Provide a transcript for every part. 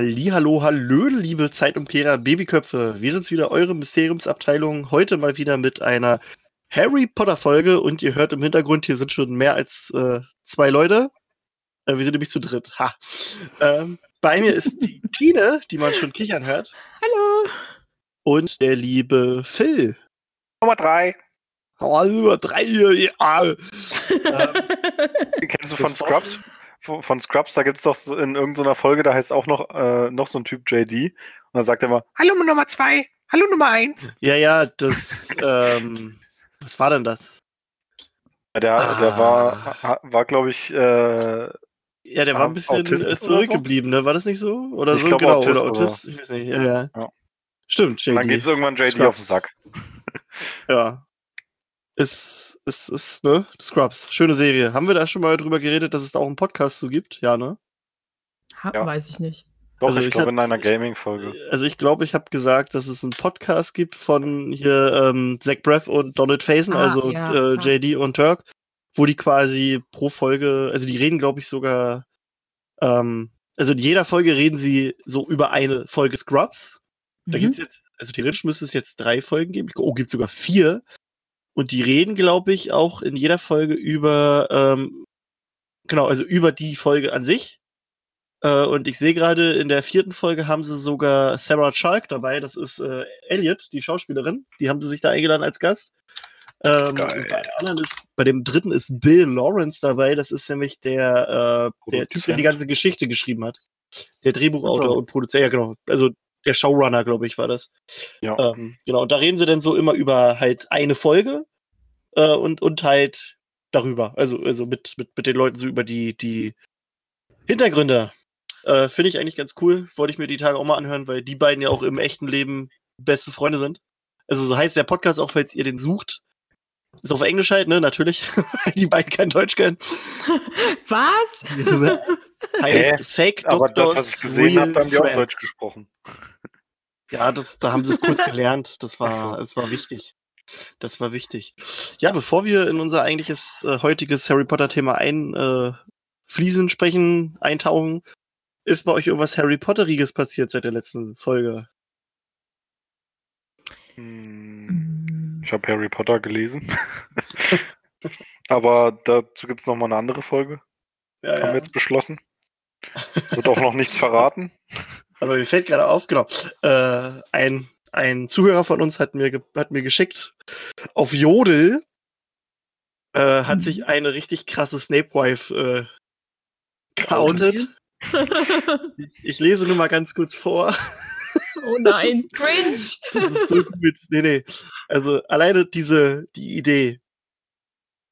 Hallo, hallo, liebe Zeitumkehrer, Babyköpfe. Wir sind's wieder, eure Mysteriumsabteilung. Heute mal wieder mit einer Harry Potter Folge und ihr hört im Hintergrund, hier sind schon mehr als äh, zwei Leute. Äh, wir sind nämlich zu dritt. Ha. Ähm, bei mir ist die Tine, die man schon kichern hört. Hallo. Und der liebe Phil. Nummer drei. Oh, Nummer drei hier, ja. ähm, Kennst du von Scrubs? Von Scrubs, da gibt es doch in irgendeiner Folge, da heißt auch noch, äh, noch so ein Typ JD. Und dann sagt er immer, Hallo Nummer zwei, hallo Nummer eins. ja, ja, das, ähm, was war denn das? Der, der Ah. war, ha- war glaube ich, äh, Ja, der war ein Ah, bisschen Autist äh, oder so? zurückgeblieben, ne? War das nicht so? Oder Ich so, glaub, genau, Autist oder Autist, ich weiß nicht. Ja, ja. Ja. Stimmt, und dann JD. geht es irgendwann JD Scrubs. auf den Sack. Ja. Ist, ist, ist, ne? Scrubs. Schöne Serie. Haben wir da schon mal drüber geredet, dass es da auch einen Podcast zu gibt? Ja, ne? Ha, Ja. Weiß ich nicht. Doch, Also ich ich glaube in einer Gaming-Folge. Also ich glaube, ich habe gesagt, dass es einen Podcast gibt von hier ähm, Zach Braff und Donald Faison, Ah, also ja, äh. JD und Turk, wo die quasi pro Folge, also die reden, glaube ich, sogar, ähm, also in jeder Folge reden sie so über eine Folge Scrubs. Da Mhm. gibt's jetzt, also theoretisch müsste es jetzt drei Folgen geben. Oh, gibt sogar vier. Und die reden, glaube ich, auch in jeder Folge über, ähm, genau, also über die Folge an sich. Äh, und ich sehe gerade, in der vierten Folge haben sie sogar Sarah Chalk dabei. Das ist äh, Elliot, die Schauspielerin. Die haben sie sich da eingeladen als Gast. Ähm, bei, ist, bei dem dritten ist Bill Lawrence dabei. Das ist nämlich der, äh, der Typ, der die ganze Geschichte geschrieben hat. Der Drehbuchautor Ach so. und Produzent, ja genau. Also der Showrunner, glaube ich, war das. Ja. Ähm, genau, und da reden sie dann so immer über halt eine Folge äh, und, und halt darüber. Also, also mit, mit, mit den Leuten so über die, die Hintergründe. Äh, Finde ich eigentlich ganz cool. Wollte ich mir die Tage auch mal anhören, weil die beiden ja auch im echten Leben beste Freunde sind. Also so heißt der Podcast auch, falls ihr den sucht. Ist auf Englisch halt, ne, natürlich. weil die beiden kein Deutsch können. Was? heißt Fake Aber das, Doctors was ich gesehen habe, haben die auch. Deutsch gesprochen. Ja, das, da haben sie es kurz gelernt. Das war, so. das war wichtig. Das war wichtig. Ja, bevor wir in unser eigentliches äh, heutiges Harry Potter Thema einfließen, äh, fließen, sprechen, eintauchen, ist bei euch irgendwas Harry Potteriges passiert seit der letzten Folge? Hm, Ich habe Harry Potter gelesen. Aber dazu gibt es nochmal eine andere Folge. Ja, Haben wir jetzt beschlossen. Wird auch noch nichts verraten. Aber mir fällt gerade auf, genau. Äh, ein, ein Zuhörer von uns hat mir, hat mir geschickt, auf Jodel äh, hat Mhm. sich eine richtig krasse Snape-Wife äh, geoutet. Ich lese nur mal ganz kurz vor. oh nein, cringe. Das ist so gut. Nee, nee. Also alleine diese, die Idee.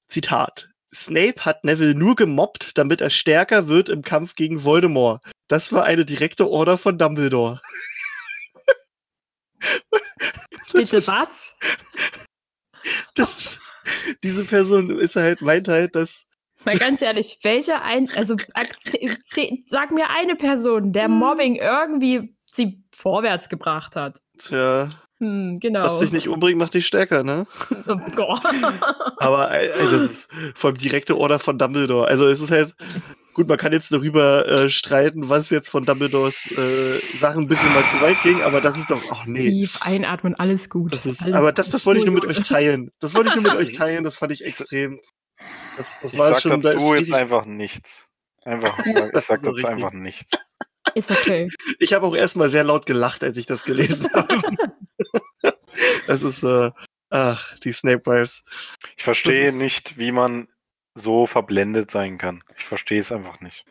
Zitat. Snape hat Neville nur gemobbt, damit er stärker wird im Kampf gegen Voldemort. Das war eine direkte Order von Dumbledore. Bitte was? Das ist, diese Person ist halt, meint halt, dass Mal ganz ehrlich, welche ein, also sag mir eine Person, der Mobbing irgendwie sie vorwärts gebracht hat. tja, Hm, genau. was dich nicht umbringt, macht dich stärker, ne? Oh Gott. Aber äh, das ist vor allem direkte Order von Dumbledore. Also es ist halt, gut, man kann jetzt darüber äh, streiten, was jetzt von Dumbledores äh, Sachen ein bisschen mal zu weit ging, aber das ist doch, ach nee. Tief einatmen, alles gut. Das ist, alles aber das, das wollte ich nur mit euch teilen. Das wollte ich nur mit euch teilen, das fand ich extrem. Das, das Ich war sag schon, da ist dazu jetzt richtig, einfach nichts. Einfach, ich sag, Das ich sag dazu richtig. einfach nichts. Ist okay. ich habe auch erstmal sehr laut gelacht, als ich das gelesen habe. Das ist, äh, ach, die Snape Wives. Ich verstehe ist- nicht, wie man so verblendet sein kann. Ich verstehe es einfach nicht.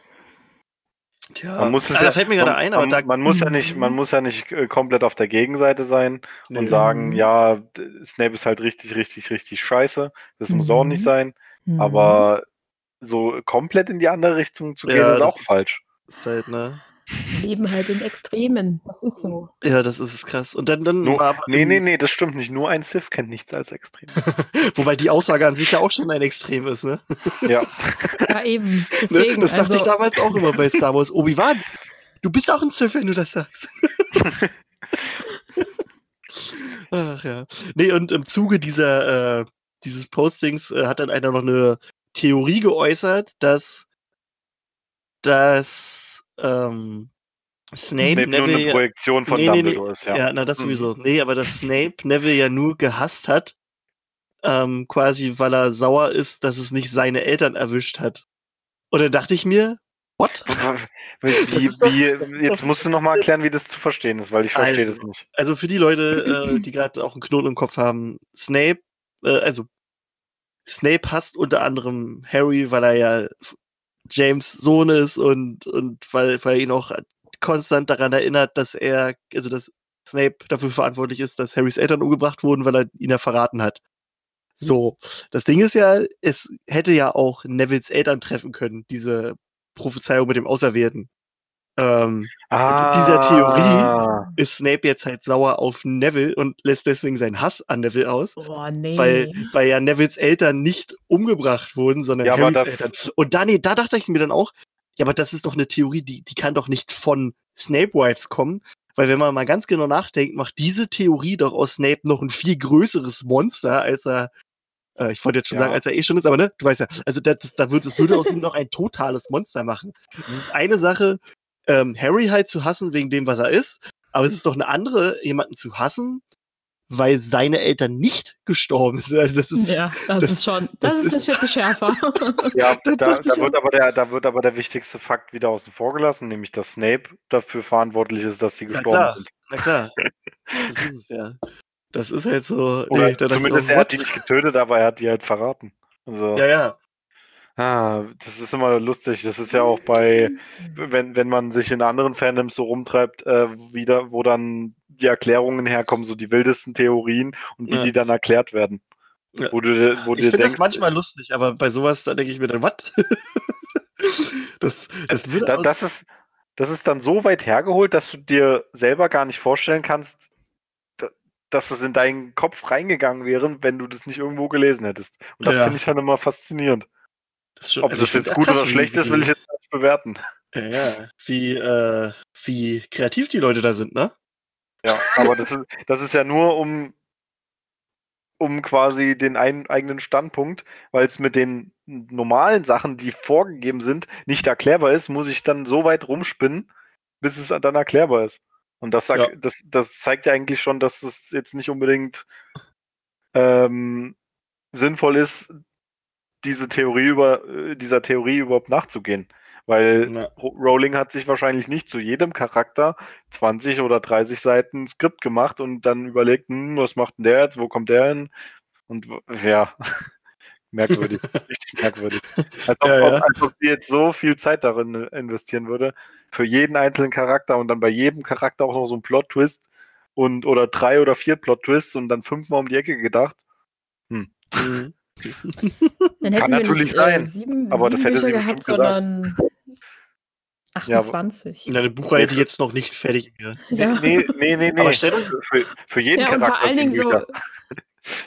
Tja, Man muss es ah, ja, da fällt mir gerade man, ein, aber man, da, man muss ja nicht, man Mhm. muss ja nicht äh, komplett auf der Gegenseite sein und nee. sagen, Mhm. ja, Snape ist halt richtig, richtig, richtig scheiße. Das muss auch nicht Mhm. sein. Mhm. Aber so komplett in die andere Richtung zu gehen, Ja, ist auch ist- falsch. ist halt, ne? Wir leben halt in Extremen. Das ist so. Ja, das ist es krass. Und dann, dann Nur, war aber nee, nee, nee, das stimmt nicht. Nur ein Sith kennt nichts als extrem. Wobei die Aussage an sich ja auch schon ein Extrem ist, ne? ja. Ja, eben. ne? Deswegen, Das dachte ich also, damals auch immer bei Star Wars. Obi-Wan, du bist auch ein Sith, wenn du das sagst. Ach ja. Nee, und im Zuge dieser, äh, dieses Postings äh, hat dann einer noch eine Theorie geäußert, dass, dass ähm, Snape, Snape nur Neville eine ja, Projektion von nee, nee, nee. Dumbledore ist, ja. ja, na das Mhm. sowieso. Nee, aber dass Snape Neville ja nur gehasst hat, ähm, quasi weil er sauer ist, dass es nicht seine Eltern erwischt hat. Und dann dachte ich mir, what? Wie, doch- wie, jetzt doch- musst du noch mal erklären, wie das zu verstehen ist, weil ich verstehe Also, das nicht. Also für die Leute, äh, die gerade auch einen Knoten im Kopf haben, Snape, äh, also Snape hasst unter anderem Harry, weil er ja James Sohn ist und, und weil, weil er ihn auch konstant daran erinnert, dass er, also dass Snape dafür verantwortlich ist, dass Harrys Eltern umgebracht wurden, weil er ihn ja verraten hat. So, das Ding ist ja, es hätte ja auch Nevilles Eltern treffen können, diese Prophezeiung mit dem Auserwählten. Ähm, Ah, dieser Theorie- ist Snape jetzt halt sauer auf Neville und lässt deswegen seinen Hass an Neville aus, Oh, nee. weil, weil ja Nevilles Eltern nicht umgebracht wurden, sondern Ja, Harrys das- Eltern. Und da, nee, da dachte ich mir dann auch, ja, aber das ist doch eine Theorie, die, die kann doch nicht von Snape-Wives kommen, weil wenn man mal ganz genau nachdenkt, macht diese Theorie doch aus Snape noch ein viel größeres Monster, als er äh, ich wollte jetzt schon Ja. sagen, als er eh schon ist, aber ne, du weißt ja, also das, das, da wird, das würde aus ihm noch ein totales Monster machen. Es ist eine Sache, ähm, Harry halt zu hassen wegen dem, was er ist, aber es ist doch eine andere, jemanden zu hassen, weil seine Eltern nicht gestorben sind. Also das ist, ja, das, das- ist schon, das, das ist ist- Schippe schärfer. Ja, Da da, wird aber der, da wird aber der wichtigste Fakt wieder außen vor gelassen, nämlich dass Snape dafür verantwortlich ist, dass sie Na gestorben klar. sind. na klar, das ist es ja. Das ist halt so, nee, zumindest er hat die nicht getötet, aber er hat die halt verraten. Also, Ja, ja. Ah, das ist immer lustig. Das ist ja auch bei, wenn, wenn man sich in anderen Fandoms so rumtreibt, äh, wieder, wo dann die Erklärungen herkommen, so die wildesten Theorien und wie Ja. die dann erklärt werden. Ja. Wo du, wo Ich finde das manchmal lustig, aber bei sowas, da denke ich mir dann, was? das, das würde da, das, ist, das ist dann so weit hergeholt, dass du dir selber gar nicht vorstellen kannst, da- dass es in deinen Kopf reingegangen wäre, wenn du das nicht irgendwo gelesen hättest. Und das Ja. finde ich dann immer faszinierend. Das Ob also das jetzt gut oder schlecht ist, will ich jetzt nicht bewerten. Ja, ja. Wie, äh, wie kreativ die Leute da sind, ne? Ja, aber das ist, das ist ja nur um, um quasi den ein, eigenen Standpunkt, weil es mit den normalen Sachen, die vorgegeben sind, nicht erklärbar ist, muss ich dann so weit rumspinnen, bis es dann erklärbar ist. Und das, sagt- Ja. das, das zeigt ja eigentlich schon, dass es jetzt nicht unbedingt ähm, sinnvoll ist, diese Theorie über, äh, dieser Theorie überhaupt nachzugehen. Weil Ja. Ro- Rowling hat sich wahrscheinlich nicht zu jedem Charakter 20 oder 30 Seiten Skript gemacht und dann überlegt, hm, was macht denn der jetzt, wo kommt der hin? Und ja, merkwürdig, richtig merkwürdig. Als ob, Ja, ja. Als ob sie jetzt so viel Zeit darin investieren würde, für jeden einzelnen Charakter und dann bei jedem Charakter auch noch so ein Plot-Twist und oder drei oder vier Plot-Twists und dann fünfmal um die Ecke gedacht. Mhm. Dann hätten Kann wir natürlich nicht, sein, Äh, sieben, aber das sieben hätte sie Bücher bestimmt gehabt, sondern Ja, aber- 28. Ja, eine Buchreihe, die jetzt noch nicht fertig ist. Ja. Nee, nee, nee, nee. Aber für, für, jeden Ja, und vor Charakter allen Dingen so.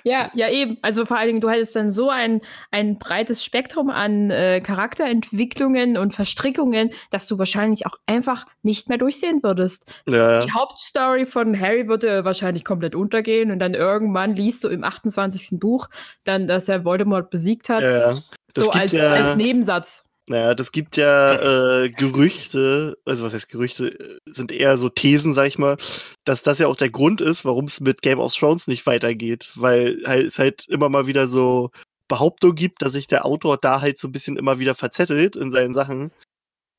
Ja, ja, eben. Also vor allen Dingen, du hättest dann so ein, ein breites Spektrum an äh, Charakterentwicklungen und Verstrickungen, dass du wahrscheinlich auch einfach nicht mehr durchsehen würdest. Ja, Die Hauptstory von Harry würde wahrscheinlich komplett untergehen und dann irgendwann liest du im 28. Buch dann, dass er Voldemort besiegt hat. ja, so als, als Nebensatz. Naja, das gibt ja äh, Gerüchte, also was heißt Gerüchte, äh, sind eher so Thesen, sag ich mal, dass das ja auch der Grund ist, warum es mit Game of Thrones nicht weitergeht, weil es halt immer mal wieder so Behauptungen gibt, dass sich der Autor da halt so ein bisschen immer wieder verzettelt in seinen Sachen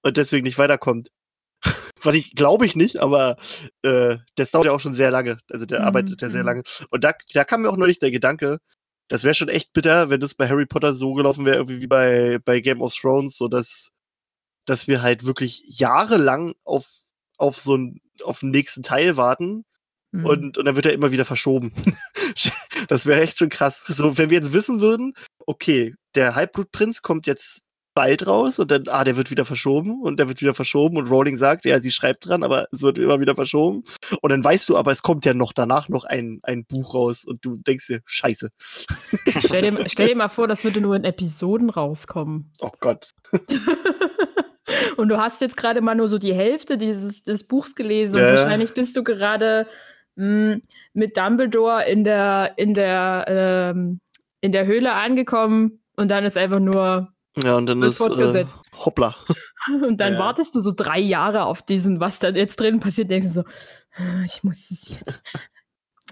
und deswegen nicht weiterkommt. Was ich glaube ich nicht, aber äh, das dauert ja auch schon sehr lange. Also der Mhm, arbeitet ja sehr mhm. lange. Und da, da kam mir auch neulich der Gedanke, das wäre schon echt bitter, wenn das bei Harry Potter so gelaufen wäre, irgendwie wie bei, bei Game of Thrones, so dass, dass wir halt wirklich jahrelang auf, auf so einen, auf den nächsten Teil warten Mhm. und, und dann wird er immer wieder verschoben. das wäre echt schon krass. So, wenn wir jetzt wissen würden, okay, der Halbblutprinz kommt jetzt bald raus und dann, ah, der wird wieder verschoben und der wird wieder verschoben und Rowling sagt, ja, sie schreibt dran, aber es wird immer wieder verschoben. Und dann weißt du, aber es kommt ja noch danach noch ein, ein Buch raus und du denkst dir, scheiße. stell, dir, stell dir mal vor, das würde nur in Episoden rauskommen. Oh Gott. und du hast jetzt gerade mal nur so die Hälfte dieses des Buchs gelesen Ja. und wahrscheinlich bist du gerade mh, mit Dumbledore in der in der ähm, in der Höhle angekommen und dann ist einfach nur Ja, und dann ist äh, hoppla. Und dann Ja. wartest du so drei Jahre auf diesen, was dann jetzt drin passiert, denkst du so, "Ah, ich muss es jetzt.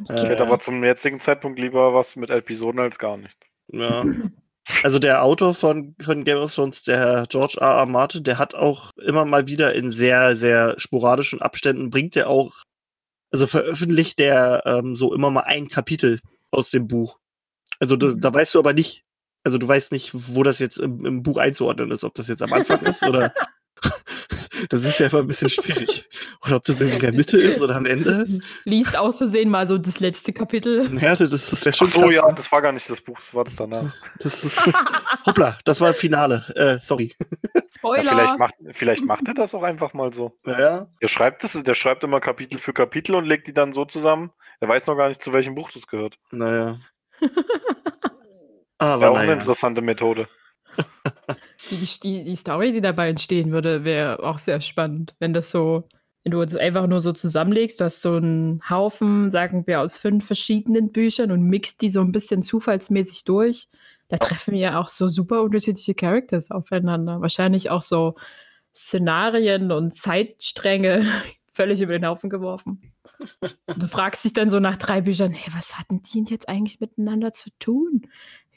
Ich Äh, hätte aber zum jetzigen Zeitpunkt lieber was mit Episoden als gar nicht. Ja. Also der Autor von, von Game of Thrones, der Herr George R. R. Martin, der hat auch immer mal wieder in sehr, sehr sporadischen Abständen, bringt er auch, also veröffentlicht der ähm, so immer mal ein Kapitel aus dem Buch. Also das, Mhm. da weißt du aber nicht, also du weißt nicht, wo das jetzt im, im Buch einzuordnen ist, ob das jetzt am Anfang ist oder das ist ja immer ein bisschen schwierig. Oder ob das irgendwie in der Mitte ist oder am Ende. Liest aus Versehen mal so das letzte Kapitel. Ja, das, das wäre schon Ach so, krass, ja, das war gar nicht das Buch, das war das danach. Das ist, hoppla, das war Finale. Äh, sorry. Ja, Spoiler. vielleicht, macht, vielleicht macht er das auch einfach mal so. Ja, ja. Der schreibt es, der schreibt immer Kapitel für Kapitel und legt die dann so zusammen. Er weiß noch gar nicht, zu welchem Buch das gehört. Naja. Wäre Aber auch eine naja. interessante Methode. die, die, die Story, die dabei entstehen würde, wäre auch sehr spannend, wenn das so, wenn du das einfach nur so zusammenlegst, du hast so einen Haufen, sagen wir, aus fünf verschiedenen Büchern und mixt die so ein bisschen zufallsmäßig durch. Da treffen ja auch so super unterschiedliche Characters aufeinander. Wahrscheinlich auch so Szenarien und Zeitstränge völlig über den Haufen geworfen. Und du fragst dich dann so nach drei Büchern, hey, was hatten die denn jetzt eigentlich miteinander zu tun?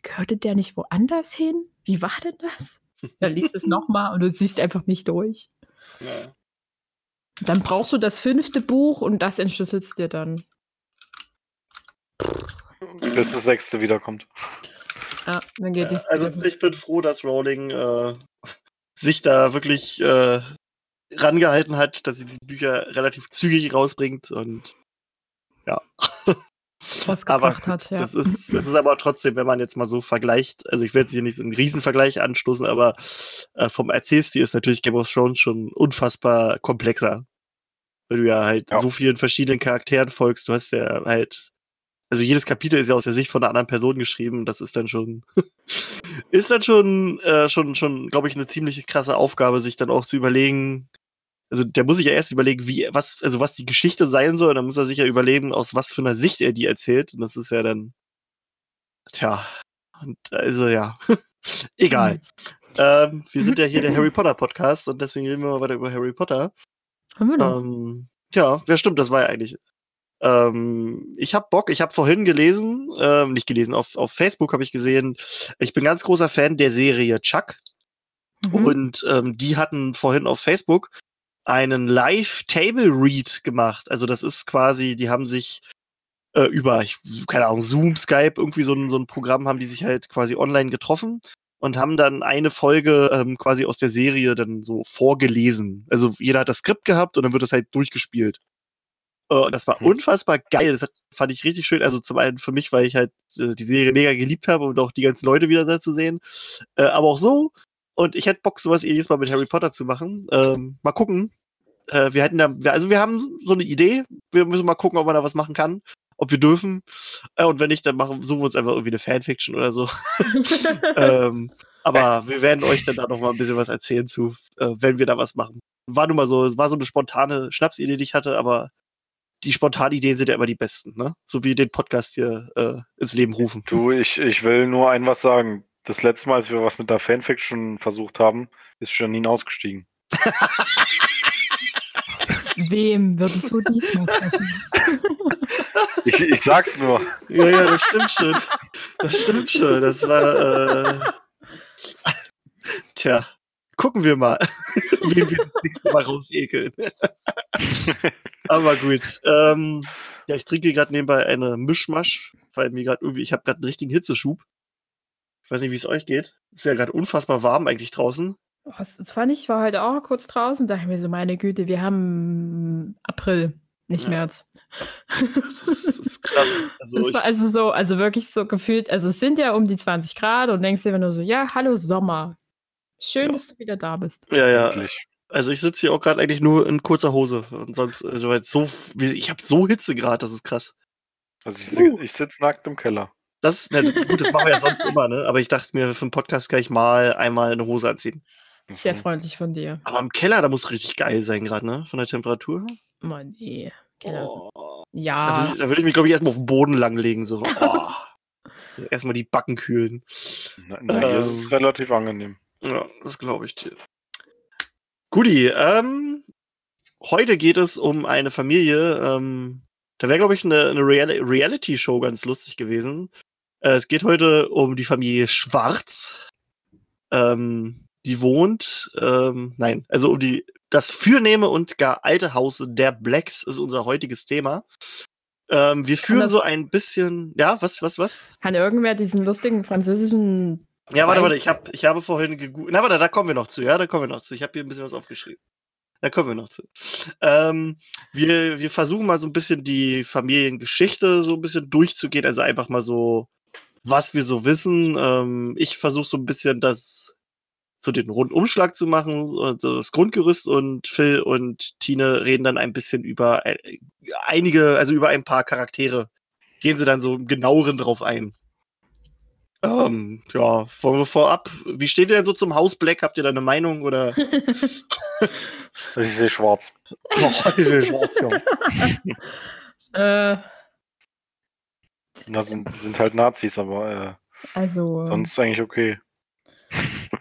Gehörte der nicht woanders hin? Wie war denn das? Dann liest es nochmal und du siehst einfach nicht durch. Ja. Dann brauchst du das fünfte Buch und das entschlüsselst dir dann. Bis das sechste wiederkommt. Ja, dann geht es. Also ich bin froh, dass Rowling äh, sich da wirklich äh, rangehalten hat, dass sie die Bücher relativ zügig rausbringt und was aber gebracht hat. Ja. das ist, das ist aber trotzdem, wenn man jetzt mal so vergleicht, also ich werde jetzt hier nicht so einen Riesenvergleich anstoßen, aber äh, vom Erzählstil ist natürlich Game of Thrones schon unfassbar komplexer. Weil du ja halt Ja. so vielen verschiedenen Charakteren folgst. Du hast ja halt, also jedes Kapitel ist ja aus der Sicht von einer anderen Person geschrieben. Das ist dann schon, ist dann schon, äh, schon, schon, glaube ich, eine ziemlich krasse Aufgabe, sich dann auch zu überlegen. Also der muss sich ja erst überlegen, wie, was, also was die Geschichte sein soll, dann muss er sich ja überlegen, aus was für einer Sicht er die erzählt. Und das ist ja dann, tja, und also ja, egal. ähm, wir sind ja hier der Harry Potter Podcast und deswegen reden wir mal weiter über Harry Potter. Haben wir noch. Ähm, ja, ja, stimmt, das war ja eigentlich. Ähm, ich habe Bock, ich habe vorhin gelesen, ähm, nicht gelesen, auf, auf Facebook habe ich gesehen, ich bin ganz großer Fan der Serie Chuck Mhm. und ähm, die hatten vorhin auf Facebook einen Live-Table-Read gemacht. Also das ist quasi, die haben sich äh, über, ich, keine Ahnung, Zoom, Skype, irgendwie so ein, so ein Programm, haben die sich halt quasi online getroffen und haben dann eine Folge ähm, quasi aus der Serie dann so vorgelesen. Also jeder hat das Skript gehabt und dann wird das halt durchgespielt. Äh, und das war Hm. unfassbar geil. Das hat, fand ich richtig schön. Also zum einen für mich, weil ich halt äh, die Serie mega geliebt habe und auch die ganzen Leute wieder da zu sehen. Äh, aber auch so. Und ich hätte Bock, sowas ähnliches mal mit Harry Potter zu machen. Ähm, mal gucken. Äh, wir hätten da, wir- also wir haben so eine Idee. Wir müssen mal gucken, ob man da was machen kann. Ob wir dürfen. Äh, und wenn nicht, dann machen, suchen wir uns einfach irgendwie eine Fanfiction oder so. ähm, aber wir werden euch dann da noch mal ein bisschen was erzählen zu, äh, wenn wir da was machen. War nun mal so, es war so eine spontane Schnapsidee, die ich hatte, aber die spontanen Ideen sind ja immer die besten, ne? So wie den Podcast hier äh, ins Leben rufen. Du, ich, ich will nur ein was sagen. Das letzte Mal, als wir was mit der Fanfiction versucht haben, ist Janine ausgestiegen. Wem würdest du diesmal treffen? Ich, ich sag's nur. Ja, ja, das stimmt schon. Das stimmt schon. Das war, äh, tja, gucken wir mal, wen wir das nächste Mal rausekeln. Aber gut. Ähm, ja, ich trinke gerade nebenbei eine Mischmasch, weil mir gerade irgendwie, ich habe gerade einen richtigen Hitzeschub. Ich weiß nicht, wie es euch geht. Ist ja gerade unfassbar warm eigentlich draußen. Das, fand ich, war heute auch kurz draußen, dachte ich mir so, meine Güte, wir haben April, nicht Ja. März. Das ist, das ist krass. Also Das war also so, also wirklich so gefühlt, also es sind ja um die 20 Grad und denkst dir immer nur so, ja, hallo Sommer. Schön, Ja. dass du wieder da bist. ja, ja. Wirklich. Also ich sitze hier auch gerade eigentlich nur in kurzer Hose. Und sonst, also jetzt so, ich habe so Hitze gerade, das ist krass. Also ich, si- ich sitze nackt im Keller. Das ist, na, gut, das machen wir ja sonst immer, ne? Aber ich dachte mir, für den Podcast kann ich mal einmal eine Hose anziehen. Sehr Mhm. freundlich von dir. Aber im Keller, da muss richtig geil sein gerade, ne? Von der Temperatur. Mann, nee. Keller. Oh. Da Ja, würde ich, da würd ich mich, glaube ich, erstmal auf den Boden langlegen. So. Oh. erstmal die Backen kühlen. Na, na, hier ist es Ähm. relativ angenehm. Ja, das glaube ich dir. Guti, ähm, heute geht es um eine Familie, ähm, da wäre, glaube ich, eine, eine Real Reality-Show ganz lustig gewesen. Äh, es geht heute um die Familie Schwarz. Ähm, die wohnt, ähm, nein, also um die, das Fürnehme und gar alte Haus der Blacks ist unser heutiges Thema. Ähm, wir führen so ein bisschen, ja, was, was, was? Kann irgendwer diesen lustigen französischen. Ja, warte, warte, ich, hab, ich habe vorhin gegoogelt. Na, warte, da kommen wir noch zu, ja, da kommen wir noch zu. Ich habe hier ein bisschen was aufgeschrieben. Da kommen wir noch zu. Ähm, wir, wir versuchen mal so ein bisschen die Familiengeschichte so ein bisschen durchzugehen, also einfach mal so, was wir so wissen. Ähm, ich versuche so ein bisschen das so den Rundumschlag zu machen, so das Grundgerüst und Phil und Tine reden dann ein bisschen über äh, einige, also über ein paar Charaktere. Gehen sie dann so im genaueren drauf ein. Ähm, ja, wollen wir vorab, wie steht ihr denn so zum Haus Black? Habt ihr da eine Meinung oder? ich sehe schwarz. Oh, ich sehe schwarz, ja. äh, das sind, sind halt Nazis, aber äh, also sonst eigentlich okay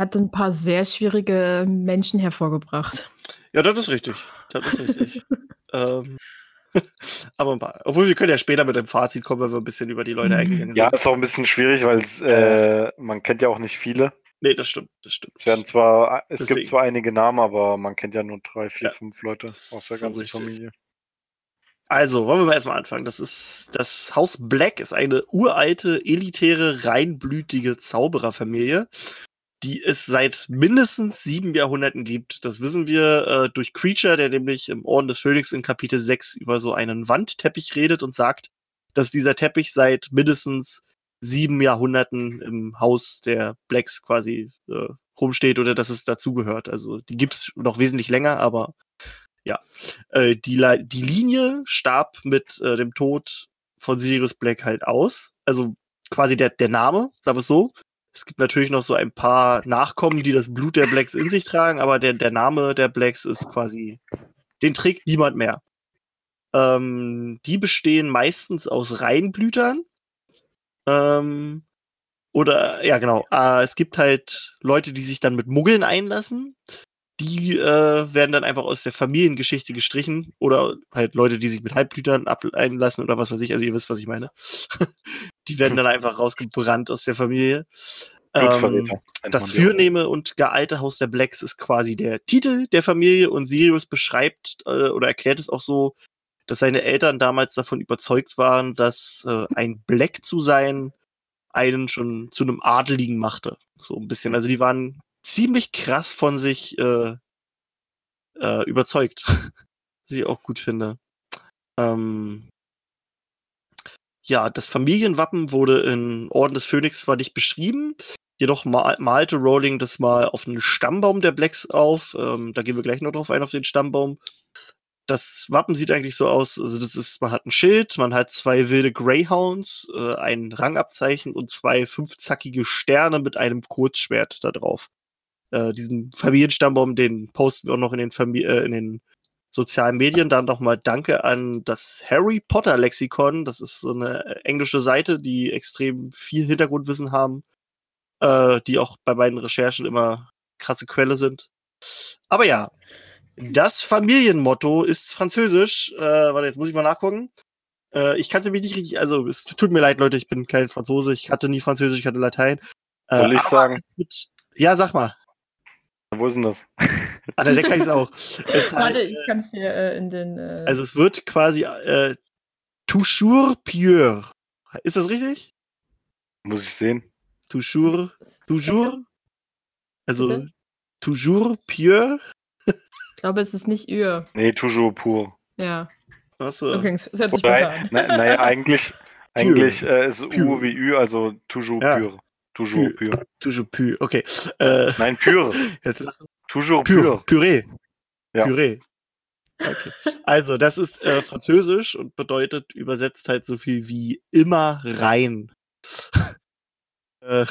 hat ein paar sehr schwierige Menschen hervorgebracht. Ja, das ist richtig. Das ist richtig. ähm, aber ein paar. Obwohl wir können ja später mit dem Fazit kommen, wenn wir ein bisschen über die Leute mhm. eingegangen sind. Ja, ist auch ein bisschen schwierig, weil äh, man kennt ja auch nicht viele. Nee, das stimmt, das stimmt. Es werden zwar, es Deswegen. gibt zwar einige Namen, aber man kennt ja nur drei, vier, ja, fünf Leute aus der ganzen so Familie. Also, wollen wir mal erstmal anfangen. Das ist, das Haus Black ist eine uralte, elitäre, reinblütige Zaubererfamilie die es seit mindestens sieben Jahrhunderten gibt. Das wissen wir äh, durch Creature, der nämlich im Orden des Phönix in Kapitel 6 über so einen Wandteppich redet und sagt, dass dieser Teppich seit mindestens sieben Jahrhunderten im Haus der Blacks quasi äh, rumsteht oder dass es dazugehört. Also die gibt's noch wesentlich länger, aber ja. Äh, die, die Linie starb mit äh, dem Tod von Sirius Black halt aus. Also quasi der, der Name, wir es so. Es gibt natürlich noch so ein paar Nachkommen, die das Blut der Blacks in sich tragen, aber der, der Name der Blacks ist quasi, den trägt niemand mehr. Ähm, die bestehen meistens aus Reinblütern. Ähm, oder, ja, genau. Äh, es gibt halt Leute, die sich dann mit Muggeln einlassen. Die äh, werden dann einfach aus der Familiengeschichte gestrichen. Oder halt Leute, die sich mit Halbblütern einlassen oder was weiß ich. Also, ihr wisst, was ich meine. Die werden dann einfach rausgebrannt aus der Familie. Ähm, das Fürnehme und gealte Haus der Blacks ist quasi der Titel der Familie und Sirius beschreibt äh, oder erklärt es auch so, dass seine Eltern damals davon überzeugt waren, dass äh, ein Black zu sein einen schon zu einem Adeligen machte. So ein bisschen. Also die waren ziemlich krass von sich äh, äh, überzeugt. Was ich auch gut finde. Ähm, ja, das Familienwappen wurde in Orden des Phönix zwar nicht beschrieben, jedoch mal, malte Rowling das mal auf einen Stammbaum der Blacks auf. Ähm, da gehen wir gleich noch drauf ein, auf den Stammbaum. Das Wappen sieht eigentlich so aus, also das ist, man hat ein Schild, man hat zwei wilde Greyhounds, äh, ein Rangabzeichen und zwei fünfzackige Sterne mit einem Kurzschwert da drauf. Äh, diesen Familienstammbaum, den posten wir auch noch in den, Famili äh, in den sozialen Medien. Dann nochmal Danke an das Harry Potter Lexikon. Das ist so eine englische Seite, die extrem viel Hintergrundwissen haben, äh, die auch bei meinen Recherchen immer krasse Quelle sind. Aber ja, das Familienmotto ist französisch. Äh, warte, jetzt muss ich mal nachgucken. Äh, ich kann es nämlich nicht richtig, also es tut mir leid, Leute, ich bin kein Franzose, ich hatte nie Französisch, ich hatte Latein. Äh, Soll ich sagen? Mit, ja, sag mal. Wo ist denn das? Ah, da kann ich es auch. Es Warte, halt, ich kann es hier äh, in den. Äh also es wird quasi äh, toujours pure. Ist das richtig? Muss ich sehen. Toujours, toujours. Also Bitte? toujours pure. Ich glaube, es ist nicht ur. Nee, toujours pur. Ja. Achso. Okay, das hört sich besser an. Naja, na eigentlich, eigentlich äh, ist U wie Ü, also toujours ja. pur. Toujours pur. Toujours pur, okay. Äh, Nein, pur. Toujours pur. Püree. Ja. Püree. Okay. Also, das ist äh, Französisch und bedeutet übersetzt halt so viel wie immer rein. äh,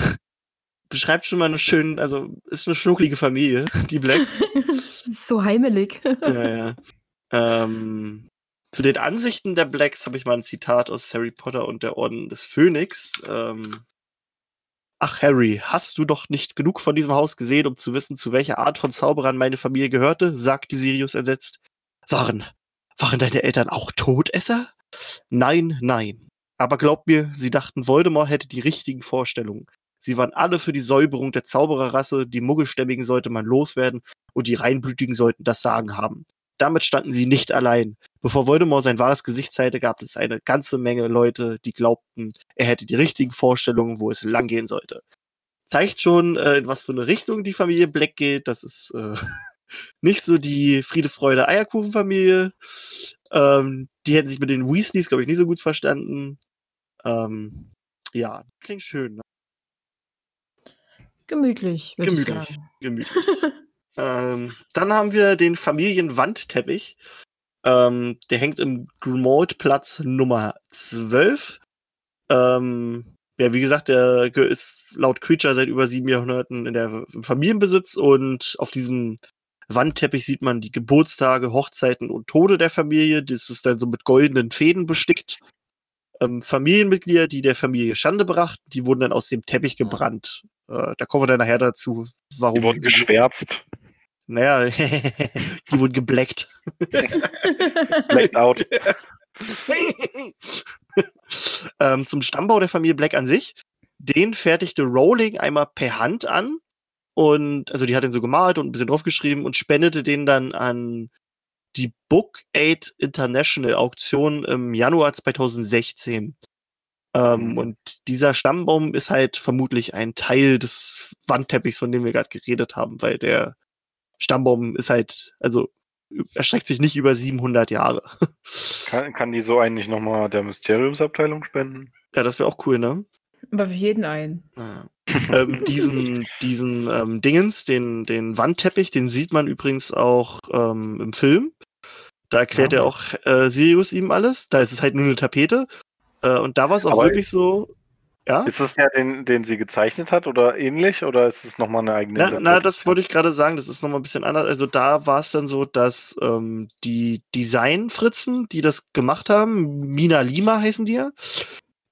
beschreibt schon mal eine schöne, also ist eine schnucklige Familie, die Blacks. so heimelig. ja, ja. Ähm, zu den Ansichten der Blacks habe ich mal ein Zitat aus Harry Potter und der Orden des Phönix. Ähm, Ach, Harry, hast du doch nicht genug von diesem Haus gesehen, um zu wissen, zu welcher Art von Zauberern meine Familie gehörte? sagte Sirius entsetzt. Waren, waren deine Eltern auch Todesser? Nein, nein. Aber glaub mir, sie dachten, Voldemort hätte die richtigen Vorstellungen. Sie waren alle für die Säuberung der Zaubererrasse, die Muggelstämmigen sollte man loswerden und die Reinblütigen sollten das Sagen haben. Damit standen sie nicht allein. Bevor Voldemort sein wahres Gesicht zeigte, gab es eine ganze Menge Leute, die glaubten, er hätte die richtigen Vorstellungen, wo es langgehen sollte. Zeigt schon, äh, in was für eine Richtung die Familie Black geht. Das ist äh, nicht so die Friede, Freude, Eierkuchenfamilie. Ähm, die hätten sich mit den Weasleys, glaube ich, nicht so gut verstanden. Ähm, ja, klingt schön. Ne? Gemütlich, würde ich Gemütlich. sagen. Gemütlich. ähm, dann haben wir den Familienwandteppich. Ähm, der hängt im Grimold-Platz Nummer 12. Ähm, ja, wie gesagt, der ist laut Creature seit über sieben Jahrhunderten in der im Familienbesitz und auf diesem Wandteppich sieht man die Geburtstage, Hochzeiten und Tode der Familie. Das ist dann so mit goldenen Fäden bestickt. Ähm, Familienmitglieder, die der Familie Schande brachten, die wurden dann aus dem Teppich gebrannt. Äh, da kommen wir dann nachher dazu, warum. Die wurden geschwärzt. Naja, die wurden gebleckt. Blacked out. ähm, zum Stammbau der Familie Black an sich. Den fertigte Rowling einmal per Hand an. Und, also die hat ihn so gemalt und ein bisschen draufgeschrieben und spendete den dann an die Book Aid International Auktion im Januar 2016. Ähm, Mhm. Und dieser Stammbaum ist halt vermutlich ein Teil des Wandteppichs, von dem wir gerade geredet haben, weil der Stammbaum ist halt, also erstreckt sich nicht über 700 Jahre. Kann, kann die so eigentlich nochmal der Mysteriumsabteilung spenden? Ja, das wäre auch cool, ne? Aber für jeden einen. Ja. ähm, diesen diesen ähm, Dingens, den, den Wandteppich, den sieht man übrigens auch ähm, im Film. Da erklärt Ja. er auch äh, Sirius ihm alles. Da ist es halt nur eine Tapete. Äh, und da war es auch wirklich so. Ja? Ist es der, den, den sie gezeichnet hat oder ähnlich? Oder ist es nochmal eine eigene Na, na, das wollte ich gerade sagen, das ist nochmal ein bisschen anders. Also da war es dann so, dass ähm, die Design-Fritzen, die das gemacht haben, Mina Lima heißen die ja,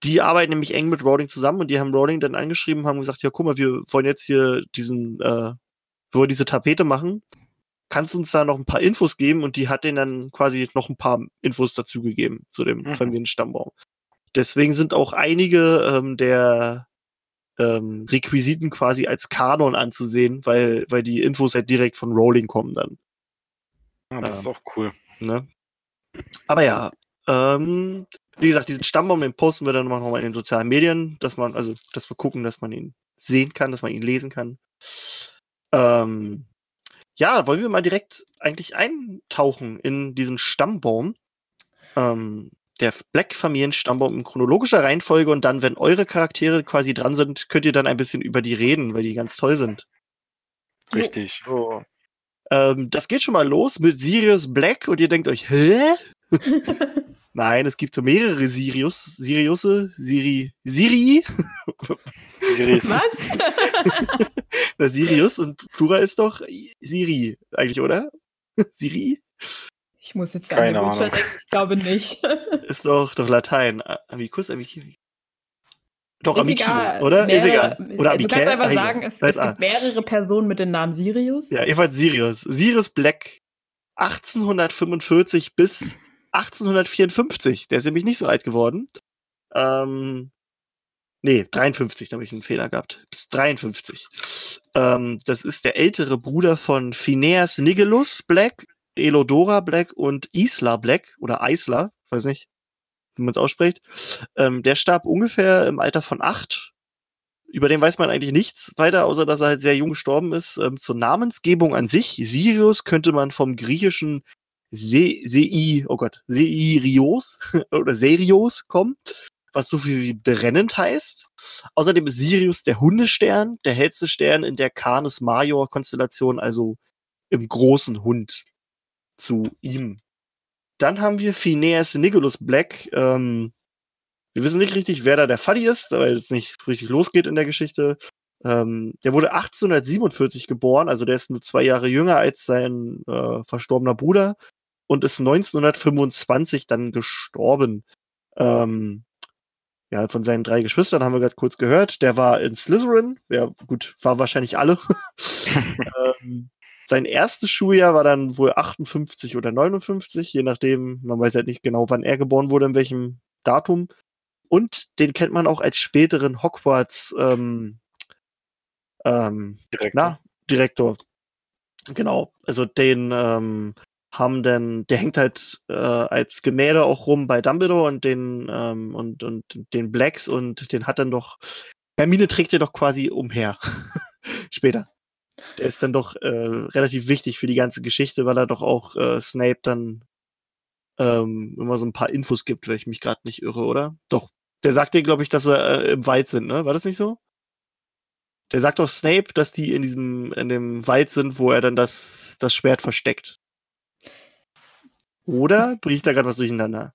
die arbeiten nämlich eng mit Rowling zusammen und die haben Rowling dann angeschrieben, haben gesagt, ja, guck mal, wir wollen jetzt hier diesen, äh, wir wollen diese Tapete machen. Kannst du uns da noch ein paar Infos geben? Und die hat denen dann quasi noch ein paar Infos dazu gegeben zu dem Mhm. Familienstammbaum. Deswegen sind auch einige ähm, der ähm, Requisiten quasi als Kanon anzusehen, weil, weil die Infos halt direkt von Rowling kommen dann. Ja, das ähm, ist auch cool. Ne? Aber ja, ähm, wie gesagt, diesen Stammbaum, den posten wir dann noch mal in den sozialen Medien, dass man, also, dass wir gucken, dass man ihn sehen kann, dass man ihn lesen kann. Ähm, ja, wollen wir mal direkt eigentlich eintauchen in diesen Stammbaum. Ähm, der Black-Familien-Stammbaum in chronologischer Reihenfolge und dann, wenn eure Charaktere quasi dran sind, könnt ihr dann ein bisschen über die reden, weil die ganz toll sind. Richtig. So. Ähm, das geht schon mal los mit Sirius Black und ihr denkt euch, hä? Nein, es gibt so mehrere Sirius, Siriusse, Siri, Siri. Was? Na, Sirius und Plura ist doch Siri, eigentlich, oder? Siri? Ich muss jetzt Keine an Witcher Ahnung. denken. Ich glaube nicht. Ist doch, doch Latein. A- Amicus, Amici. Doch, Ist Amici, egal. oder? ist Mehrere- egal. Oder Du Amicae? kannst einfach Ah, sagen, es, es ist gibt mehrere Personen mit dem Namen Sirius. Ja, jedenfalls Sirius. Sirius Black 1845 bis 1854. Der ist nämlich nicht so alt geworden. Ähm, nee, 53, da habe ich einen Fehler gehabt. Bis 53. Ähm, das ist der ältere Bruder von Phineas Nigellus Black, Elodora Black und Isla Black oder Isla, weiß nicht, wie man es ausspricht. Ähm, der starb ungefähr im Alter von acht. Über den weiß man eigentlich nichts weiter, außer dass er halt sehr jung gestorben ist. Ähm, zur Namensgebung an sich, Sirius könnte man vom griechischen Se Sei, oh Gott, Seirios oder Serios kommen, was so viel wie brennend heißt. Außerdem ist Sirius der Hundestern, der hellste Stern in der Canis Major Konstellation, also im großen Hund zu ihm. Dann haben wir Phineas Nigellus Black. Ähm, wir wissen nicht richtig, wer da der Fuddy ist, weil es nicht richtig losgeht in der Geschichte. Ähm, der wurde 1847 geboren, also der ist nur zwei Jahre jünger als sein äh, verstorbener Bruder und ist 1925 dann gestorben. Ähm, ja, von seinen drei Geschwistern haben wir gerade kurz gehört. Der war in Slytherin. Ja, gut, war wahrscheinlich alle. ähm, sein erstes Schuljahr war dann wohl 58 oder 59, je nachdem, man weiß halt nicht genau, wann er geboren wurde, in welchem Datum. Und den kennt man auch als späteren Hogwarts ähm, ähm, Direktor. Na, Direktor. Genau. Also den ähm, haben dann, der hängt halt äh, als Gemälde auch rum bei Dumbledore und den ähm, und, und den Blacks und den hat dann doch, Hermine trägt den doch quasi umher. Später. Der ist dann doch äh, relativ wichtig für die ganze Geschichte, weil er doch auch äh, Snape dann ähm, immer so ein paar Infos gibt, wenn ich mich gerade nicht irre, oder? Doch. Der sagt dir, glaube ich, dass sie äh, im Wald sind, ne? War das nicht so? Der sagt doch Snape, dass die in diesem, in dem Wald sind, wo er dann das, das Schwert versteckt. Oder bringe ich da gerade was durcheinander?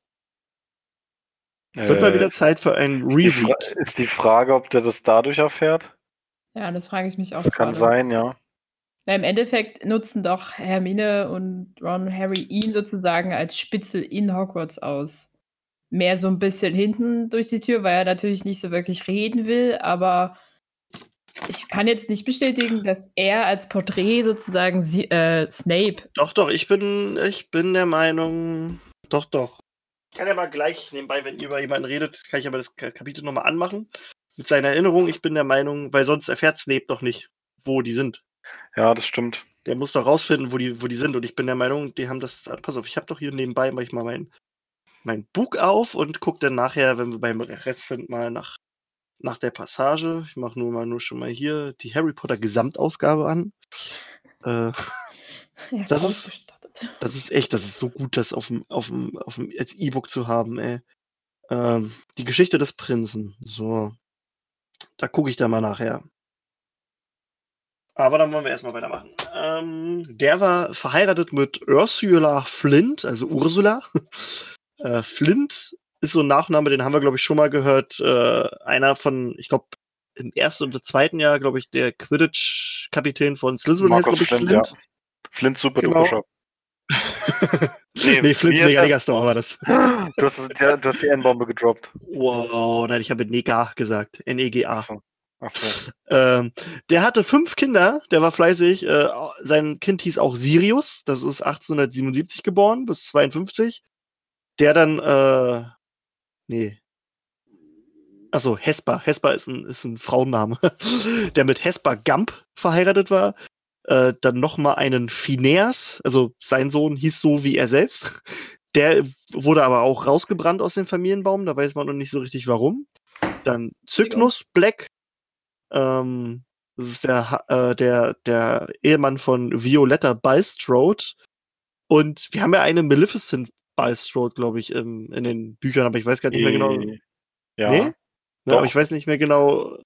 Es wird mal wieder Zeit für ein Reread. Ist die Frage, ob der das dadurch erfährt? Ja, das frage ich mich auch. Das kann sein, ja. Na, Im Endeffekt nutzen doch Hermine und Ron Harry ihn sozusagen als Spitzel in Hogwarts aus. Mehr so ein bisschen hinten durch die Tür, weil er natürlich nicht so wirklich reden will, aber ich kann jetzt nicht bestätigen, dass er als Porträt sozusagen sie, äh, Snape. Doch, doch, ich bin, ich bin der Meinung. Doch, doch. Ich kann ja mal gleich nebenbei, wenn ihr über jemanden redet, kann ich aber das Kapitel nochmal anmachen. Mit seiner Erinnerung, ich bin der Meinung, weil sonst erfährt Snape doch nicht, wo die sind. Ja, das stimmt. Der muss doch rausfinden, wo die, wo die sind. Und ich bin der Meinung, die haben das. Pass auf, ich habe doch hier nebenbei manchmal mein, mein Buch auf und gucke dann nachher, wenn wir beim Rest sind, mal nach nach der Passage, ich mache nur mal nur schon mal hier die Harry Potter Gesamtausgabe an. Äh, das, ist, das ist echt, das ist so gut, das auf dem, auf dem, auf dem, als E-Book zu haben, ey. Ähm, die Geschichte des Prinzen. So. Da gucke ich da mal nachher. Aber dann wollen wir erstmal weitermachen. Ähm, der war verheiratet mit Ursula Flint, also Ursula. äh, Flint ist so ein Nachname, den haben wir, glaube ich, schon mal gehört. Äh, einer von, ich glaube, im ersten oder zweiten Jahr, glaube ich, der Quidditch-Kapitän von Slytherin heißt, glaube ich, Flint. Flint, ja. Flint super genau. nee, nee Flints Mega Store war das. Du hast, du hast die N-Bombe gedroppt. Wow, nein, ich habe Nega gesagt. N-E-G-A. So. Ähm, der hatte fünf Kinder, der war fleißig. Äh, sein Kind hieß auch Sirius, das ist 1877 geboren, bis 52. Der dann äh, Nee. Achso, Hesper. Hesper ist ein, ist ein Frauenname. der mit Hesper Gump verheiratet war. Äh, dann nochmal einen Phineas, also sein Sohn hieß so wie er selbst. Der wurde aber auch rausgebrannt aus dem Familienbaum, da weiß man noch nicht so richtig warum. Dann Cygnus Black, ähm, das ist der, äh, der, der Ehemann von Violetta Bulstrode. Und wir haben ja eine Maleficent Bulstrode, glaube ich, im, in den Büchern, aber ich weiß gar nicht mehr genau. Ja. Nee? Ne, aber ich weiß nicht mehr genau.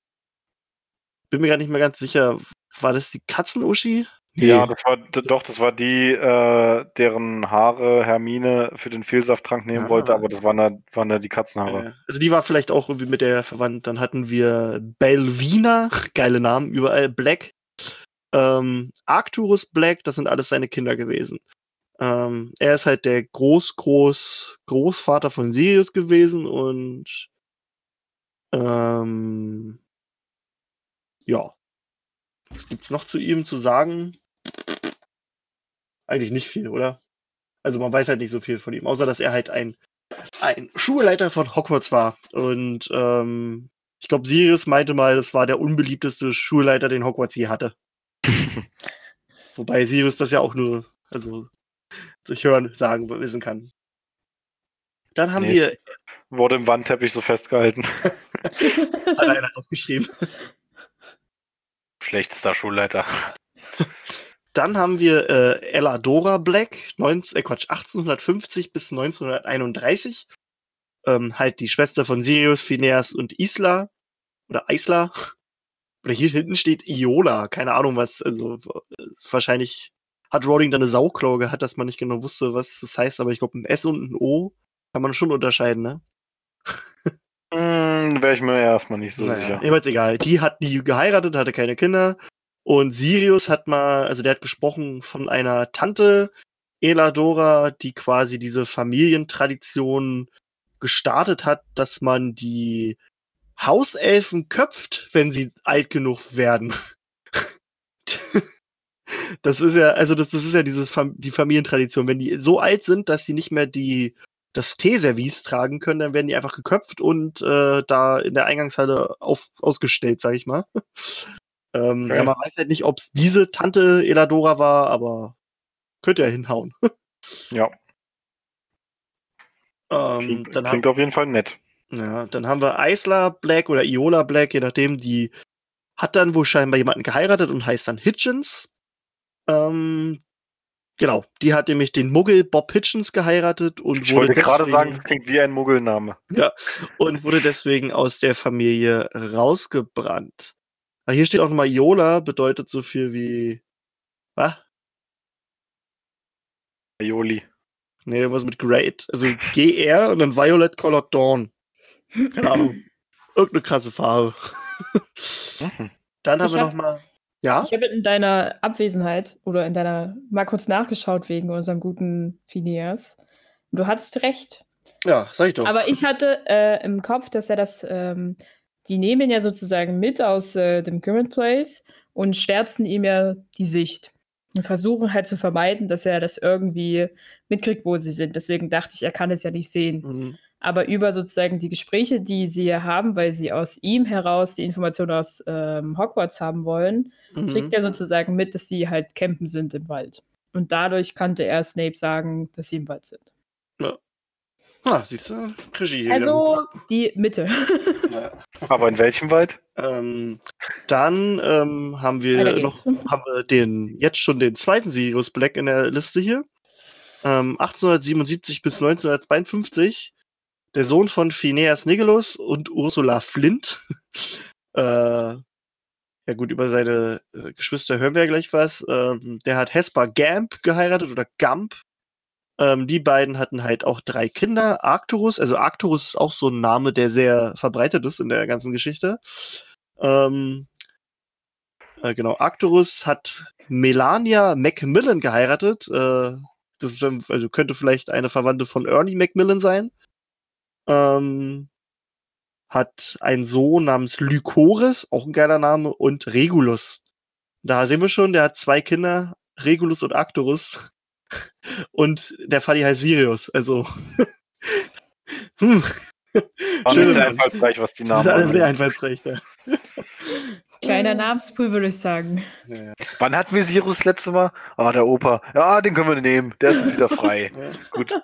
Bin mir gar nicht mehr ganz sicher. War das die Katzenuschi? Nee. Ja, das war doch, das war die, äh, deren Haare Hermine für den Fehlsafttrank nehmen ah. wollte, aber das waren da, waren da die Katzenhaare. Also die war vielleicht auch irgendwie mit der verwandt. Dann hatten wir Belvina, geile Namen überall, Black, ähm, Arcturus Black, das sind alles seine Kinder gewesen. Ähm, er ist halt der Groß, Groß, Großvater von Sirius gewesen und ähm, ja. Was gibt's noch zu ihm zu sagen? Eigentlich nicht viel, oder? Also man weiß halt nicht so viel von ihm, außer dass er halt ein, ein Schulleiter von Hogwarts war. Und ähm, ich glaube, Sirius meinte mal, das war der unbeliebteste Schulleiter, den Hogwarts je hatte. Wobei Sirius das ja auch nur, also sich hören, sagen, wissen kann. Dann haben nee, wir. Wurde im Wandteppich so festgehalten. Hat einer aufgeschrieben. Schlechtester Schulleiter. Dann haben wir äh, Eladora Black, 19, äh, Quatsch, 1850 bis 1931. Ähm, halt die Schwester von Sirius, Phineas und Isla. Oder Isla. Oder hier hinten steht Iola. Keine Ahnung was. Also wahrscheinlich hat Rowling dann eine Sauklaue gehabt, dass man nicht genau wusste, was das heißt, aber ich glaube, ein S und ein O kann man schon unterscheiden, ne? Mm, Wäre ich mir erstmal nicht so naja, sicher. Jedenfalls egal. Die hat die geheiratet, hatte keine Kinder. Und Sirius hat mal, also der hat gesprochen von einer Tante Eladora, die quasi diese Familientradition gestartet hat, dass man die Hauselfen köpft, wenn sie alt genug werden. das ist ja, also das, das ist ja dieses Fam die Familientradition. Wenn die so alt sind, dass sie nicht mehr die das Teeservice tragen können, dann werden die einfach geköpft und äh, da in der Eingangshalle auf, ausgestellt, sag ich mal. ähm, okay. ja, man weiß halt nicht, ob es diese Tante Eladora war, aber könnte ja hinhauen. ja. Ähm, klingt, klingt auf jeden Fall nett. Ja, dann haben wir Isla Black oder Iola Black, je nachdem, die hat dann wohl scheinbar jemanden geheiratet und heißt dann Hitchens. Ähm, genau, die hat nämlich den Muggel Bob Hitchens geheiratet und ich wurde wollte gerade sagen, das klingt wie ein Muggelname. Ja, und wurde deswegen aus der Familie rausgebrannt. Aber hier steht auch nochmal Iola, bedeutet so viel wie. Was? Aioli. Nee, was mit Great. Also GR und dann Violet Colored Dawn. Keine Ahnung. Irgendeine krasse Farbe. Mhm. Dann haben ich wir hab, noch mal. Ja? Ich habe in deiner Abwesenheit oder in deiner mal kurz nachgeschaut wegen unserem guten Phineas. Du hattest recht. Ja, sag ich doch. Aber ich hatte äh, im Kopf, dass er das, ähm, die nehmen ja sozusagen mit aus äh, dem Current Place und schwärzen ihm ja die Sicht. Und versuchen halt zu vermeiden, dass er das irgendwie mitkriegt, wo sie sind. Deswegen dachte ich, er kann es ja nicht sehen. Mhm aber über sozusagen die Gespräche, die sie hier haben, weil sie aus ihm heraus die Informationen aus ähm, Hogwarts haben wollen, mhm. kriegt er sozusagen mit, dass sie halt campen sind im Wald. Und dadurch kannte er Snape sagen, dass sie im Wald sind. Ja. Ah, siehst du, Regie hier. Also die Mitte. Ja. Aber in welchem Wald? Ähm, dann ähm, haben wir noch haben wir den, jetzt schon den zweiten Sirius Black in der Liste hier. Ähm, 1877 bis 1952 der Sohn von Phineas Nigellus und Ursula Flint. äh, ja gut, über seine äh, Geschwister hören wir ja gleich was. Ähm, der hat Hesper Gamp geheiratet oder Gump. Ähm, die beiden hatten halt auch drei Kinder. Arcturus, also Arcturus ist auch so ein Name, der sehr verbreitet ist in der ganzen Geschichte. Ähm, äh, genau, Arcturus hat Melania Macmillan geheiratet. Äh, das ist, also könnte vielleicht eine Verwandte von Ernie Macmillan sein ähm, hat einen Sohn namens Lycoris, auch ein geiler Name, und Regulus. Da sehen wir schon, der hat zwei Kinder, Regulus und Arcturus. Und der Fadi heißt Sirius, also. hm. Schön sehr einfallsreich, was die Namen Das ist alles sehr einfallsreich, ja. Kleiner Namenspool, würde ich sagen. Ja. Wann hatten wir Sirius letzte Mal? Ah, der Opa. Ja, den können wir nehmen. Der ist wieder frei. Ja. Gut.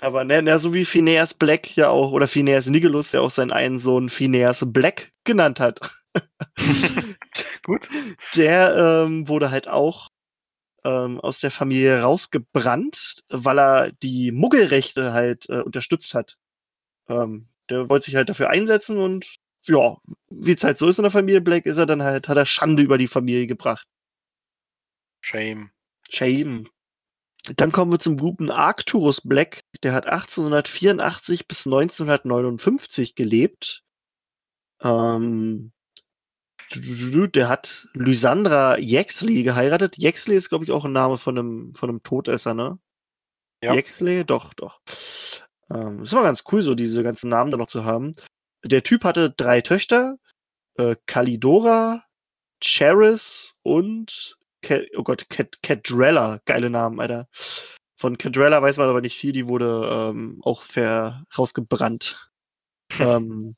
Aber ne, ne, so wie Phineas Black ja auch, oder Phineas Nigellus ja auch seinen einen Sohn Phineas Black genannt hat. Gut. Der ähm, wurde halt auch ähm, aus der Familie rausgebrannt, weil er die Muggelrechte halt äh, unterstützt hat. Ähm, der wollte sich halt dafür einsetzen und ja, wie es halt so ist in der Familie Black, ist er dann halt, hat er Schande über die Familie gebracht. Shame. Shame. Dann kommen wir zum guten Arcturus Black. Der hat 1884 bis 1959 gelebt. Ähm, der hat Lysandra Yaxley geheiratet. Yaxley ist, glaube ich, auch ein Name von einem, von einem Todesser, ne? Ja. Yaxley? Doch, doch. Ähm, ist immer ganz cool, so diese ganzen Namen da noch zu haben. Der Typ hatte drei Töchter. Äh, Kalidora, Charis und Cat, oh Gott, Cat, Cadrella, geile Namen, Alter. Von Cadrella weiß man aber nicht viel, die wurde ähm, auch ver rausgebrannt. ähm,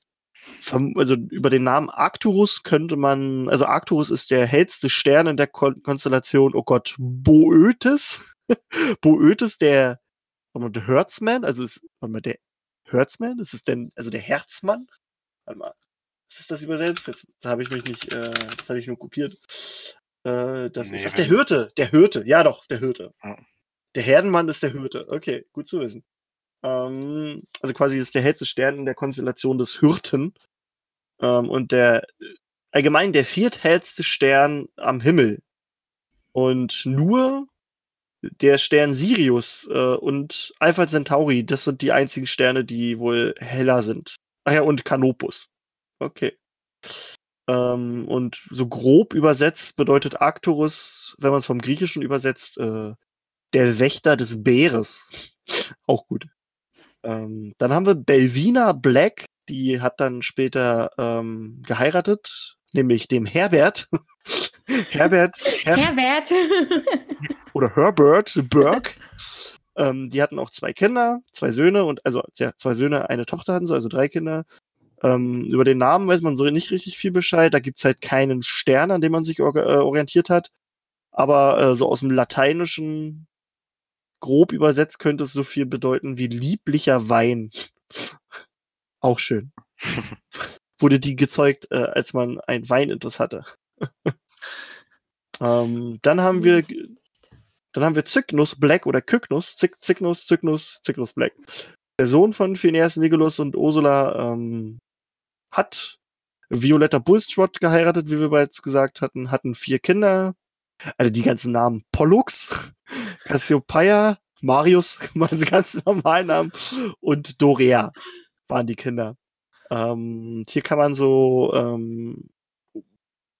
vom, also über den Namen Arcturus könnte man, also Arcturus ist der hellste Stern in der Kon Konstellation, oh Gott, Boötes. Boötes, der, warte mal, der Hertzman, also ist, warte mal, der Hertzman, ist es denn, also der Herzmann? Warte mal, was ist das übersetzt? Jetzt habe ich mich nicht, äh, das habe ich nur kopiert. Äh, das nee, ist ach, der Hirte, der Hirte, ja doch, der Hirte. Ja. Der Herdenmann ist der Hirte. Okay, gut zu wissen. Ähm, also quasi ist der hellste Stern in der Konstellation des Hirten. Ähm, und der allgemein der vierthellste Stern am Himmel. Und nur der Stern Sirius äh, und Alpha Centauri, das sind die einzigen Sterne, die wohl heller sind. Ach ja, und Canopus. Okay. Ähm, und so grob übersetzt bedeutet Arcturus, wenn man es vom Griechischen übersetzt, äh, der Wächter des Bäres. Auch gut. Ähm, dann haben wir Belvina Black, die hat dann später ähm, geheiratet, nämlich dem Herbert. Herbert, Her Herbert. oder Herbert Burke. Ähm, die hatten auch zwei Kinder, zwei Söhne und also ja, zwei Söhne, eine Tochter hatten sie, also drei Kinder. Ähm, über den Namen weiß man so nicht richtig viel Bescheid. Da gibt's halt keinen Stern, an dem man sich or äh, orientiert hat. Aber äh, so aus dem Lateinischen grob übersetzt könnte es so viel bedeuten wie lieblicher Wein. Auch schön. Wurde die gezeugt, äh, als man ein Weinintus hatte. ähm, dann haben wir dann haben wir Cygnus Black oder Kygnus, Zyk, Cygnus, Cygnus, Cygnus Black. Der Sohn von Phineas Nigulus und Ursula ähm, hat Violetta Bulstrode geheiratet, wie wir bereits gesagt hatten, hatten vier Kinder. Also die ganzen Namen. Pollux, Cassiopeia, Marius, meine ganzen normalen Namen und Dorea waren die Kinder. Ähm, hier kann man so ähm,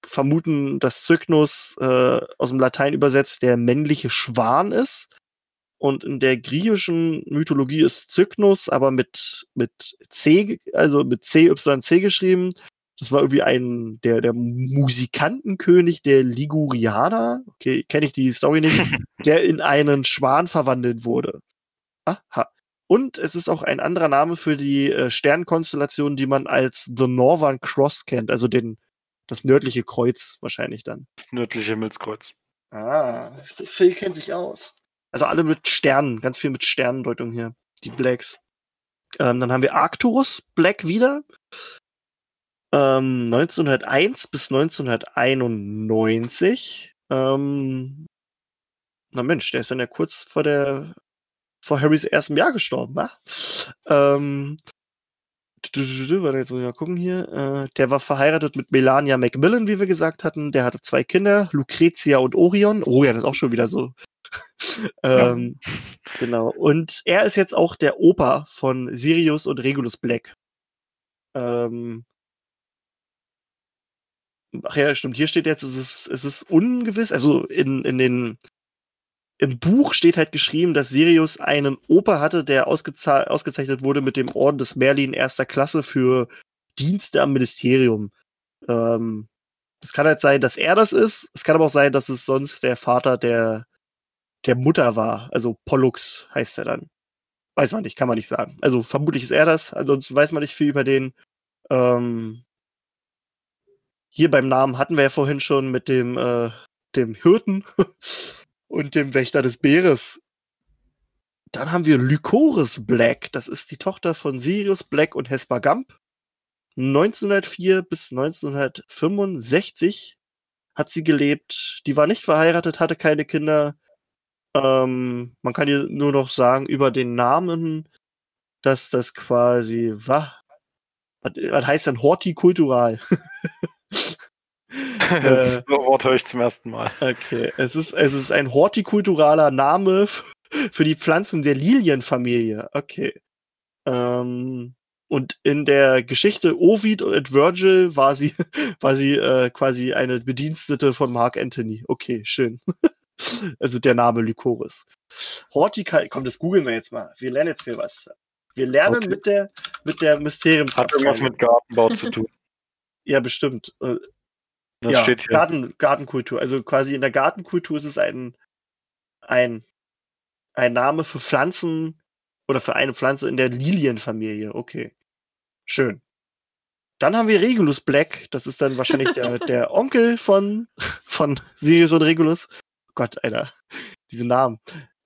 vermuten, dass Cygnus äh, aus dem Latein übersetzt der männliche Schwan ist. Und in der griechischen Mythologie ist Cygnus aber mit, mit C, also mit C-Y-C geschrieben. Das war irgendwie ein, der, der Musikantenkönig der Ligurianer. Okay, kenne ich die Story nicht. der in einen Schwan verwandelt wurde. Aha. Und es ist auch ein anderer Name für die äh, Sternkonstellation, die man als The Northern Cross kennt, also den, das nördliche Kreuz wahrscheinlich dann. Nördliche Himmelskreuz. Ah, Phil kennt sich aus. Also alle mit Sternen, ganz viel mit Sternendeutung hier, die Blacks. Ähm, dann haben wir Arcturus Black wieder. Ähm, 1901 bis 1991. Ähm, na Mensch, der ist dann ja kurz vor der vor Harrys erstem Jahr gestorben, wa? Ähm, Warte, jetzt muss ich mal gucken hier. Äh, der war verheiratet mit Melania Macmillan, wie wir gesagt hatten. Der hatte zwei Kinder, Lucrezia und Orion. Orion ist auch schon wieder so. ähm, ja. Genau. Und er ist jetzt auch der Opa von Sirius und Regulus Black. Ähm, ach ja, stimmt. Hier steht jetzt, es ist, es ist ungewiss. Also in, in den im Buch steht halt geschrieben, dass Sirius einen Opa hatte, der ausgeze ausgezeichnet wurde mit dem Orden des Merlin erster Klasse für Dienste am Ministerium. Ähm, es kann halt sein, dass er das ist. Es kann aber auch sein, dass es sonst der Vater der, der Mutter war. Also Pollux heißt er dann. Weiß man nicht, kann man nicht sagen. Also vermutlich ist er das. Ansonsten weiß man nicht viel über den. Ähm, hier beim Namen hatten wir ja vorhin schon mit dem, äh, dem Hirten. und dem Wächter des Bäres. Dann haben wir Lycoris Black. Das ist die Tochter von Sirius Black und Hesper Gump. 1904 bis 1965 hat sie gelebt. Die war nicht verheiratet, hatte keine Kinder. Ähm, man kann ihr nur noch sagen über den Namen, dass das quasi was, was heißt denn hortikultural? das äh, Wort höre ich zum ersten Mal. Okay, es ist, es ist ein hortikulturaler Name für die Pflanzen der Lilienfamilie. Okay. Ähm, und in der Geschichte Ovid und Virgil war sie, war sie äh, quasi eine Bedienstete von Mark Anthony. Okay, schön. Also der Name Lycoris. Hortikal, komm, das googeln wir jetzt mal. Wir lernen jetzt hier was. Wir lernen okay. mit der, mit der Mysteriums. Hat irgendwas mit Gartenbau zu tun. Ja, bestimmt. Äh, das ja, steht hier. Garten, Gartenkultur. Also quasi in der Gartenkultur ist es ein, ein, ein Name für Pflanzen oder für eine Pflanze in der Lilienfamilie. Okay. Schön. Dann haben wir Regulus Black. Das ist dann wahrscheinlich der, der Onkel von, von Sirius und Regulus. Gott, Alter. Diese Namen.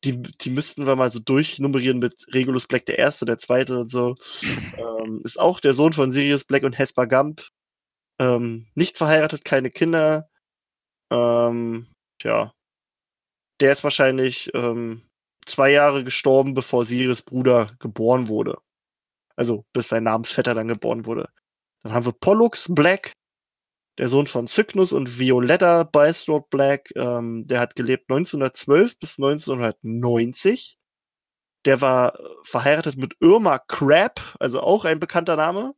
Die, die müssten wir mal so durchnummerieren mit Regulus Black der Erste, der Zweite und so. ähm, ist auch der Sohn von Sirius Black und Hesper Gump. Ähm, nicht verheiratet, keine Kinder. Ähm, tja. Der ist wahrscheinlich ähm, zwei Jahre gestorben, bevor Siris Bruder geboren wurde. Also bis sein Namensvetter dann geboren wurde. Dann haben wir Pollux Black, der Sohn von Cygnus und Violetta Bystrode Black. Ähm, der hat gelebt 1912 bis 1990. Der war verheiratet mit Irma Crab, also auch ein bekannter Name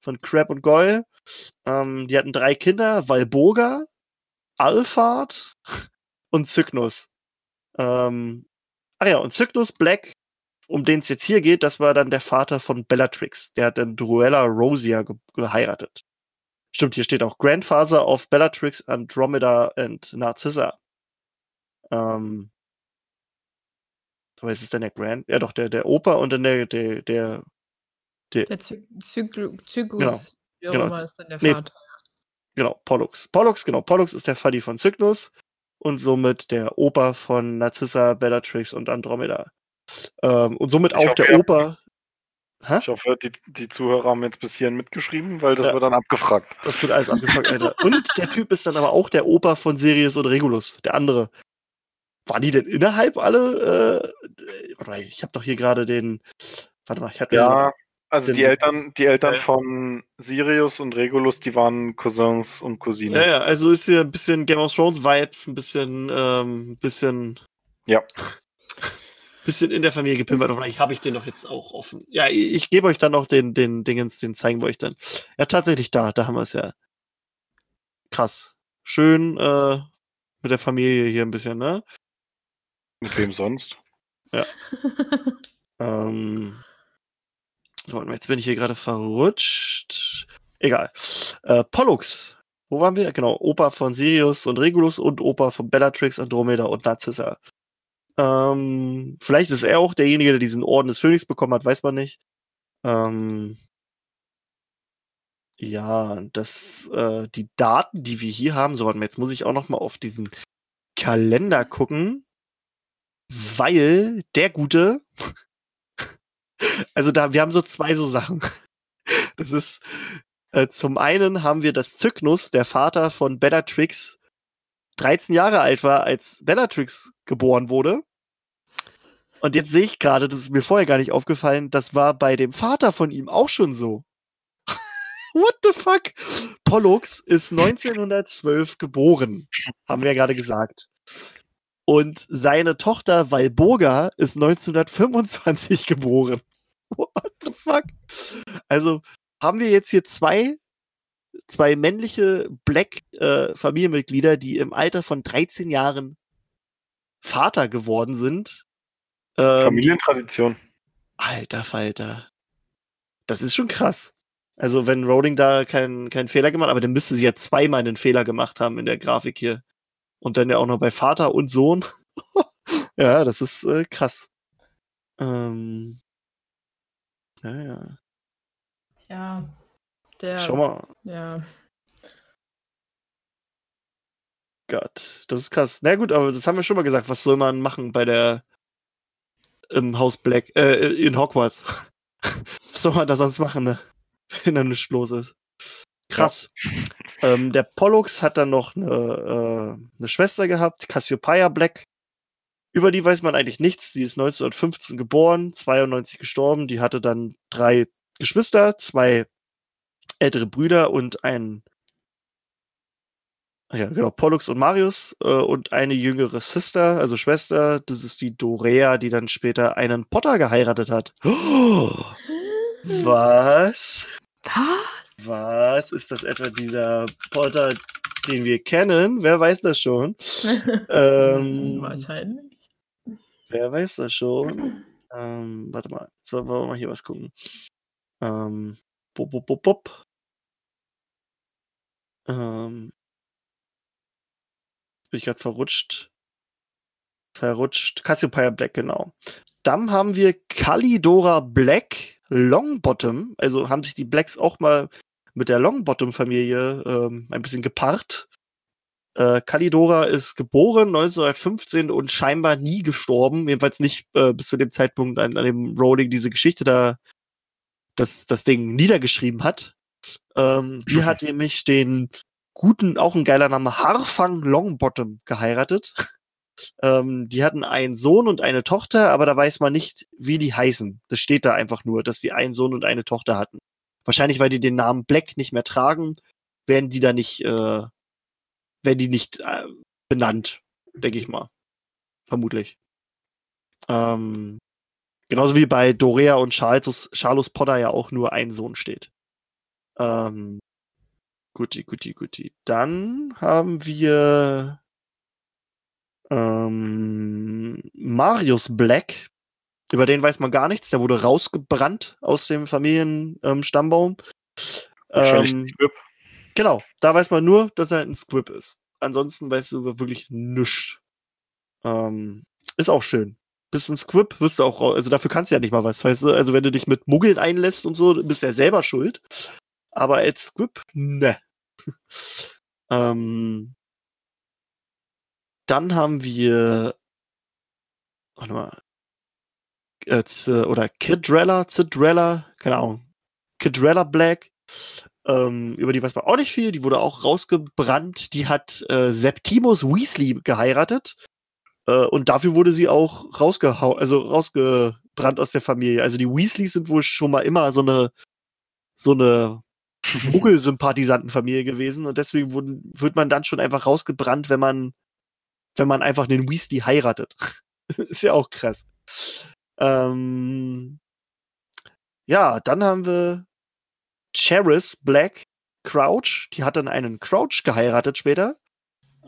von Crab und Goyle. Ähm, die hatten drei Kinder, Valboga, Alphard und Cygnus. Ähm, ach ja, und Cygnus Black um den es jetzt hier geht, das war dann der Vater von Bellatrix. Der hat dann Druella Rosia ge geheiratet. Stimmt, hier steht auch Grandfather of Bellatrix, Andromeda and Narcissa. Ähm, aber ist es denn der Grand? Ja, doch, der, der Opa und dann der, der, der, Der Zy Zyklu Zyklus, Genau, wie auch genau. immer ist dann der Nee. Vater. genau, Pollux. Pollux, genau, Pollux ist der Faddy von Cygnus und somit der Opa von Narcissa, Bellatrix und Andromeda. Ähm, und somit Ich auch der Opa. Hä? Ich hoffe, die, die Zuhörer haben jetzt bis hierhin mitgeschrieben, weil das Ja. wird dann abgefragt. Das wird alles abgefragt, Alter. Und der Typ ist dann aber auch der Opa von Sirius und Regulus, der andere. Waren die denn innerhalb alle? Äh, warte mal, ich habe doch hier gerade den. Warte mal, ich hatte Ja, also Den- die Eltern, die Eltern Ja. von Sirius und Regulus, die waren Cousins und Cousinen. Ja, ja, also ist hier ein bisschen Game of Thrones Vibes, ein bisschen, ähm, bisschen. Ja. Bisschen in der Familie gepimpert. Und Vielleicht habe ich den doch jetzt auch offen. Ja, ich, ich gebe euch dann noch den, den Dingens, den zeigen wir euch dann. Ja, tatsächlich da, da haben wir es ja. Krass. Schön, äh, mit der Familie hier ein bisschen, ne? Mit wem sonst? Ähm, so, warte mal, jetzt bin ich hier gerade verrutscht. Egal. Äh, Pollux. Wo waren wir? Genau, Opa von Sirius und Regulus und Opa von Bellatrix, Andromeda und Narcissa. Ähm, vielleicht ist er auch derjenige, der diesen Orden des Phönix bekommen hat, weiß man nicht. Ähm, ja, das, äh, die Daten, die wir hier haben, so, warte mal, jetzt muss ich auch noch mal auf diesen Kalender gucken, weil der Gute, also da, wir haben so zwei so Sachen. Das ist, äh, zum einen haben wir das Cygnus, der Vater von Bellatrix, 13 Jahre alt war, als Bellatrix geboren wurde. Und jetzt sehe ich gerade, das ist mir vorher gar nicht aufgefallen, das war bei dem Vater von ihm auch schon so. What the fuck? Pollux ist 1912 geboren, haben wir ja gerade gesagt. Und seine Tochter Walburga ist 1925 geboren. What the fuck? Also haben wir jetzt hier zwei, zwei männliche Black-Familienmitglieder, die im Alter von 13 Jahren Vater geworden sind. Ähm, Familientradition. Alter Falter. Das ist schon krass. Also, wenn Rowling da keinen keinen Fehler gemacht hat, aber dann müsste sie ja zweimal einen Fehler gemacht haben in der Grafik hier. Und dann ja auch noch bei Vater und Sohn. ja, das ist äh, krass. Ähm. Naja. Tja, der. Schau mal. Ja. Gott, das ist krass. Na gut, aber das haben wir schon mal gesagt. Was soll man machen bei der im Haus Black, äh, in Hogwarts? Was soll man da sonst machen, ne? Wenn da nichts los ist. Krass. Ähm, der Pollux hat dann noch eine, äh, eine Schwester gehabt, Cassiopeia Black. Über die weiß man eigentlich nichts. Die ist 1915 geboren, 92 gestorben. Die hatte dann drei Geschwister, zwei ältere Brüder und ein ja, genau, Pollux und Marius äh, und eine jüngere Sister, also Schwester, das ist die Dorea, die dann später einen Potter geheiratet hat. Oh, was? Was? Was? Ist das etwa dieser Potter, den wir kennen? Wer weiß das schon? Ähm, Wahrscheinlich. Wer weiß das schon? Ähm, warte mal, jetzt wollen wir mal hier was gucken. Ähm, bop, bop, bop, bop. Ähm, bin ich gerade verrutscht. Verrutscht. Cassiopeia Black, genau. Dann haben wir Kalidora Black Longbottom. Also haben sich die Blacks auch mal mit der Longbottom-Familie ähm, ein bisschen gepaart. Äh, Kalidora ist geboren 1915 und scheinbar nie gestorben. Jedenfalls nicht äh, bis zu dem Zeitpunkt, an, an dem Rowling diese Geschichte da das, das Ding niedergeschrieben hat. Ähm, die hat nämlich den guten, auch ein geiler Name, Harfang Longbottom geheiratet. ähm, die hatten einen Sohn und eine Tochter, aber da weiß man nicht, wie die heißen. Das steht da einfach nur, dass die einen Sohn und eine Tochter hatten. Wahrscheinlich, weil die den Namen Black nicht mehr tragen, werden die da nicht, äh, werden die nicht äh, benannt, denke ich mal. Vermutlich. Ähm, genauso wie bei Dorea und Charles, Charles Potter ja auch nur ein Sohn steht. Ähm, guti, guti, guti. Dann haben wir ähm, Marius Black. über den weiß man gar nichts. Der wurde rausgebrannt aus dem Familienstammbaum. Ähm, Squib. genau, da weiß man nur, dass er ein Squib ist. Ansonsten weißt du wirklich nichts. Ähm, ist auch schön. Bist ein Squib, wirst du auch, rau- also dafür kannst du ja nicht mal was, weißt du? Also wenn du dich mit Muggeln einlässt und so, bist du ja selber schuld. Aber als Squib, ne. ähm, dann haben wir, warte mal, äh, oder Kidrella, Zidrella, keine Ahnung, Kidrella Black, ähm, über die weiß man auch nicht viel, die wurde auch rausgebrannt, die hat äh, Septimus Weasley geheiratet äh, und dafür wurde sie auch rausgehauen, also rausgebrannt aus der Familie. Also die Weasleys sind wohl schon mal immer so eine so eine Muggel-Sympathisantenfamilie gewesen und deswegen wurden, wird man dann schon einfach rausgebrannt, wenn man wenn man einfach einen Weasley heiratet. Ist ja auch krass. Ähm, ja, dann haben wir Charis Black Crouch. Die hat dann einen Crouch geheiratet später.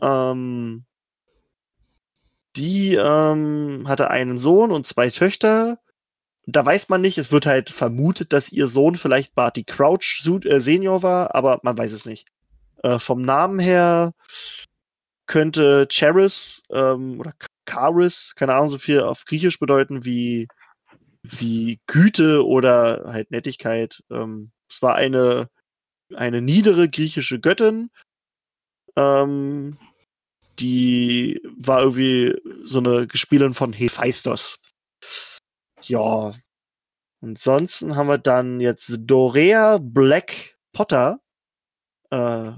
Ähm, die ähm, hatte einen Sohn und zwei Töchter. Da weiß man nicht, es wird halt vermutet, dass ihr Sohn vielleicht Barty Crouch äh, Senior war, aber man weiß es nicht. Äh, vom Namen her könnte Charis ähm, oder Charis, keine Ahnung, so viel auf Griechisch bedeuten wie, wie Güte oder halt Nettigkeit. Ähm, es war eine, eine niedere griechische Göttin, ähm, die war irgendwie so eine Gespielin von Hephaistos. Ja. Ansonsten haben wir dann jetzt Dorea Black Potter, äh,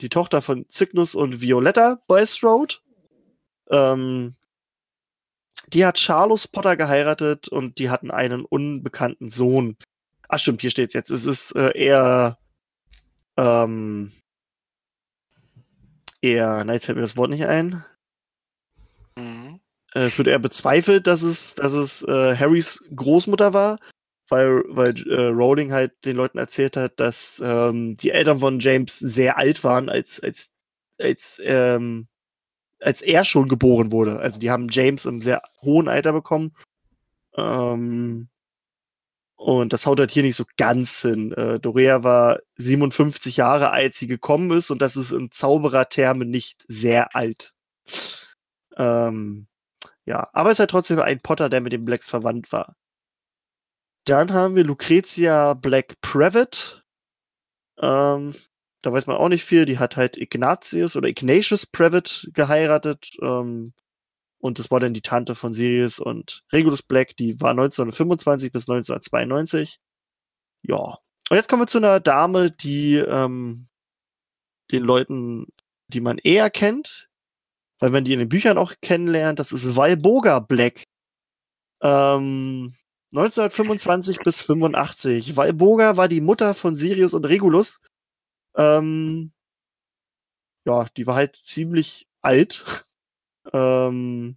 die Tochter von Cygnus und Violetta Bulstrode. Ähm, die hat Charles Potter geheiratet und die hatten einen unbekannten Sohn. Ach stimmt, hier steht's jetzt. Es ist äh, eher ähm, eher, nein, jetzt fällt mir das Wort nicht ein. Mhm. Äh, Es wird eher bezweifelt, dass es, dass es äh, Harrys Großmutter war, weil, weil äh, Rowling halt den Leuten erzählt hat, dass ähm, die Eltern von James sehr alt waren, als, als, als, ähm, als er schon geboren wurde. Also die haben James im sehr hohen Alter bekommen. Ähm, und das haut halt hier nicht so ganz hin. Äh, Dorea war 57 Jahre, als sie gekommen ist, und das ist in Zauberertermen nicht sehr alt. Ähm, ja, aber ist halt trotzdem ein Potter, der mit den Blacks verwandt war. Dann haben wir Lucretia Black Previtt. Ähm, da weiß man auch nicht viel. Die hat halt Ignatius oder Ignatius Previtt geheiratet. Ähm, und das war dann die Tante von Sirius und Regulus Black. Die war 1925 bis 1992. Ja. Und jetzt kommen wir zu einer Dame, die ähm, den Leuten, die man eher kennt, weil man die in den Büchern auch kennenlernt, das ist Valboga Black. Ähm, 1925 bis 85. Valboga war die Mutter von Sirius und Regulus. Ähm, ja, die war halt ziemlich alt. ähm,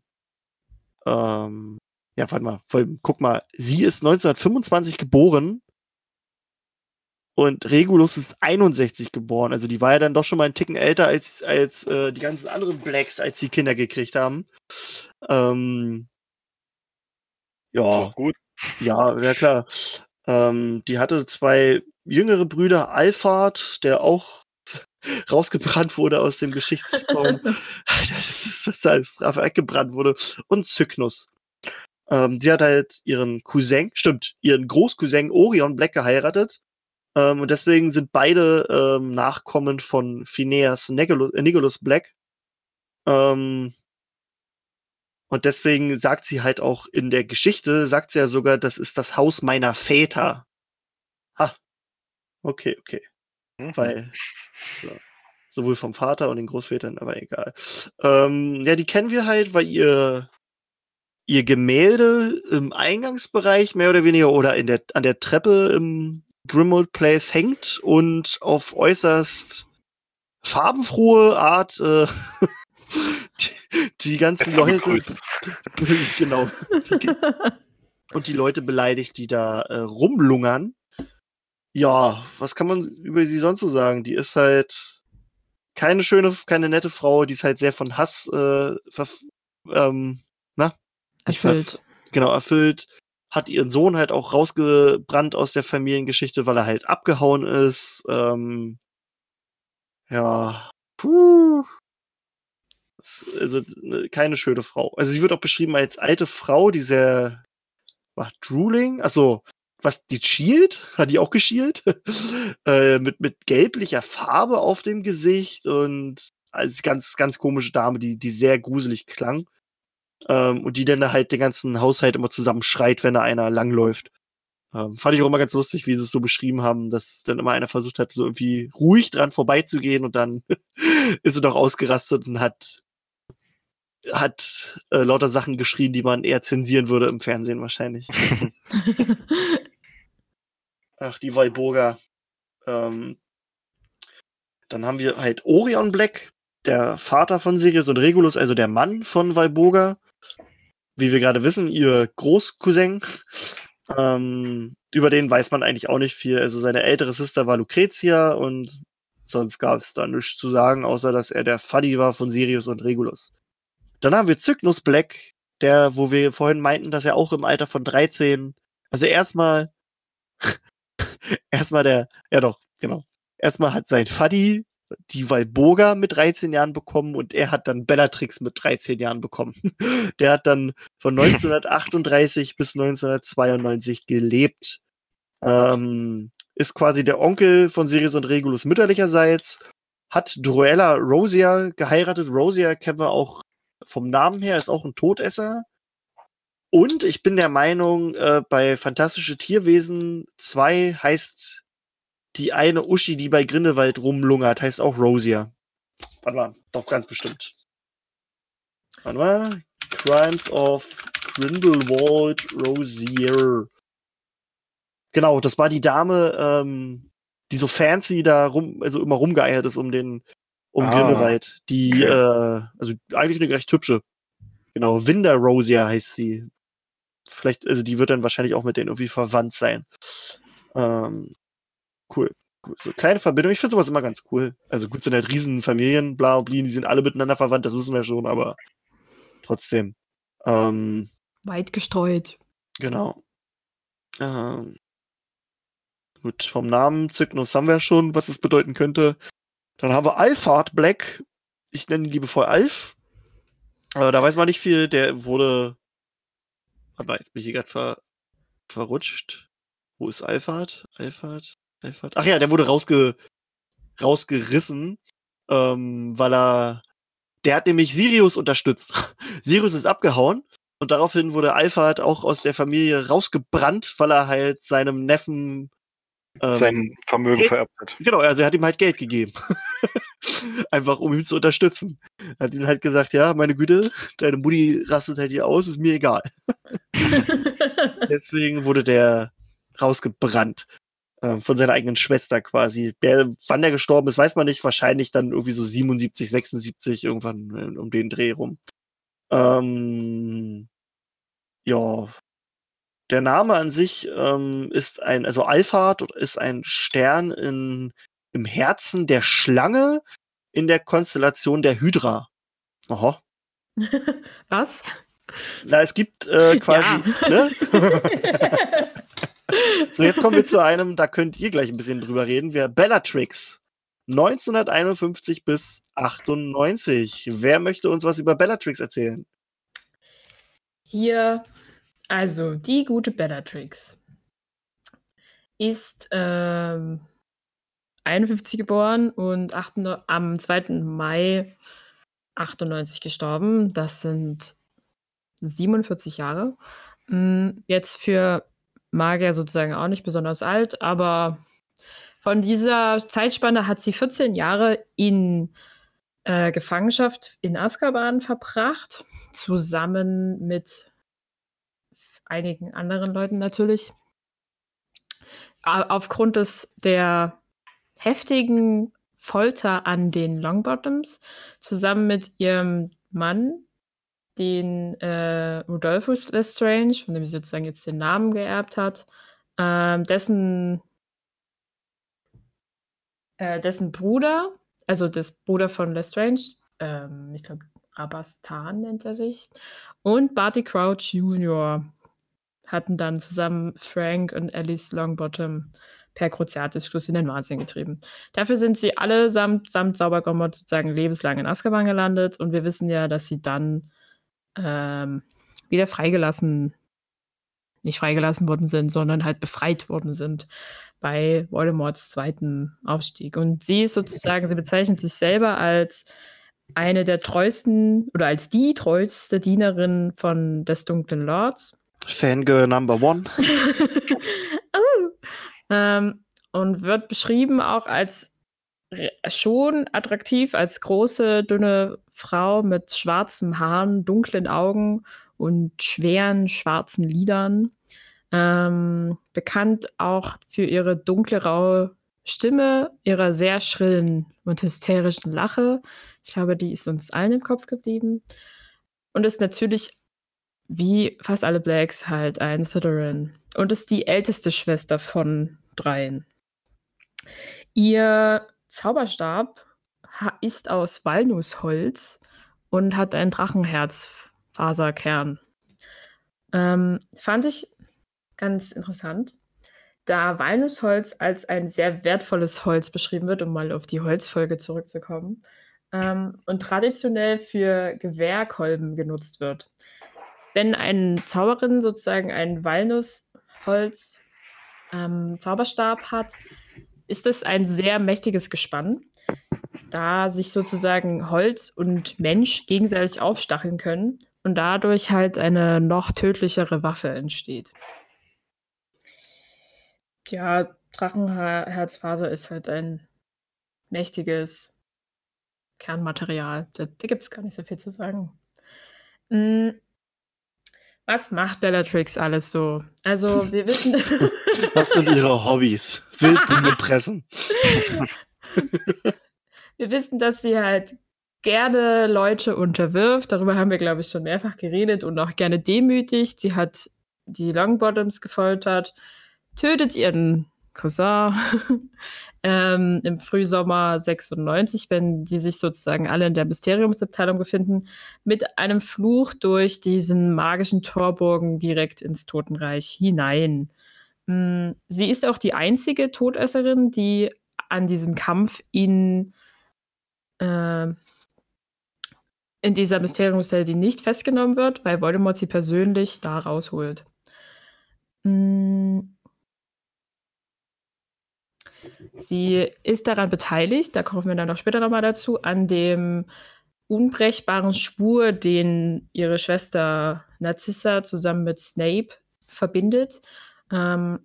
ähm, ja, warte mal, vor allem, guck mal, sie ist 1925 geboren und Regulus ist 61 geboren. Also die war ja dann doch schon mal einen Ticken älter als, als äh, die ganzen anderen Blacks, als sie Kinder gekriegt haben. Ähm, ja, gut. ja, ja klar. Ähm, die hatte zwei jüngere Brüder, Alphard, der auch rausgebrannt wurde aus dem Geschichtsbaum. das ist das alles drauf weggebrannt wurde. Und Cygnus. Ähm, sie hat halt ihren Cousin, stimmt, ihren Großcousin Orion Black geheiratet. Ähm, und deswegen sind beide ähm, Nachkommen von Phineas Nigelus, äh, Nigelus Black. Ähm, und deswegen sagt sie halt auch in der Geschichte, sagt sie ja sogar, das ist das Haus meiner Väter. Ha. Okay, okay. Mhm. Weil, so, sowohl vom Vater und den Großvätern, aber egal. Ähm, ja, die kennen wir halt, weil ihr, ihr Gemälde im Eingangsbereich mehr oder weniger oder in der, an der Treppe im Grimmauld Place hängt und auf äußerst farbenfrohe Art äh, die, die ganzen Leute, genau, die, und die Leute beleidigt, die da äh, rumlungern. Ja, was kann man über sie sonst so sagen? Die ist halt keine schöne, keine nette Frau, die ist halt sehr von Hass äh, verf ähm, na? Erfüllt. genau erfüllt, hat ihren Sohn halt auch rausgebrannt aus der Familiengeschichte, weil er halt abgehauen ist. Ähm, ja, puh. Also ne, keine schöne Frau. Also sie wird auch beschrieben als alte Frau, die sehr war drooling. Achso, was die schielt? Hat die auch geschielt? äh, mit, mit gelblicher Farbe auf dem Gesicht und also ganz, ganz komische Dame, die, die sehr gruselig klang. Ähm, und die dann halt den ganzen Haushalt immer zusammen schreit, wenn da einer langläuft. Ähm, fand ich auch immer ganz lustig, wie sie es so beschrieben haben, dass dann immer einer versucht hat, so irgendwie ruhig dran vorbeizugehen und dann ist sie doch ausgerastet und hat hat äh, lauter Sachen geschrien, die man eher zensieren würde im Fernsehen wahrscheinlich. Ach, die Walburga. Ähm, dann haben wir halt Orion Black, der Vater von Sirius und Regulus, also der Mann von Walburga. Wie wir gerade wissen, ihr Großcousin. Ähm, über den weiß man eigentlich auch nicht viel. Also seine ältere Sister war Lucretia und sonst gab es da nichts zu sagen, außer dass er der Fuddy war von Sirius und Regulus. Dann haben wir Cygnus Black, der, wo wir vorhin meinten, dass er auch im Alter von 13, also erstmal, erstmal der, ja doch, genau. Erstmal hat sein Fuddy die Valboga mit 13 Jahren bekommen und er hat dann Bellatrix mit 13 Jahren bekommen. Der hat dann von 1938 bis 1992 gelebt. Ähm, ist quasi der Onkel von Sirius und Regulus mütterlicherseits. Hat Druella Rosia geheiratet. Rosia kennen wir auch vom Namen her, ist auch ein Todesser. Und ich bin der Meinung, äh, bei Fantastische Tierwesen 2 heißt die eine Uschi, die bei Grindelwald rumlungert, heißt auch Rosia. Warte mal, doch ganz bestimmt. Warte mal. Crimes of Grindelwald Rosier. Genau, das war die Dame, ähm, die so fancy da rum, also immer rumgeeiert ist um den, um ah, Grindelwald. Die, okay. äh, also eigentlich eine recht hübsche. Genau, Winder Rosia heißt sie. Vielleicht, also die wird dann wahrscheinlich auch mit denen irgendwie verwandt sein. Ähm, cool. So kleine Verbindung. Ich finde sowas immer ganz cool. Also gut, sind halt Riesenfamilien, bla und blin, die sind alle miteinander verwandt, das wissen wir schon, aber trotzdem. Ähm, Weit gestreut. Genau. Ähm, gut, vom Namen Cygnus haben wir schon, was es bedeuten könnte. Dann haben wir Alphard Black. Ich nenne ihn liebevoll Alf. Aber da weiß man nicht viel. Der wurde. Mal, jetzt bin ich hier gerade ver verrutscht. Wo ist Alphard? Alphard? Alphard? Ach ja, der wurde rausge rausgerissen, ähm, weil er. Der hat nämlich Sirius unterstützt. Sirius ist abgehauen und daraufhin wurde Alphard auch aus der Familie rausgebrannt, weil er halt seinem Neffen ähm, sein Vermögen Geld, vererbt hat. Genau, also er hat ihm halt Geld gegeben. Einfach um ihn zu unterstützen. Er hat ihm halt gesagt, ja, meine Güte, deine Mutti rastet halt hier aus, ist mir egal. Deswegen wurde der rausgebrannt. Äh, von seiner eigenen Schwester quasi. Der, wann der gestorben ist, weiß man nicht. Wahrscheinlich dann irgendwie so 77, 76, irgendwann äh, um den Dreh rum. Ähm, ja, der Name an sich ähm, ist ein, also Alphard ist ein Stern in, im Herzen der Schlange in der Konstellation der Hydra. Aha. Was? Na, es gibt äh, quasi. Ja. Ne? so, jetzt kommen wir zu einem, da könnt ihr gleich ein bisschen drüber reden. Wir Bellatrix. 1951 bis 98. Wer möchte uns was über Bellatrix erzählen? Hier also, die gute Bellatrix ist ähm, 51 geboren und 98, am 2. Mai 98 gestorben. Das sind 47 Jahre. Hm, jetzt für Magier sozusagen auch nicht besonders alt, aber von dieser Zeitspanne hat sie 14 Jahre in äh, Gefangenschaft in Azkaban verbracht, zusammen mit einigen anderen Leuten natürlich. Aufgrund des, der heftigen Folter an den Longbottoms zusammen mit ihrem Mann, den äh, Rudolphus Lestrange, von dem sie sozusagen jetzt den Namen geerbt hat, äh, dessen, äh, dessen Bruder, also des Bruder von Lestrange, ähm, ich glaube Rabastan nennt er sich, und Barty Crouch Jr., hatten dann zusammen Frank und Alice Longbottom per Cruciatus in den Wahnsinn getrieben. Dafür sind sie allesamt samt Saubergomot sozusagen lebenslang in Azkaban gelandet und wir wissen ja, dass sie dann ähm, wieder freigelassen, nicht freigelassen worden sind, sondern halt befreit worden sind bei Voldemorts zweiten Aufstieg. Und sie ist sozusagen, sie bezeichnet sich selber als eine der treuesten oder als die treueste Dienerin von des dunklen Lords. Fangirl Number One. ähm, und wird beschrieben auch als schon attraktiv, als große, dünne Frau mit schwarzen Haaren, dunklen Augen und schweren schwarzen Lidern. Ähm, bekannt auch für ihre dunkle, raue Stimme, ihrer sehr schrillen und hysterischen Lache. Ich glaube, die ist uns allen im Kopf geblieben. Und ist natürlich, wie fast alle Blacks, halt ein Slytherin. Und ist die älteste Schwester von dreien. Ihr Zauberstab ist aus Walnussholz und hat einen Drachenherzfaserkern. Ähm, fand ich ganz interessant, da Walnussholz als ein sehr wertvolles Holz beschrieben wird, um mal auf die Holzfolge zurückzukommen, ähm, und traditionell für Gewehrkolben genutzt wird. Wenn eine Zauberin sozusagen einen Walnussholz ähm, Zauberstab hat, ist es ein sehr mächtiges Gespann, da sich sozusagen Holz und Mensch gegenseitig aufstacheln können und dadurch halt eine noch tödlichere Waffe entsteht. Ja, Drachenherzfaser ist halt ein mächtiges Kernmaterial. Da, da gibt es gar nicht so viel zu sagen. Hm, was macht Bellatrix alles so? Also, wir wissen. Was sind ihre Hobbys? Wildblumen pressen. wir wissen, dass sie halt gerne Leute unterwirft. Darüber haben wir, glaube ich, schon mehrfach geredet und auch gerne demütigt. Sie hat die Longbottoms gefoltert tötet ihren Cousin ähm, im Frühsommer 96, wenn die sich sozusagen alle in der Mysteriumsabteilung befinden, mit einem Fluch durch diesen magischen Torburgen direkt ins Totenreich hinein. Mm, sie ist auch die einzige Todesserin, die an diesem Kampf in, äh, in dieser Mysteriumszelle, die nicht festgenommen wird, weil Voldemort sie persönlich da rausholt. Mm, Sie ist daran beteiligt, da kommen wir dann auch später nochmal dazu, an dem unbrechbaren Schwur, den ihre Schwester Narcissa zusammen mit Snape verbindet. Ähm,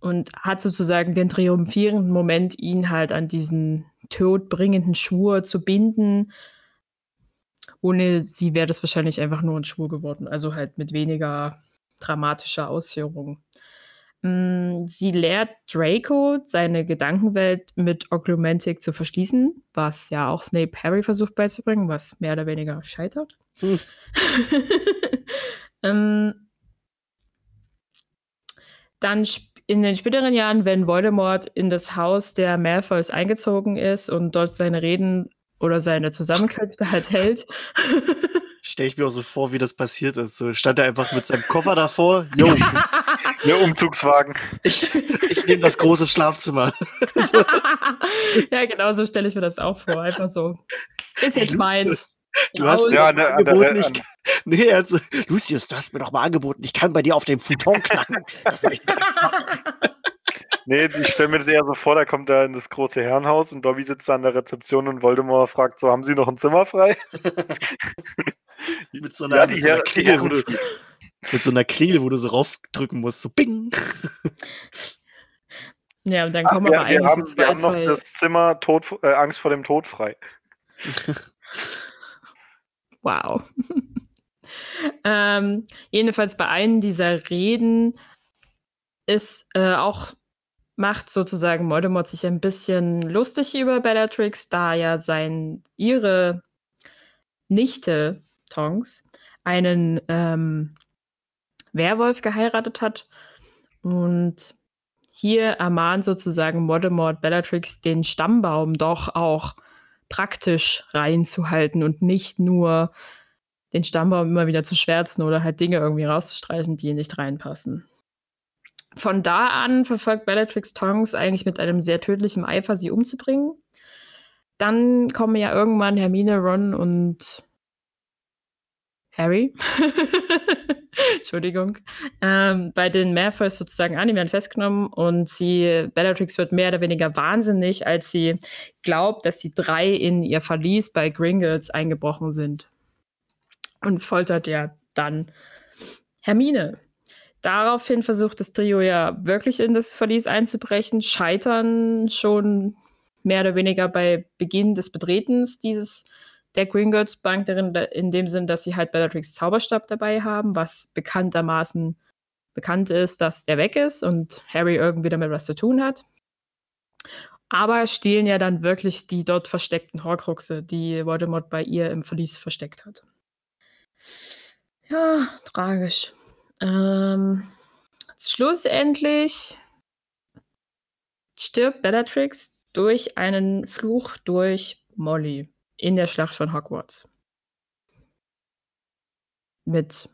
und hat sozusagen den triumphierenden Moment, ihn halt an diesen todbringenden Schwur zu binden. Ohne sie wäre das wahrscheinlich einfach nur ein Schwur geworden, also halt mit weniger dramatischer Ausführung. Hm, sie lehrt Draco, seine Gedankenwelt mit Oglumentic zu verschließen, was ja auch Snape Harry versucht beizubringen, was mehr oder weniger scheitert. Hm. ähm, dann in den späteren Jahren, wenn Voldemort in das Haus der Malfoys eingezogen ist und dort seine Reden oder seine Zusammenkünfte halt hält. Stelle ich mir auch so vor, wie das passiert ist. So stand er einfach mit seinem Koffer davor. Jo, Der Umzugswagen. Ich, ich nehme das große Schlafzimmer. ja, genau so stelle ich mir das auch vor. Einfach so. Ist jetzt meins. Du hast mir ja, ne, angeboten, ich, nee, also, Lucius, du hast mir doch mal angeboten, ich kann bei dir auf dem Futon knacken. Das möchte ich nicht machen. Nee, ich stelle mir das eher so vor, da kommt er in das große Herrenhaus und Dobby sitzt da an der Rezeption und Voldemort fragt so, haben Sie noch ein Zimmer frei? mit so einer, ja, mit so einer Klingel, wo du, mit so einer Klingel, wo du so raufdrücken musst, so bing. Ja, und dann kommen Ach, aber wir, eigentlich haben, so zwei, wir haben noch zwei... das Zimmer Tod, äh, Angst vor dem Tod frei. wow. ähm, jedenfalls bei einem dieser Reden ist äh, auch macht sozusagen Voldemort sich ein bisschen lustig über Bellatrix, da ja sein ihre Nichte Tonks einen ähm, Werwolf geheiratet hat. Und hier ermahnt sozusagen Voldemort Bellatrix, den Stammbaum doch auch praktisch reinzuhalten und nicht nur den Stammbaum immer wieder zu schwärzen oder halt Dinge irgendwie rauszustreichen, die nicht reinpassen. Von da an verfolgt Bellatrix Tongs eigentlich mit einem sehr tödlichen Eifer, sie umzubringen. Dann kommen ja irgendwann Hermine, Ron und Harry, Entschuldigung, ähm, bei den Malfoys sozusagen an, die werden festgenommen und sie, Bellatrix wird mehr oder weniger wahnsinnig, als sie glaubt, dass die drei in ihr Verlies bei Gringotts eingebrochen sind. Und foltert ja dann Hermine. Daraufhin versucht das Trio ja wirklich in das Verlies einzubrechen, scheitern schon mehr oder weniger bei Beginn des Betretens dieses der Gringotts Bank darin, in dem Sinn, dass sie halt Bellatrix Zauberstab dabei haben, was bekanntermaßen bekannt ist, dass der weg ist und Harry irgendwie damit was zu tun hat. Aber stehlen ja dann wirklich die dort versteckten Horcruxe, die Voldemort bei ihr im Verlies versteckt hat. Ja, tragisch. Ähm, schlussendlich stirbt Bellatrix durch einen Fluch durch Molly in der Schlacht von Hogwarts. Mit,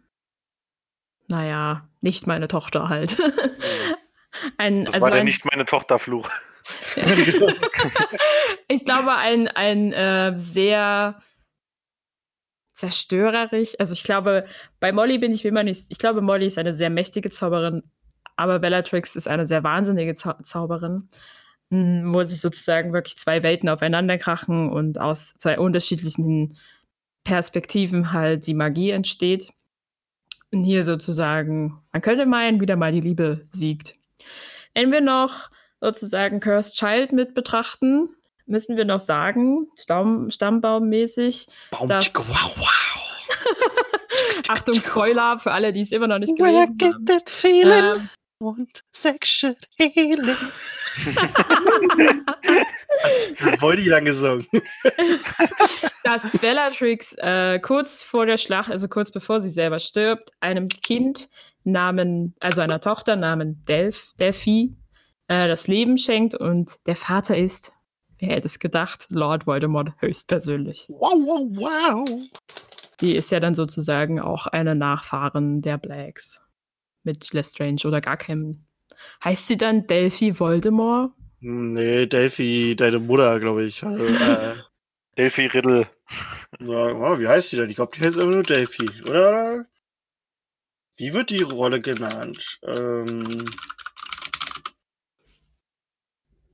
naja, nicht meine Tochter halt. ein, das also war der ein, nicht meine Tochter Fluch. ich glaube, ein, ein äh, sehr zerstörerisch. Also ich glaube, bei Molly bin ich mir immer nicht. Ich glaube, Molly ist eine sehr mächtige Zauberin, aber Bellatrix ist eine sehr wahnsinnige Zau Zauberin wo sich sozusagen wirklich zwei Welten aufeinander krachen und aus zwei unterschiedlichen Perspektiven halt die Magie entsteht. Und hier sozusagen, man könnte meinen, wieder mal die Liebe siegt. Wenn wir noch sozusagen Cursed Child mit betrachten, müssen wir noch sagen, Stamm, Stammbaummäßig, Baum dass, wow, wow. Achtung, Spoiler für alle, die es immer noch nicht gelesen When I get haben. That feeling, ähm, want sexual healing. Voll die lang gesungen. Dass Bellatrix äh, kurz vor der Schlacht, also kurz bevor sie selber stirbt, einem Kind namen, also einer Tochter namen Delph, Delphi, äh, das Leben schenkt und der Vater ist, wer hätte es gedacht, Lord Voldemort höchstpersönlich. Wow, wow, wow. Die ist ja dann sozusagen auch eine Nachfahren der Blacks mit Lestrange oder gar keinem Heißt sie dann Delphi Voldemort? Nee, Delphi, deine Mutter, glaube ich. Also, äh, Delphi Riddle. Ja, oh, wie heißt sie denn? Ich glaube, die heißt immer nur Delphi, oder? Wie wird die Rolle genannt? Ähm,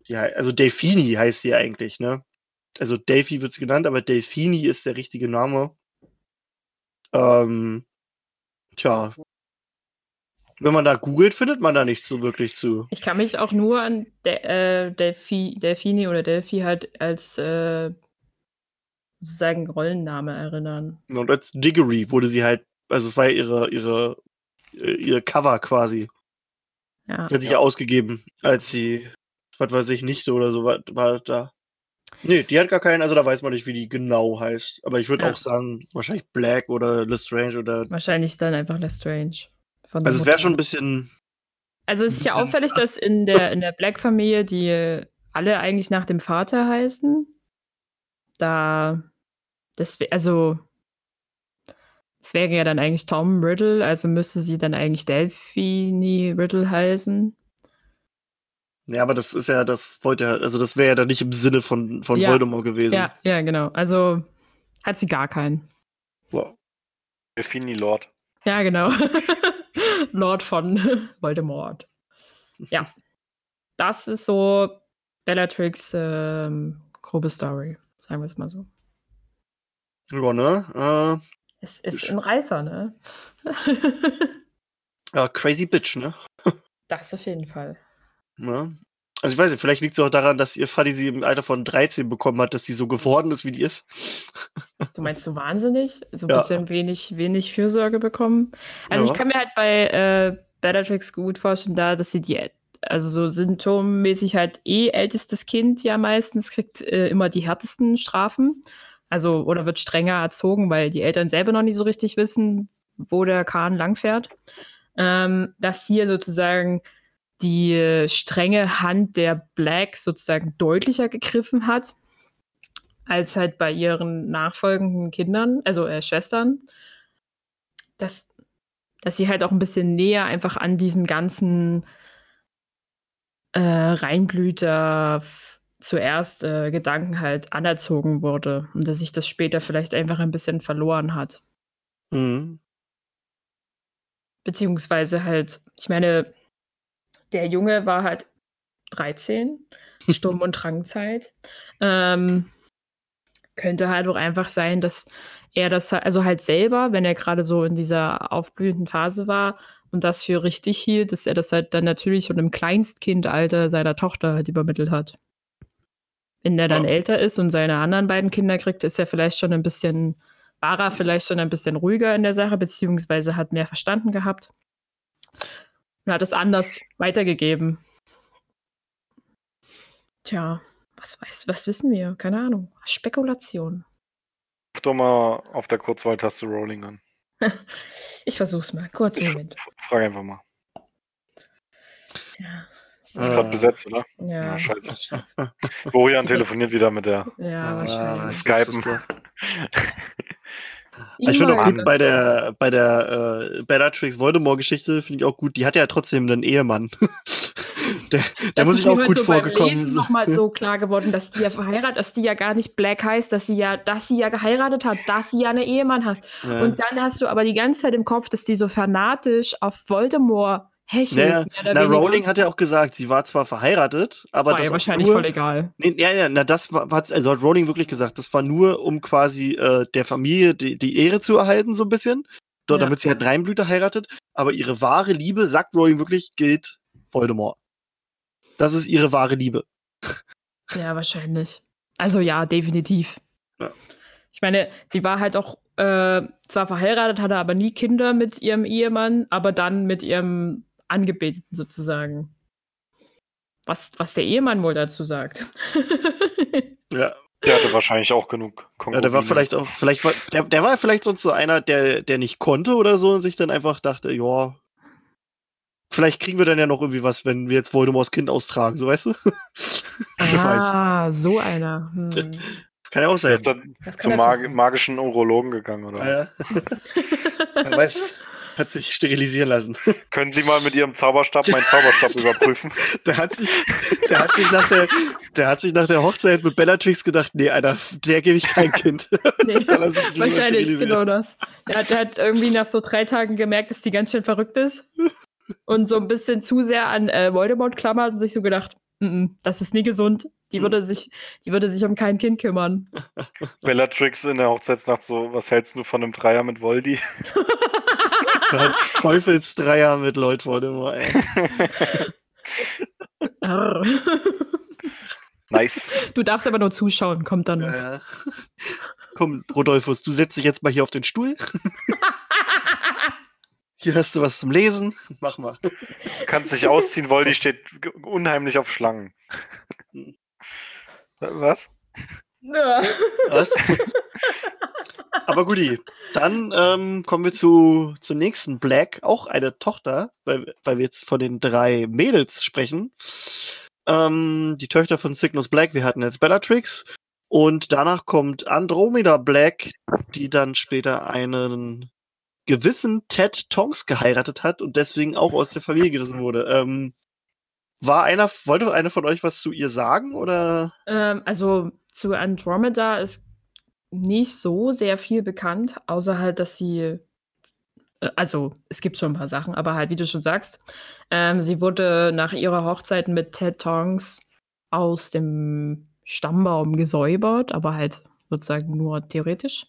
ja, also Delfini heißt sie eigentlich, ne? Also Delphi wird sie genannt, aber Delfini ist der richtige Name. Ähm, tja, wenn man da googelt, findet man da nichts so wirklich zu. Ich kann mich auch nur an De äh, Delphi, Delfini oder Delphi halt als äh, sozusagen Rollenname erinnern. Und als Diggory wurde sie halt, also es war ja ihre, ihre, äh, ihr Cover quasi. Ja. Die hat sich ja ausgegeben, als sie, was weiß ich, nicht oder so war, war da. Nee, die hat gar keinen, also da weiß man nicht, wie die genau heißt. Aber ich würde ja. auch sagen, wahrscheinlich Black oder Lestrange oder. Wahrscheinlich dann einfach Lestrange also es wäre schon ein bisschen. Also es ist ja auffällig, dass in der, in der Black-Familie die alle eigentlich nach dem Vater heißen. Da, das also es wäre ja dann eigentlich Tom Riddle, also müsste sie dann eigentlich Delphine Riddle heißen. Ja, aber das ist ja, das wollte ja, also das wäre ja dann nicht im Sinne von, von ja. Voldemort gewesen. Ja, ja, genau. Also hat sie gar keinen. Wow. Delphine Lord. Ja, genau. Lord von Voldemort. Ja, das ist so Bellatrix ähm, grobe Story, sagen wir es mal so. Ja, ne? Äh, es ist ein Reißer, ne? ja, crazy bitch, ne? das auf jeden Fall. Ja. Also ich weiß nicht, vielleicht liegt es auch daran, dass ihr Fadi sie im Alter von 13 bekommen hat, dass sie so geworden ist, wie die ist. Du meinst so wahnsinnig? So ein ja. bisschen wenig, wenig Fürsorge bekommen? Also ja. ich kann mir halt bei äh, Bellatrix gut vorstellen, da, dass sie die, also so symptommäßig halt eh ältestes Kind ja meistens, kriegt äh, immer die härtesten Strafen. Also, oder wird strenger erzogen, weil die Eltern selber noch nicht so richtig wissen, wo der Kahn langfährt. Ähm, dass hier sozusagen die strenge Hand der Black sozusagen deutlicher gegriffen hat als halt bei ihren nachfolgenden Kindern, also äh, Schwestern. dass, dass sie halt auch ein bisschen näher einfach an diesem ganzen äh, Reinblüter zuerst äh, Gedanken halt anerzogen wurde und dass sich das später vielleicht einfach ein bisschen verloren hat. Mhm. Beziehungsweise halt, ich meine, der Junge war halt 13, Sturm- und Drangzeit. Ähm, könnte halt auch einfach sein, dass er das, halt- also halt selber, wenn er gerade so in dieser aufblühenden Phase war und das für richtig hielt, dass er das halt dann natürlich schon im Kleinstkindalter seiner Tochter halt übermittelt hat. Wenn er dann Ja. älter ist und seine anderen beiden Kinder kriegt, ist er vielleicht schon ein bisschen, war er vielleicht schon ein bisschen ruhiger in der Sache, beziehungsweise hat mehr verstanden gehabt und hat es anders weitergegeben. Tja, was weiß, was wissen wir? Keine Ahnung. Spekulation. Ruf doch mal auf der Kurzwahltaste Rolling an. Ich versuch's mal. Kurz, Ich Moment. f- frage einfach mal. Ja. Ist Äh, gerade besetzt, oder? ja. na, scheiße. scheiße. Florian telefoniert wieder mit der. Ja, ist Skypen. doch? Ich finde auch gut bei der, bei der äh, Bellatrix Voldemort-Geschichte, finde ich auch gut, die hat ja trotzdem einen Ehemann. der der muss mir auch gut so vorgekommen. Lesen noch mal so klar geworden, dass die ja verheiratet, dass die ja gar nicht Black heißt, dass sie ja, dass sie ja geheiratet hat, dass sie ja einen Ehemann hat. Ja. Und dann hast du aber die ganze Zeit im Kopf, dass die so fanatisch auf Voldemort hechelt. Naja, na. Rowling hat ja auch gesagt, sie war zwar verheiratet, aber war das ja wahrscheinlich nur, voll egal. Nee, ja, ja, na, das war, also hat Rowling wirklich gesagt, das war nur, um quasi äh, der Familie die, die Ehre zu erhalten, so ein bisschen. Dort, Ja. Damit sie halt Reinblüter heiratet. Aber ihre wahre Liebe, sagt Rowling wirklich, gilt Voldemort. Das ist ihre wahre Liebe. Ja, wahrscheinlich. Also ja, definitiv. Ja. Ich meine, sie war halt auch äh, zwar verheiratet, hatte aber nie Kinder mit ihrem Ehemann, aber dann mit ihrem Angebeteten sozusagen. Was, was der Ehemann wohl dazu sagt. Ja, Der hatte wahrscheinlich auch genug ja der war vielleicht auch, vielleicht war, der, der war vielleicht sonst so einer, der, der nicht konnte oder so und sich dann einfach dachte, ja, vielleicht kriegen wir dann ja noch irgendwie was, wenn wir jetzt Voldemorts Kind austragen, so weißt du? Ah, so einer. Hm. Kann ja auch Der sein. ist dann zum Mag magischen Urologen gegangen, oder was? Ja, ja. Wer weiß, hat sich sterilisieren lassen. Können Sie mal mit Ihrem Zauberstab meinen Zauberstab überprüfen? Der hat sich, der hat sich nach der, der hat sich nach der Hochzeit mit Bellatrix gedacht, nee, Alter, der gebe ich kein Kind. Nee, wahrscheinlich, genau das. Der hat, der hat irgendwie nach so drei Tagen gemerkt, dass die ganz schön verrückt ist und so ein bisschen zu sehr an äh, Voldemort klammert und sich so gedacht, "Mm, mm, das ist nie gesund. Die würde sich, die würde sich um kein Kind kümmern. Bellatrix in der Hochzeitsnacht so, was hältst du von einem Dreier mit Voldy? Hat Teufelsdreier mit Lloyd Voldemort, ey. Nice. du darfst aber nur zuschauen, kommt dann noch. Ja, ja. Komm, Rodolphus, du setzt dich jetzt mal hier auf den Stuhl. Hier hast du was zum Lesen. Mach mal. Du kannst dich ausziehen, Voldy steht unheimlich auf Schlangen. Was? Ja. Was? Aber guti, dann ähm, kommen wir zu, zum nächsten Black, auch eine Tochter, weil, weil wir jetzt von den drei Mädels sprechen. Ähm, die Töchter von Cygnus Black, wir hatten jetzt Bellatrix. Und danach kommt Andromeda Black, die dann später einen gewissen Ted Tonks geheiratet hat und deswegen auch aus der Familie gerissen wurde. Ähm, war einer, wollte einer von euch was zu ihr sagen oder? Ähm, also zu Andromeda ist nicht so sehr viel bekannt, außer halt, dass sie, äh, also es gibt schon ein paar Sachen, aber halt, wie du schon sagst, ähm, sie wurde nach ihrer Hochzeit mit Ted Tongs aus dem Stammbaum gesäubert, aber halt sozusagen nur theoretisch.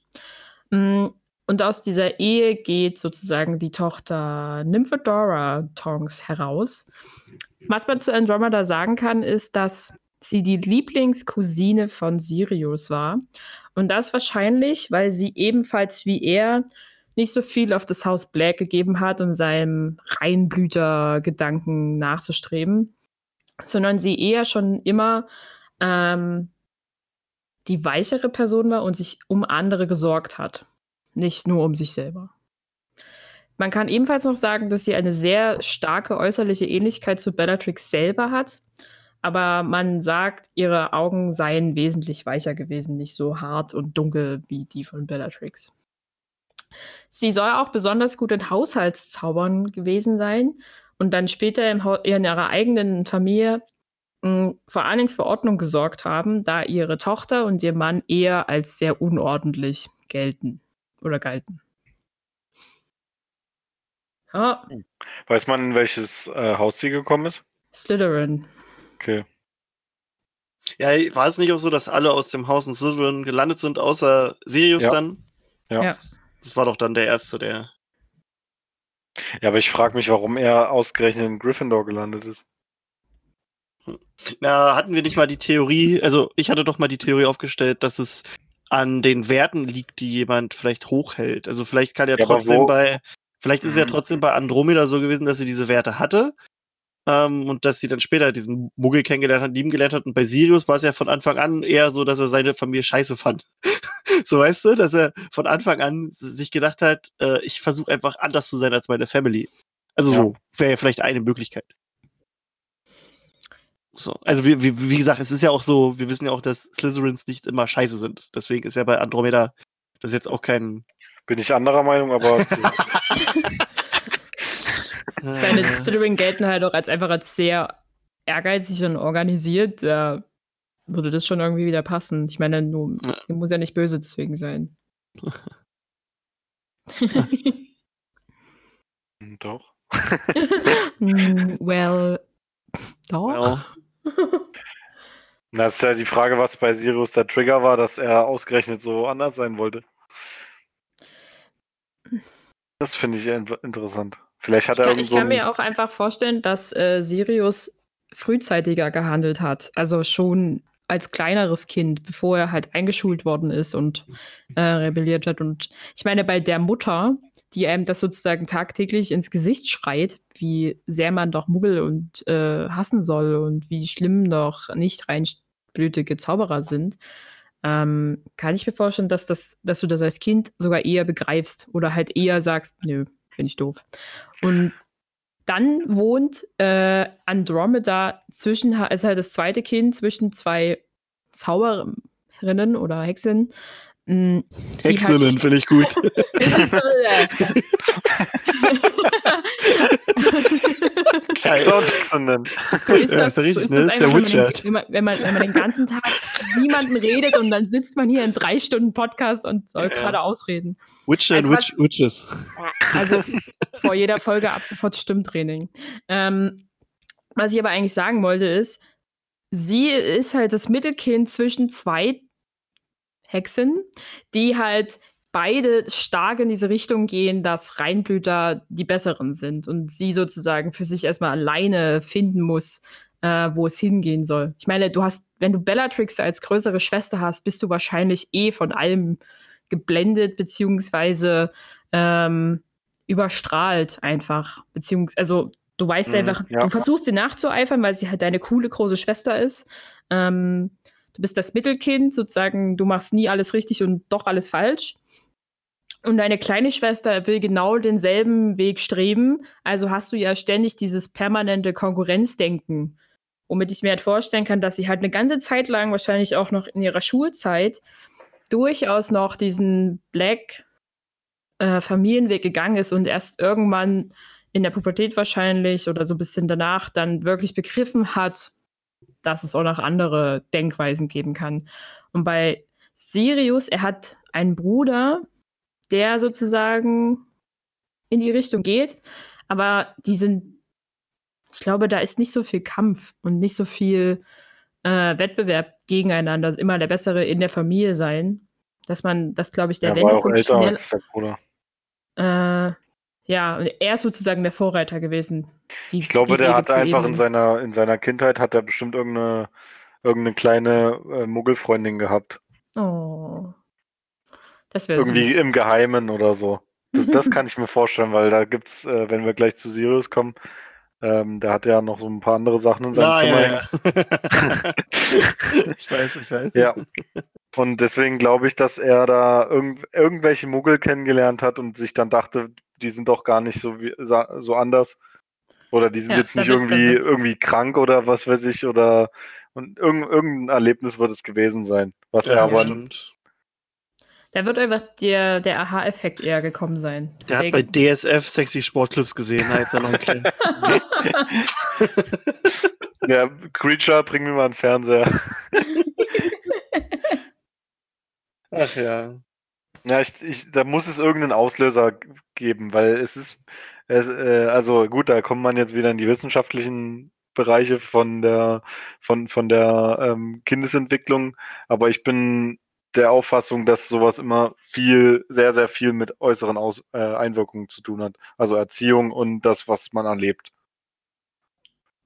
Mm, Und aus dieser Ehe geht sozusagen die Tochter Nymphadora Tongs heraus. Was man zu Andromeda sagen kann, ist, dass sie die Lieblingscousine von Sirius war. Und das wahrscheinlich, weil sie ebenfalls wie er nicht so viel auf das Haus Black gegeben hat, um seinem Reinblüter-Gedanken nachzustreben, sondern sie eher schon immer ähm, die weichere Person war und sich um andere gesorgt hat, nicht nur um sich selber. Man kann ebenfalls noch sagen, dass sie eine sehr starke äußerliche Ähnlichkeit zu Bellatrix selber hat, aber man sagt, ihre Augen seien wesentlich weicher gewesen, nicht so hart und dunkel wie die von Bellatrix. Sie soll auch besonders gut in Haushaltszaubern gewesen sein und dann später in ihrer eigenen Familie mh, hm, vor allen Dingen für Ordnung gesorgt haben, da ihre Tochter und ihr Mann eher als sehr unordentlich gelten oder galten. Ja. Weiß man, in welches äh, Haus sie gekommen ist? Slytherin. Okay. Ja, war es nicht auch so, dass alle aus dem Haus in Slytherin gelandet sind, außer Sirius ja. dann? Ja. ja. Das war doch dann der Erste, der. Ja, aber ich frage mich, warum er ausgerechnet in Gryffindor gelandet ist. Na, hatten wir nicht mal die Theorie, also ich hatte doch mal die Theorie aufgestellt, dass es an den Werten liegt, die jemand vielleicht hochhält. Also vielleicht kann ja, ja trotzdem bei, vielleicht ist es ja mhm. trotzdem bei Andromeda so gewesen, dass sie diese Werte hatte. Ähm, und dass sie dann später diesen Muggel kennengelernt hat, lieben gelernt hat. Und bei Sirius war es ja von Anfang an eher so, dass er seine Familie scheiße fand. so weißt du, dass er von Anfang an sich gedacht hat, äh, ich versuche einfach anders zu sein als meine Family. Also ja. so wäre ja vielleicht eine Möglichkeit. So. Also wie, wie, wie gesagt, es ist ja auch so, wir wissen ja auch, dass Slytherins nicht immer scheiße sind. Deswegen ist ja bei Andromeda das jetzt auch kein. Bin ich anderer Meinung, aber. ich meine, Slytherin gelten halt auch als einfach als sehr ehrgeizig und organisiert. Da würde das schon irgendwie wieder passen. Ich meine, du, du muss ja nicht böse deswegen sein. Doch. Mm, well, doch. Well. Das ist ja die Frage, was bei Sirius der Trigger war, dass er ausgerechnet so anders sein wollte. Das finde ich interessant. Vielleicht hat ich er kann, Ich kann mir auch einfach vorstellen, dass äh, Sirius frühzeitiger gehandelt hat. Also schon als kleineres Kind, bevor er halt eingeschult worden ist und äh, rebelliert hat. Und ich meine, bei der Mutter, die einem das sozusagen tagtäglich ins Gesicht schreit, wie sehr man doch Muggel und äh, hassen soll und wie schlimm doch nicht reinblütige Zauberer sind, ähm, kann ich mir vorstellen, dass, das, dass du das als Kind sogar eher begreifst oder halt eher sagst, nö, finde ich doof. Und dann wohnt äh, Andromeda zwischen, ist halt das zweite Kind zwischen zwei Zauberinnen oder Hexen, hm, Hexinnen finde ich gut. Hexinnen. Du ist das, ja, ist richtig, so ist ne? das ist der Witcher. Wenn man, wenn, man, wenn man den ganzen Tag niemanden redet und dann sitzt man hier in drei Stunden Podcast und soll ja. gerade ausreden. Witcher also, and Witches. Also vor jeder Folge ab sofort Stimmtraining. Ähm, was ich aber eigentlich sagen wollte ist, sie ist halt das Mittelkind zwischen zwei Hexen, die halt beide stark in diese Richtung gehen, dass Reinblüter die besseren sind und sie sozusagen für sich erstmal alleine finden muss, äh, wo es hingehen soll. Ich meine, du hast, wenn du Bellatrix als größere Schwester hast, bist du wahrscheinlich eh von allem geblendet, beziehungsweise ähm, überstrahlt einfach. Beziehungsweise, also du weißt mhm, einfach, ja. du versuchst sie nachzueifern, weil sie halt deine coole große Schwester ist. Ähm, du bist das Mittelkind, sozusagen, du machst nie alles richtig und doch alles falsch. Und deine kleine Schwester will genau denselben Weg streben. Also hast du ja ständig dieses permanente Konkurrenzdenken. Womit ich mir halt vorstellen kann, dass sie halt eine ganze Zeit lang, wahrscheinlich auch noch in ihrer Schulzeit, durchaus noch diesen Black äh, Familienweg gegangen ist und erst irgendwann in der Pubertät wahrscheinlich oder so ein bisschen danach dann wirklich begriffen hat, dass es auch noch andere Denkweisen geben kann. Und bei Sirius, er hat einen Bruder, der sozusagen in die Richtung geht, aber die sind, ich glaube, da ist nicht so viel Kampf und nicht so viel äh, Wettbewerb gegeneinander, immer der Bessere in der Familie sein, dass man, das glaube ich, der ja, war auch älter schnell, als der Bruder. Äh, ja, er ist sozusagen der Vorreiter gewesen. Die, ich glaube, der hat einfach in seiner, in seiner Kindheit hat er bestimmt irgendeine, irgendeine kleine äh, Muggelfreundin gehabt. Oh. Das wäre Irgendwie süß. im Geheimen oder so. Das, das kann ich mir vorstellen, weil da gibt's, äh, wenn wir gleich zu Sirius kommen, ähm, der hat ja noch so ein paar andere Sachen in seinem Na, Zimmer. Ja, ja. ich weiß, ich weiß. Ja. Und deswegen glaube ich, dass er da irgend, irgendwelche Muggel kennengelernt hat und sich dann dachte, die sind doch gar nicht so, wie, so anders. Oder die sind ja, jetzt nicht irgendwie, irgendwie krank oder was weiß ich, oder und irgend, irgendein Erlebnis wird es gewesen sein. Was ja, er aber. Stimmt. Da wird einfach der, der Aha-Effekt eher gekommen sein. Der hat bei DSF sexy Sportclubs gesehen, noch einen Ja, Creature, bring mir mal einen Fernseher. Ach ja. Ja, ich, ich, da muss es irgendeinen Auslöser geben, weil es ist, es, äh, also gut, da kommt man jetzt wieder in die wissenschaftlichen Bereiche von der, von, von der ähm, Kindesentwicklung, aber ich bin der Auffassung, dass sowas immer viel, sehr, sehr viel mit äußeren Aus äh, Einwirkungen zu tun hat. Also Erziehung und das, was man erlebt.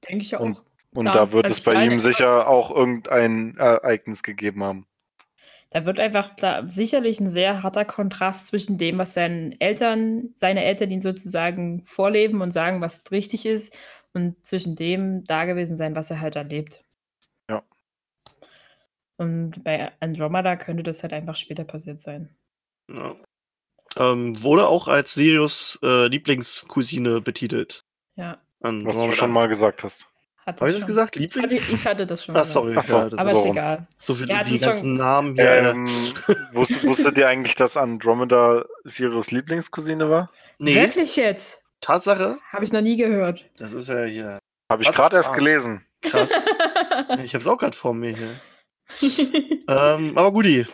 Denke ich auch. Und, und da wird als es bei ihm sicher auch irgendein Ereignis gegeben haben. Da wird einfach klar, sicherlich ein sehr harter Kontrast zwischen dem, was seinen Eltern, seine Eltern ihn sozusagen vorleben und sagen, was richtig ist, und zwischen dem da gewesen sein, was er halt erlebt. Und bei Andromeda könnte das halt einfach später passiert sein. ja. Ähm, wurde auch als Sirius äh, Lieblingscousine betitelt. Ja. An Was du Andromeda. schon mal gesagt hast. Hat Habe ich das gesagt? Hatte, Lieblings? ich hatte das schon. Gesagt. sorry. Ach so, ja, das Aber ist egal. so viele die es schon- ganzen Namen hier. Alter. Ähm, wusst, wusstet ihr eigentlich, dass Andromeda Sirius Lieblingscousine war? nee, Wirklich jetzt? Tatsache? Habe ich noch nie gehört. Das ist ja hier Habe ich gerade erst Ah. gelesen. krass. ich habe es auch gerade vor mir hier. Ähm, aber guti.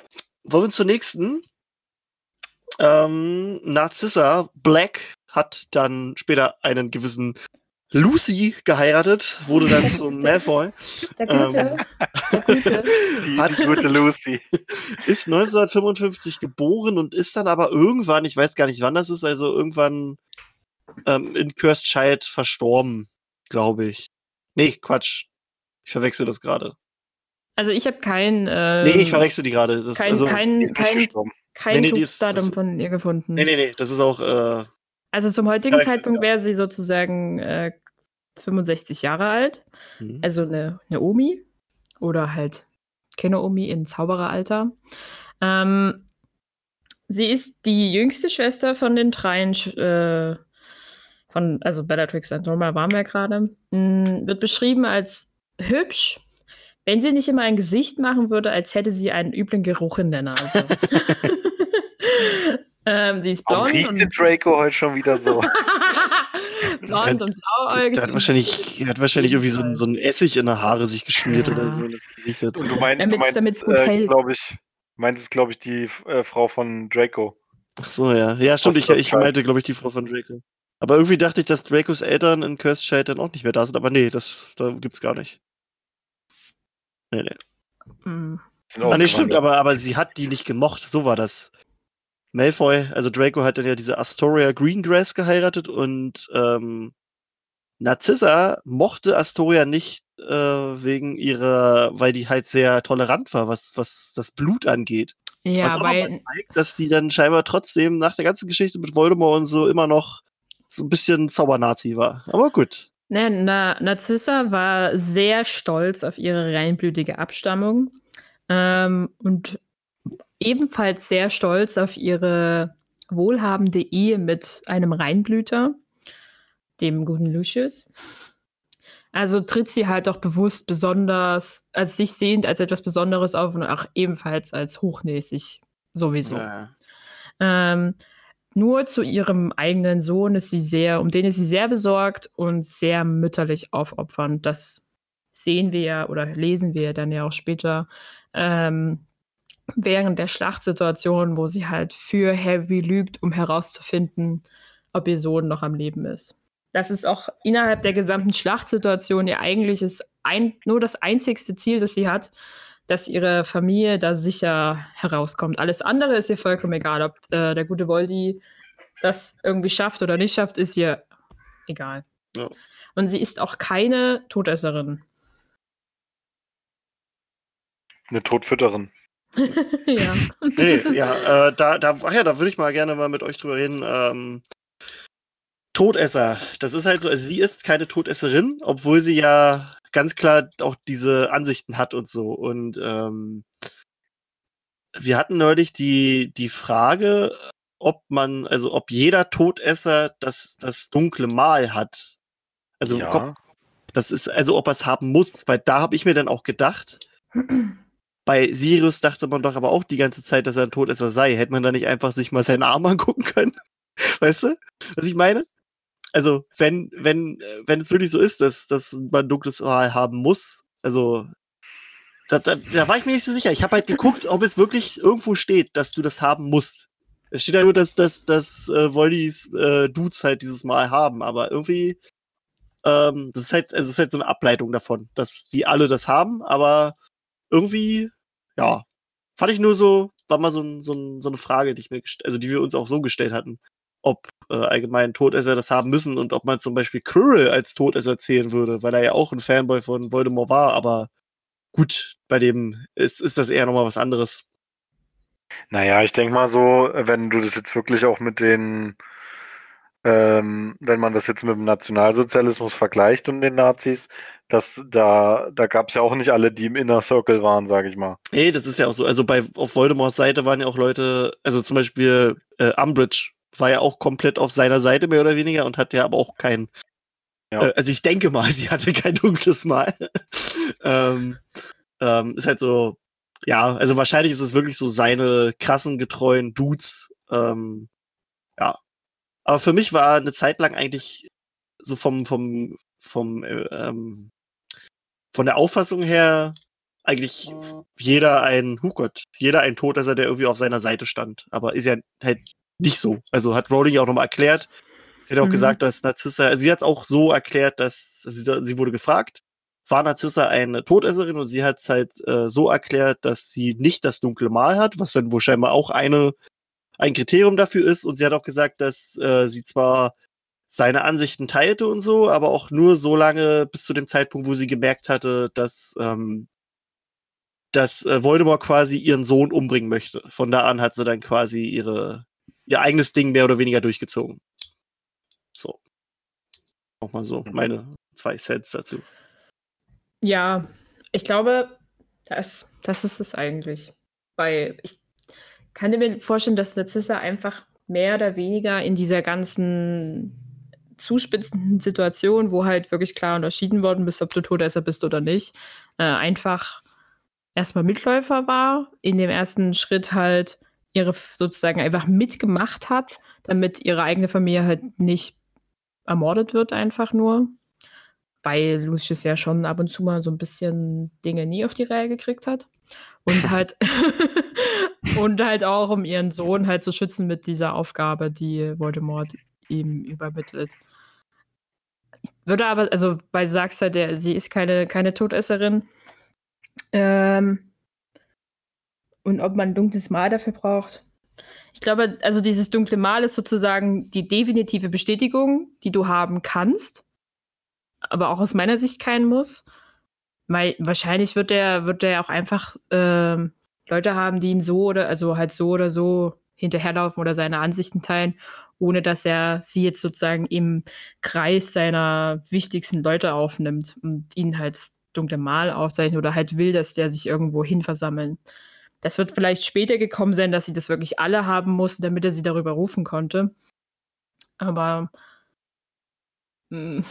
Wollen wir zur nächsten? Ähm, Narzissa Black hat dann später einen gewissen Lucy geheiratet, wurde dann zum Malfoy, Der Gute. Der Gute. Die, Hat- die gute Lucy. ist 1955 geboren und ist dann aber irgendwann, ich weiß gar nicht wann das ist, also irgendwann ähm, in Cursed Child verstorben, glaube ich. Nee, Quatsch. Ich verwechsel das gerade. Also ich habe kein, äh, Nee, ich verwechsel die gerade. Das- kein, also, kein, kein, kein Nee, nee, ist- ist- von ihr gefunden. Nee, nee, nee, das ist auch, äh, Also zum heutigen Zeitpunkt wäre sie sozusagen äh, 65 Jahre alt. hm. Also eine, eine Omi oder halt keine Omi in Zaubereralter. Ähm, sie ist die jüngste Schwester von den dreien, äh, von, also Bellatrix und Norma waren wir gerade. Mm, Wird beschrieben als hübsch, wenn sie nicht immer ein Gesicht machen würde, als hätte sie einen üblen Geruch in der Nase. ähm, sie ist Warum blond riecht der und, Draco heute schon wieder so? blond und blauäugig. der hat wahrscheinlich, der hat wahrscheinlich irgendwie so, ein- so ein Essig in der Haare sich geschmiert Ja. oder so. Das riecht jetzt. Und du, mein, Damit's- du meinst, damit's gut äh, hält. glaube ich, meintest, glaube ich, die äh, Frau von Draco. Ach so, ja. Ja, stimmt, ich, ich meinte, glaube ich, die Frau von Draco. Aber irgendwie dachte ich, dass Dracos Eltern in Cursed Child dann auch nicht mehr da sind, aber nee, das da gibt's gar nicht. Nee, nee. Sind Ah, nee, stimmt, aber, aber sie hat die nicht gemocht, so war das. Malfoy, also Draco hat dann ja diese Astoria Greengrass geheiratet und ähm, Narcissa mochte Astoria nicht äh, wegen ihrer, weil die halt sehr tolerant war, was, was das Blut angeht. Ja, was auch weil zeigt, dass die dann scheinbar trotzdem nach der ganzen Geschichte mit Voldemort und so immer noch so ein bisschen Zaubernazi war. Aber gut. Ne, Na, Narzissa war sehr stolz auf ihre reinblütige Abstammung ähm, und ebenfalls sehr stolz auf ihre wohlhabende Ehe mit einem Reinblüter, dem guten Lucius. Also tritt sie halt auch bewusst besonders als sich sehend als etwas Besonderes auf und auch ebenfalls als hochnäsig sowieso. Ja. Ähm, nur zu ihrem eigenen Sohn ist sie sehr, um den ist sie sehr besorgt und sehr mütterlich aufopfernd. Das sehen wir ja oder lesen wir dann ja auch später ähm, während der Schlachtsituation, wo sie halt für Harry lügt, um herauszufinden, ob ihr Sohn noch am Leben ist. Das ist auch innerhalb der gesamten Schlachtsituation ihr eigentliches ein, nur das einzigste Ziel, das sie hat, dass ihre Familie da sicher herauskommt. Alles andere ist ihr vollkommen egal, ob äh, der gute Voldy das irgendwie schafft oder nicht schafft, ist ihr egal. Ja. Und sie ist auch keine Todesserin. Eine Todfütterin. ja. Nee, ja, äh, da, da, ach ja, da würde ich mal gerne mal mit euch drüber reden. Ähm, Todesser, das ist halt so, also sie ist keine Todesserin, obwohl sie ja ganz klar auch diese Ansichten hat und so. Und ähm, wir hatten neulich die, die Frage, ob man, also ob jeder Todesser das, das dunkle Mal hat. Also ja. kommt, das ist, also ob er es haben muss, weil da habe ich mir dann auch gedacht, bei Sirius dachte man doch aber auch die ganze Zeit, dass er ein Todesser sei. Hätte man da nicht einfach sich mal seinen Arm angucken können? Weißt du, was ich meine? Also, wenn, wenn, äh, wenn es wirklich so ist, dass, dass man dunkles Mal haben muss, also da, da, da war ich mir nicht so sicher. Ich habe halt geguckt, ob es wirklich irgendwo steht, dass du das haben musst. Es steht ja nur, dass, dass, dass äh, Voldis äh, Dudes halt dieses Mal haben, aber irgendwie, ähm, das ist halt, also es ist halt so eine Ableitung davon, dass die alle das haben, aber irgendwie, ja, fand ich nur so, war mal so, ein, so, ein, so eine Frage, die ich mir, also die wir uns auch so gestellt hatten, ob äh, allgemein Todesser das haben müssen und ob man zum Beispiel Quirrell als Todesser zählen würde, weil er ja auch ein Fanboy von Voldemort war, aber gut, bei dem ist, ist das eher nochmal was anderes. Naja, ich denke mal so, wenn du das jetzt wirklich auch mit den, ähm, wenn man das jetzt mit dem Nationalsozialismus vergleicht und den Nazis, dass da, da gab es ja auch nicht alle, die im Inner Circle waren, sage ich mal. Nee, das ist ja auch so. Also bei auf Voldemorts Seite waren ja auch Leute, also zum Beispiel äh, Umbridge war ja auch komplett auf seiner Seite, mehr oder weniger, und hat ja aber auch kein. Ja. Äh, also ich denke mal, sie hatte kein dunkles Mal. ähm, ähm, ist halt so, ja, also wahrscheinlich ist es wirklich so seine krassen, getreuen Dudes. Ähm, ja. Aber für mich war eine Zeit lang eigentlich so vom, vom, vom, äh, ähm, von der Auffassung her eigentlich jeder ein, oh Gott, jeder ein Todesser, der irgendwie auf seiner Seite stand. Aber ist ja halt nicht so. Also hat Rowling auch nochmal erklärt. Sie hat auch mhm. gesagt, dass Narzissa, also sie hat es auch so erklärt, dass sie, sie wurde gefragt, war Narzissa eine Todesserin und sie hat es halt äh, so erklärt, dass sie nicht das dunkle Mal hat, was dann wohl scheinbar auch eine, ein Kriterium dafür ist. Und sie hat auch gesagt, dass äh, sie zwar seine Ansichten teilte und so, aber auch nur so lange bis zu dem Zeitpunkt, wo sie gemerkt hatte, dass, ähm, dass äh, Voldemort quasi ihren Sohn umbringen möchte. Von da an hat sie dann quasi ihre, ihr eigenes Ding mehr oder weniger durchgezogen. So. Nochmal so mhm. meine zwei Cents dazu. Ja, ich glaube, das, das ist es eigentlich. Weil ich kann mir vorstellen, dass Narzissa einfach mehr oder weniger in dieser ganzen zuspitzenden Situation, wo halt wirklich klar unterschieden worden ist, ob du Todesser bist oder nicht, äh, einfach erstmal Mitläufer war, in dem ersten Schritt halt ihre sozusagen einfach mitgemacht hat, damit ihre eigene Familie halt nicht ermordet wird, einfach nur weil Lucius ja schon ab und zu mal so ein bisschen Dinge nie auf die Reihe gekriegt hat. Und halt, und halt auch, um ihren Sohn halt zu schützen mit dieser Aufgabe, die Voldemort ihm übermittelt. Ich würde aber, also bei sagst halt, der, sie ist keine, keine Todesserin. Ähm, und ob man ein dunkles Mal dafür braucht. Ich glaube, also dieses dunkle Mal ist sozusagen die definitive Bestätigung, die du haben kannst aber auch aus meiner Sicht keinen muss. Weil wahrscheinlich wird der, wird der auch einfach äh, Leute haben, die ihn so oder also halt so oder so hinterherlaufen oder seine Ansichten teilen, ohne dass er sie jetzt sozusagen im Kreis seiner wichtigsten Leute aufnimmt und ihnen halt das dunkle Mal aufzeichnet oder halt will, dass der sich irgendwo hin versammeln. Das wird vielleicht später gekommen sein, dass sie das wirklich alle haben mussten, damit er sie darüber rufen konnte. Aber mh, hm,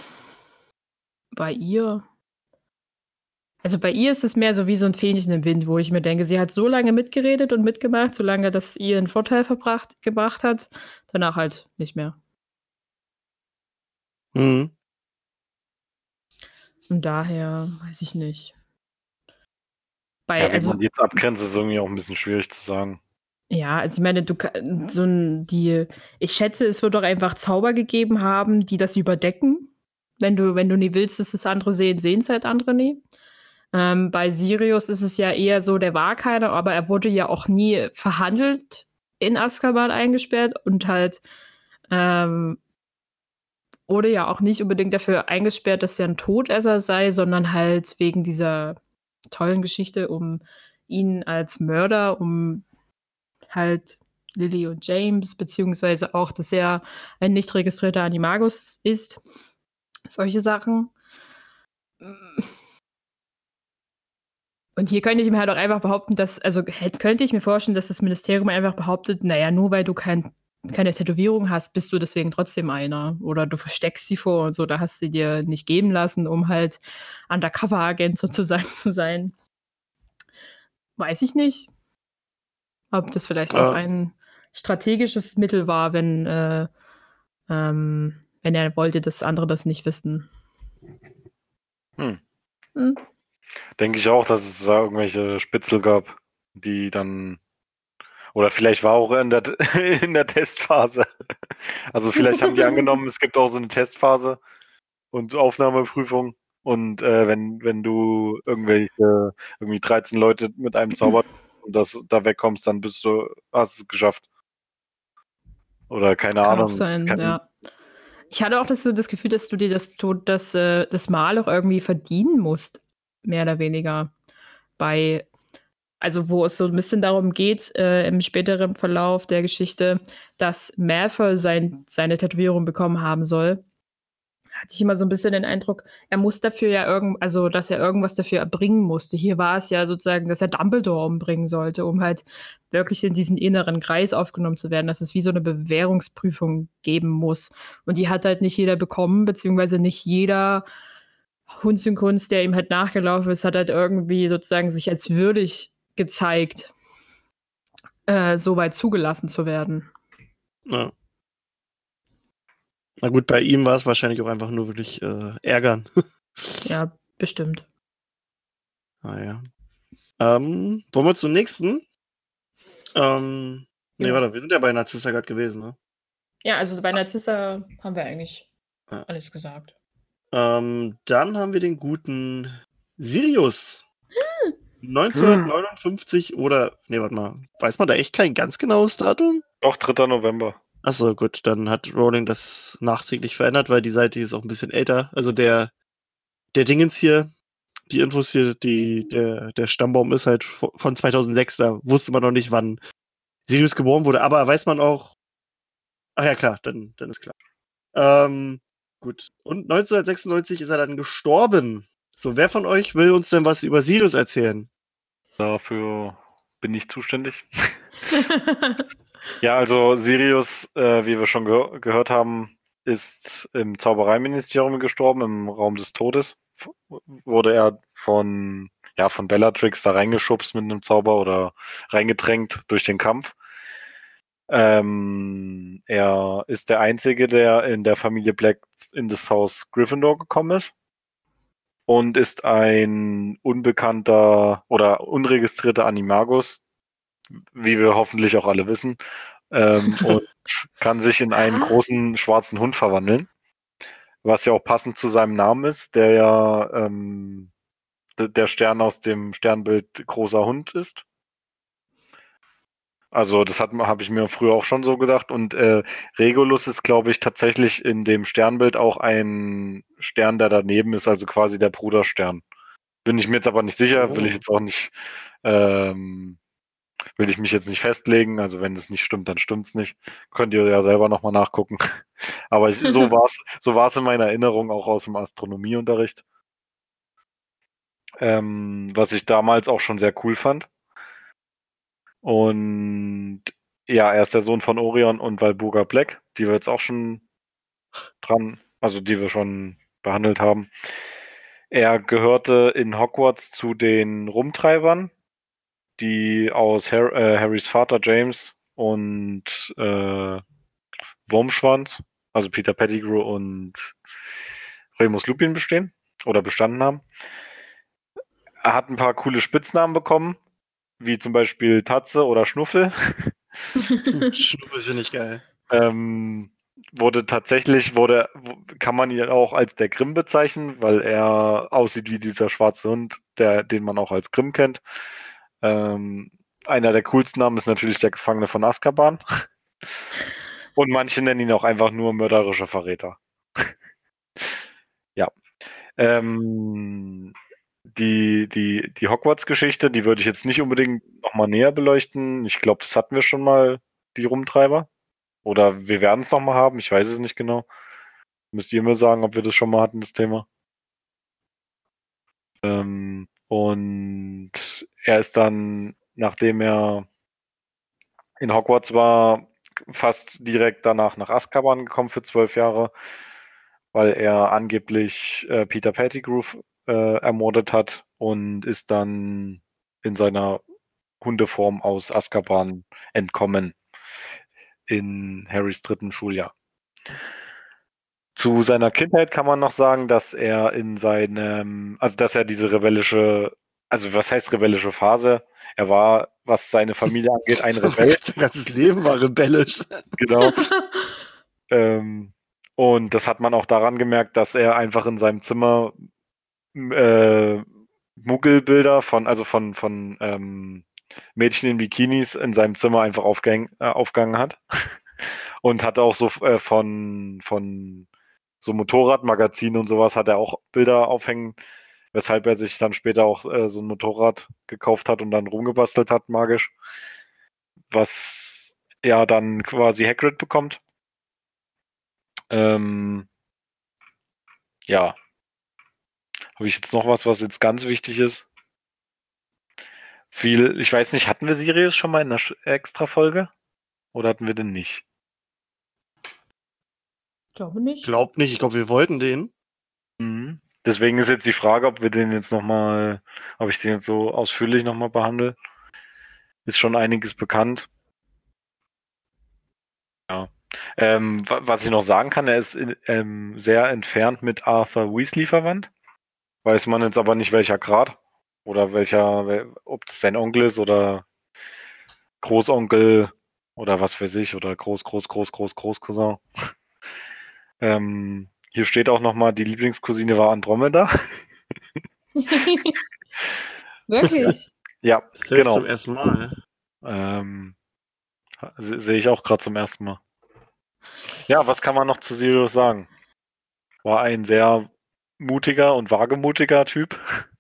bei ihr. Also bei ihr ist es mehr so wie so ein Fähnchen im Wind, wo ich mir denke, sie hat so lange mitgeredet und mitgemacht, solange das ihr einen Vorteil verbracht, gebracht hat, danach halt nicht mehr. Mhm. Und daher weiß ich nicht. Bei, ja, wie also, man jetzt abgrenzt, ist irgendwie auch ein bisschen schwierig zu sagen. Ja, also ich meine, du so ein, die, ich schätze, es wird doch einfach Zauber gegeben haben, die das überdecken. Wenn du, wenn du nie willst, dass es andere sehen, sehen es halt andere nie. Ähm, bei Sirius ist es ja eher so, der war keiner, aber er wurde ja auch nie verhandelt in Azkaban eingesperrt und halt ähm, wurde ja auch nicht unbedingt dafür eingesperrt, dass er ein Todesser sei, sondern halt wegen dieser tollen Geschichte um ihn als Mörder, um halt Lily und James, beziehungsweise auch, dass er ein nicht registrierter Animagus ist. Solche Sachen. Und hier könnte ich mir halt auch einfach behaupten, dass, also könnte ich mir vorstellen, dass das Ministerium einfach behauptet, naja, nur weil du kein, keine Tätowierung hast, bist du deswegen trotzdem einer. Oder du versteckst sie vor und so, da hast du sie dir nicht geben lassen, um halt Undercover-Agent sozusagen zu sein. weiß ich nicht. Ob das vielleicht Ja. auch ein strategisches Mittel war, wenn, äh, ähm, wenn er wollte, dass andere das nicht wissen. Hm. Hm. Denke ich auch, dass es da irgendwelche Spitzel gab, die dann. Oder vielleicht war auch in der, in der Testphase. Also vielleicht haben die angenommen, es gibt auch so eine Testphase und Aufnahmeprüfung. Und äh, wenn, wenn du irgendwelche, irgendwie 13 Leute mit einem Zauber und das da wegkommst, dann bist du, hast es geschafft. Oder keine Kann Ahnung. auch sein, kann, ja. Ich hatte auch das, so das Gefühl, dass du dir das, das, äh, das Mal auch irgendwie verdienen musst, mehr oder weniger. Bei, also wo es so ein bisschen darum geht, äh, im späteren Verlauf der Geschichte, dass Malfoy sein, seine Tätowierung bekommen haben soll. Hatte ich immer so ein bisschen den Eindruck, er muss dafür ja irgend, also dass er irgendwas dafür erbringen musste. Hier war es ja sozusagen, dass er Dumbledore umbringen sollte, um halt wirklich in diesen inneren Kreis aufgenommen zu werden, dass es wie so eine Bewährungsprüfung geben muss. Und die hat halt nicht jeder bekommen, beziehungsweise nicht jeder Hunds und Kunst, der ihm halt nachgelaufen ist, hat halt irgendwie sozusagen sich als würdig gezeigt, äh, so weit zugelassen zu werden. Ja. Na gut, bei ihm war es wahrscheinlich auch einfach nur wirklich äh, ärgern. Ja, bestimmt. Naja. Ähm, wollen wir zum nächsten? Ähm, nee, Ja. warte, wir sind ja bei Narzissa gerade gewesen, ne? Ja, also bei Narzissa haben wir eigentlich Ja. alles gesagt. Ähm, dann haben wir den guten Sirius. 1959 oder, nee, warte mal, weiß man da echt kein ganz genaues Datum? Doch, 3. November. Achso, gut, dann hat Rowling das nachträglich verändert, weil die Seite ist auch ein bisschen älter. Also der, der Dingens hier, die Infos hier, die, der, der Stammbaum ist halt vo- von 2006, da wusste man noch nicht, wann Sirius geboren wurde, aber weiß man auch, ach ja, klar, dann, dann ist klar. Ähm, gut, und 1996 ist er dann gestorben. So, wer von euch will uns denn was über Sirius erzählen? Dafür bin ich zuständig. Ja, also Sirius, äh, wie wir schon ge gehört haben, ist im Zaubereiministerium gestorben, im Raum des Todes. F wurde er von, ja, von Bellatrix da reingeschubst mit einem Zauber oder reingedrängt durch den Kampf. Ähm, er ist der Einzige, der in der Familie Black in das Haus Gryffindor gekommen ist und ist ein unbekannter oder unregistrierter Animagus, wie wir hoffentlich auch alle wissen, ähm, und kann sich in einen großen schwarzen Hund verwandeln, was ja auch passend zu seinem Namen ist, der ja ähm, der Stern aus dem Sternbild großer Hund ist. Also das hat habe ich mir früher auch schon so gedacht und äh, Regulus ist, glaube ich, tatsächlich in dem Sternbild auch ein Stern, der daneben ist, also quasi der Bruderstern. Bin ich mir jetzt aber nicht sicher, will ich Oh. jetzt auch nicht, ähm, will ich mich jetzt nicht festlegen. Also wenn es nicht stimmt, dann stimmt's nicht. Könnt ihr ja selber nochmal nachgucken. Aber ich, so war's, so war's in meiner Erinnerung auch aus dem Astronomieunterricht. Ähm, was ich damals auch schon sehr cool fand. Und ja, er ist der Sohn von Orion und Walburga Black, die wir jetzt auch schon dran, also die wir schon behandelt haben. Er gehörte in Hogwarts zu den Rumtreibern, die aus Har äh, Harrys Vater James und äh, Wurmschwanz, also Peter Pettigrew und Remus Lupin bestehen oder bestanden haben. Er hat ein paar coole Spitznamen bekommen, wie zum Beispiel Tatze oder Schnuffel. Schnuppe finde ich geil. Ähm, wurde tatsächlich, wurde, kann man ihn auch als der Grimm bezeichnen, weil er aussieht wie dieser schwarze Hund, der, den man auch als Grimm kennt. Ähm, einer der coolsten Namen ist natürlich der Gefangene von Azkaban. Und manche nennen ihn auch einfach nur mörderischer Verräter. ja. Ähm, die, die, die Hogwarts-Geschichte, die würde ich jetzt nicht unbedingt nochmal näher beleuchten. Ich glaube, das hatten wir schon mal, die Rumtreiber. Oder wir werden es nochmal haben, ich weiß es nicht genau. Müsst ihr mir sagen, ob wir das schon mal hatten, das Thema. Ähm, und er ist dann, nachdem er in Hogwarts war, fast direkt danach nach Azkaban gekommen für zwölf Jahre, weil er angeblich äh, Peter Pettigrew äh, ermordet hat und ist dann in seiner Hundeform aus Azkaban entkommen in Harrys dritten Schuljahr. Zu seiner Kindheit kann man noch sagen, dass er in seinem, also dass er diese rebellische, also was heißt rebellische Phase? Er war, was seine Familie angeht, ein Rebell. Sein ganzes Leben war rebellisch. Genau. ähm, und das hat man auch daran gemerkt, dass er einfach in seinem Zimmer äh, Muggelbilder von, also von, von ähm, Mädchen in Bikinis in seinem Zimmer einfach aufgehang, äh, aufgehangen hat. Und hatte auch so äh, von, von so Motorradmagazinen und sowas hat er auch Bilder aufhängen, weshalb er sich dann später auch äh, so ein Motorrad gekauft hat und dann rumgebastelt hat, magisch. Was er dann quasi Hagrid bekommt. Ähm, ja. Habe ich jetzt noch was, was jetzt ganz wichtig ist? Viel, ich weiß nicht, hatten wir Sirius schon mal in einer extra Folge? Oder hatten wir den nicht? Ich glaube nicht. Ich glaube nicht, ich glaube, wir wollten den. Mhm. Deswegen ist jetzt die Frage, ob wir den jetzt nochmal, ob ich den jetzt so ausführlich nochmal behandle. Ist schon einiges bekannt. Ja. Ähm, was ich noch sagen kann, er ist in, ähm, sehr entfernt mit Arthur Weasley verwandt. Weiß man jetzt aber nicht welcher Grad. Oder welcher, ob das sein Onkel ist oder Großonkel oder was weiß ich, oder Groß, Groß, Groß, Groß, Großcousin. ähm, hier steht auch nochmal, die Lieblingscousine war Andromeda. Wirklich? ja, Das genau. zum ersten Mal. Ähm, Sehe ich auch gerade zum ersten Mal. Ja, was kann man noch zu Sirius sagen? War ein sehr mutiger und wagemutiger Typ.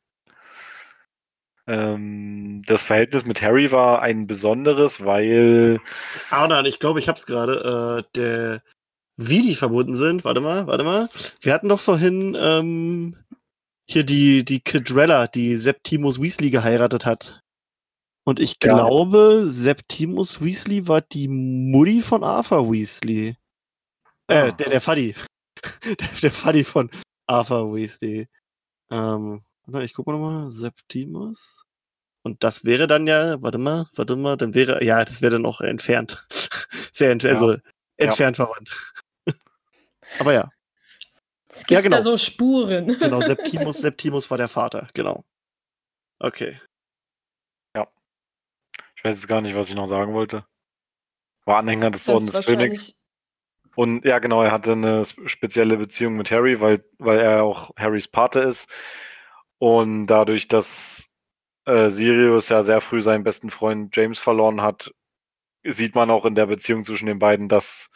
Ähm, das Verhältnis mit Harry war ein besonderes, weil. Ah, nein, ich glaube, ich hab's gerade. Äh, der, wie die verbunden sind, warte mal, warte mal. Wir hatten doch vorhin ähm, hier die, die Cadrella, die Septimus Weasley geheiratet hat. Und ich ja. glaube, Septimus Weasley war die Mutti von Arthur Weasley. Äh, ah. der, der Fuddy. der, der Fuddy von Arthur Weasley. Ähm, ich gucke mal nochmal. Septimus. Und das wäre dann ja, warte mal, warte mal, dann wäre, ja, das wäre dann auch entfernt. Sehr ent ja. also entfernt ja. verwandt. Aber ja. Es gibt ja, genau. da so Spuren. Genau, Septimus, Septimus war der Vater, genau. Okay. Ja. Ich weiß jetzt gar nicht, was ich noch sagen wollte. War Anhänger des Ordens des Phönix. Und ja, genau, er hatte eine spezielle Beziehung mit Harry, weil, weil er auch Harrys Pate ist. Und dadurch, dass äh, Sirius ja sehr früh seinen besten Freund James verloren hat, sieht man auch in der Beziehung zwischen den beiden, dass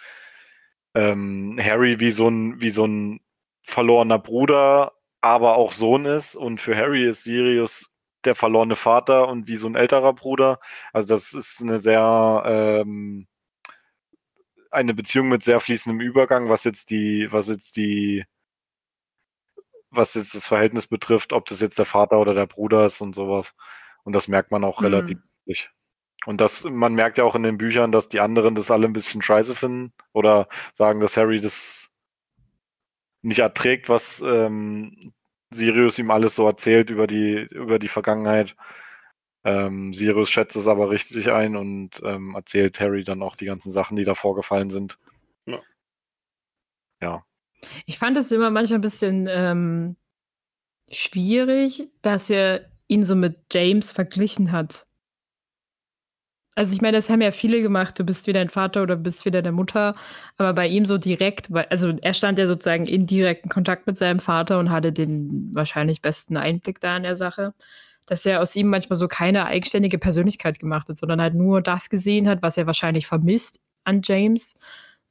ähm, Harry wie so ein wie so ein verlorener Bruder, aber auch Sohn ist. Und für Harry ist Sirius der verlorene Vater und wie so ein älterer Bruder. Also das ist eine sehr ähm, eine Beziehung mit sehr fließendem Übergang, was jetzt die, was jetzt die was jetzt das Verhältnis betrifft, ob das jetzt der Vater oder der Bruder ist und sowas. Und das merkt man auch mhm. relativ. Und das, man merkt ja auch in den Büchern, dass die anderen das alle ein bisschen scheiße finden oder sagen, dass Harry das nicht erträgt, was ähm, Sirius ihm alles so erzählt über die, über die Vergangenheit. Ähm, Sirius schätzt es aber richtig ein und ähm, erzählt Harry dann auch die ganzen Sachen, die da vorgefallen sind. Ja. ja. Ich fand es immer manchmal ein bisschen ähm, schwierig, dass er ihn so mit James verglichen hat. Also ich meine, das haben ja viele gemacht, du bist wie dein Vater oder bist wie deine Mutter, aber bei ihm so direkt, also er stand ja sozusagen in direkten Kontakt mit seinem Vater und hatte den wahrscheinlich besten Einblick da in der Sache, dass er aus ihm manchmal so keine eigenständige Persönlichkeit gemacht hat, sondern halt nur das gesehen hat, was er wahrscheinlich vermisst an James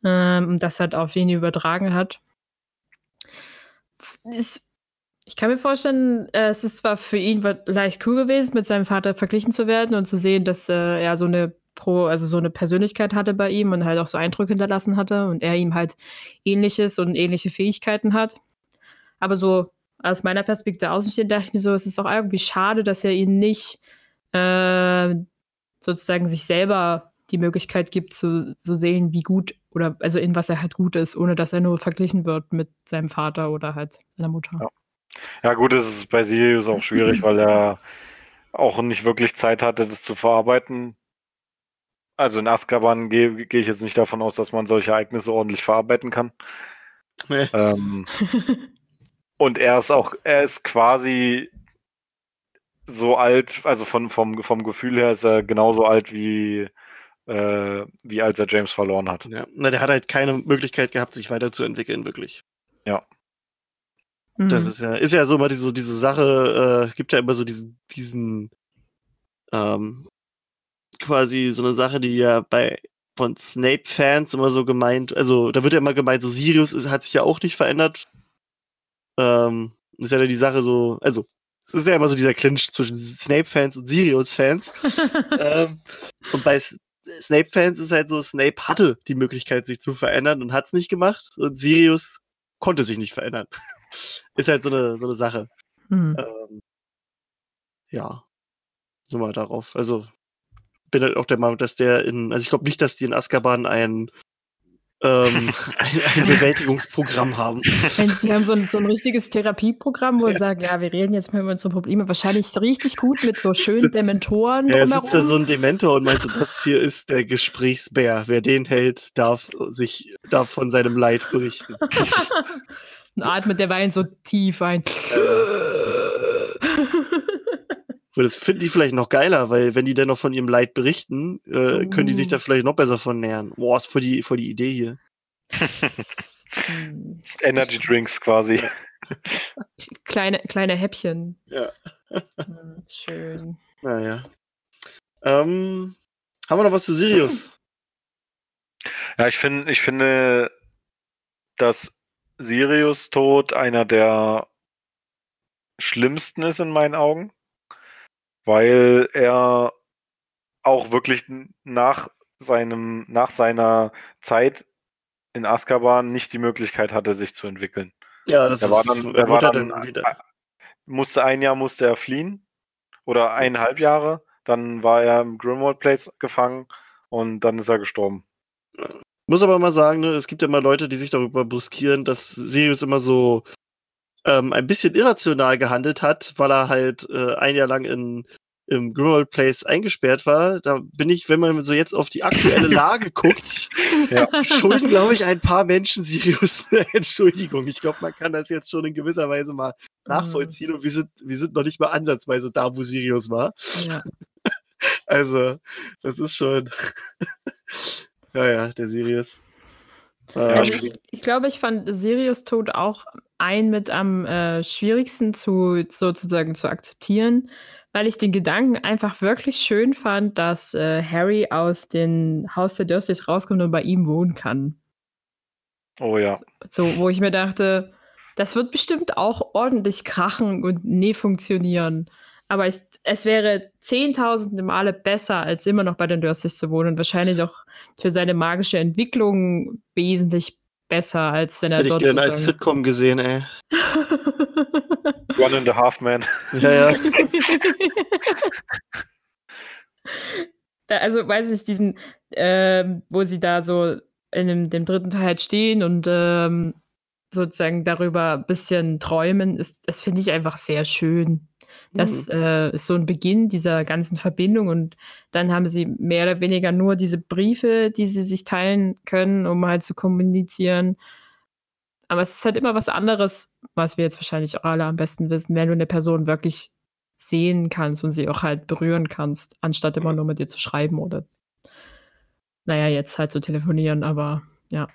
ähm, und das halt auf ihn übertragen hat ist, ich kann mir vorstellen, äh, es ist zwar für ihn leicht cool gewesen, mit seinem Vater verglichen zu werden und zu sehen, dass äh, er so eine Pro, also so eine Persönlichkeit hatte bei ihm und halt auch so Eindrücke hinterlassen hatte und er ihm halt ähnliches und ähnliche Fähigkeiten hat. Aber so aus meiner Perspektive außenstehend dachte ich mir so, es ist auch irgendwie schade, dass er ihn nicht äh, sozusagen sich selber die Möglichkeit gibt, zu, zu sehen, wie gut oder also in was er halt gut ist, ohne dass er nur verglichen wird mit seinem Vater oder halt seiner Mutter. Ja, ja gut, es ist bei Sirius auch schwierig, weil er auch nicht wirklich Zeit hatte, das zu verarbeiten. Also in Azkaban gehe gehe ich jetzt nicht davon aus, dass man solche Ereignisse ordentlich verarbeiten kann. Nee. Ähm, und er ist auch, er ist quasi so alt, also von, vom, vom Gefühl her ist er genauso alt wie, äh, wie als er James verloren hat. Ja. Na, der hat halt keine Möglichkeit gehabt, sich weiterzuentwickeln, wirklich. Das Mhm. ist ja, ist ja so immer diese, diese Sache, äh, gibt ja immer so diesen, diesen, ähm, quasi so eine Sache, die ja bei von Snape-Fans immer so gemeint, also da wird ja immer gemeint, so Sirius ist, hat sich ja auch nicht verändert. Ähm, ist ja dann die Sache so, also es ist ja immer so dieser Clinch zwischen Snape-Fans und Sirius-Fans. ähm, und bei Snape-Fans ist halt so, Snape hatte die Möglichkeit, sich zu verändern und hat es nicht gemacht. Und Sirius konnte sich nicht verändern. ist halt so eine, so eine Sache. Mhm. Ähm, ja. Nur mal darauf. Also, bin halt auch der Meinung, dass der in, also ich glaube nicht, dass die in Azkaban ein, ähm, ein, ein Bewältigungsprogramm haben. Sie haben so ein, so ein richtiges Therapieprogramm, wo Sie sagen, ja, wir reden jetzt mal über unsere Probleme. Wahrscheinlich richtig gut mit so schönen Sitzt- Dementoren Ja, sitzt da drumherum. so ein Dementor und meint so, das hier ist der Gesprächsbär. Wer den hält, darf sich, darf von seinem Leid berichten. und atmet derweil so tief ein. Und das finden die vielleicht noch geiler, weil wenn die dann noch von ihrem Leid berichten, äh, können die sich da Uh. vielleicht noch besser von nähern. Boah, ist voll die, voll die Idee hier. Energy Drinks quasi. kleine, kleine Häppchen. Ja. Hm, Schön. Naja. Ähm, haben wir noch was zu Sirius? Ja, ich finde, ich finde, dass Sirius Tod einer der schlimmsten ist in meinen Augen, weil er auch wirklich nach seinem, nach seiner Zeit in Azkaban nicht die Möglichkeit hatte, sich zu entwickeln. Ja, das Er war dann, er war dann, musste ein Jahr musste er fliehen oder eineinhalb Jahre, dann war er im Grimwald Place gefangen und dann ist er gestorben. Muss aber mal sagen, ne, es gibt ja immer Leute, die sich darüber bruskieren, dass Sirius immer so ähm, ein bisschen irrational gehandelt hat, weil er halt äh, ein Jahr lang in, im Grimald Place eingesperrt war. Da bin ich, wenn man so jetzt auf die aktuelle Lage guckt, Ja. schulden, glaube ich, ein paar Menschen Sirius eine Entschuldigung. Ich glaube, man kann das jetzt schon in gewisser Weise mal nachvollziehen und wir sind, wir sind noch nicht mal ansatzweise da, wo Sirius war. Ja. Also, das ist schon. ja, ja, der Sirius. Also ich, ich glaube, ich fand Sirius Tod auch ein mit am äh, schwierigsten zu sozusagen zu akzeptieren, weil ich den Gedanken einfach wirklich schön fand, dass äh, Harry aus dem Haus der Dursleys rauskommt und bei ihm wohnen kann. Oh ja. So, wo ich mir dachte, das wird bestimmt auch ordentlich krachen und nie funktionieren. Aber ich, es wäre zehntausende Male besser, als immer noch bei den Dursleys zu wohnen und wahrscheinlich auch für seine magische Entwicklung wesentlich besser, als wenn das er hätte ich dort gerne als Sitcom gesehen, ey. One and a Half Man. Ja, ja. da, also weiß ich, diesen, ähm, wo sie da so in dem, dem dritten Teil halt stehen und ähm, sozusagen darüber ein bisschen träumen, ist, das finde ich einfach sehr schön. Das Mhm. äh, ist so ein Beginn dieser ganzen Verbindung und dann haben sie mehr oder weniger nur diese Briefe, die sie sich teilen können, um halt zu kommunizieren. Aber es ist halt immer was anderes, was wir jetzt wahrscheinlich auch alle am besten wissen, wenn du eine Person wirklich sehen kannst und sie auch halt berühren kannst, anstatt immer nur mit dir zu schreiben oder naja, jetzt halt zu telefonieren, aber ja.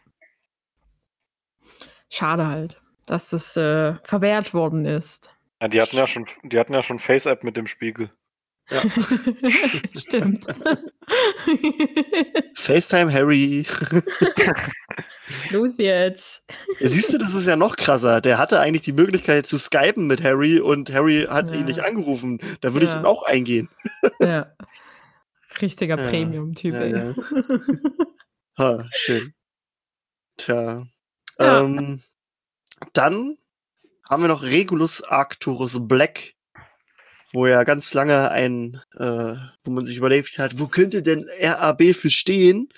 Schade halt, dass das äh, verwehrt worden ist. Ja, die hatten ja schon, die hatten ja schon Face-App mit dem Spiegel. Stimmt. FaceTime Harry. Los jetzt. Ja, siehst du, das ist ja noch krasser. Der hatte eigentlich die Möglichkeit zu skypen mit Harry und Harry hat Ja. ihn nicht angerufen. Da würde ich Ja. ihn auch eingehen. Ja. Richtiger Ja, Premium-Typ, ja, ey. ja. Ha, schön. Tja. Ja. Ähm, dann haben wir noch Regulus Arcturus Black, wo ja ganz lange ein, äh, wo man sich überlegt hat, wo könnte denn RAB für stehen?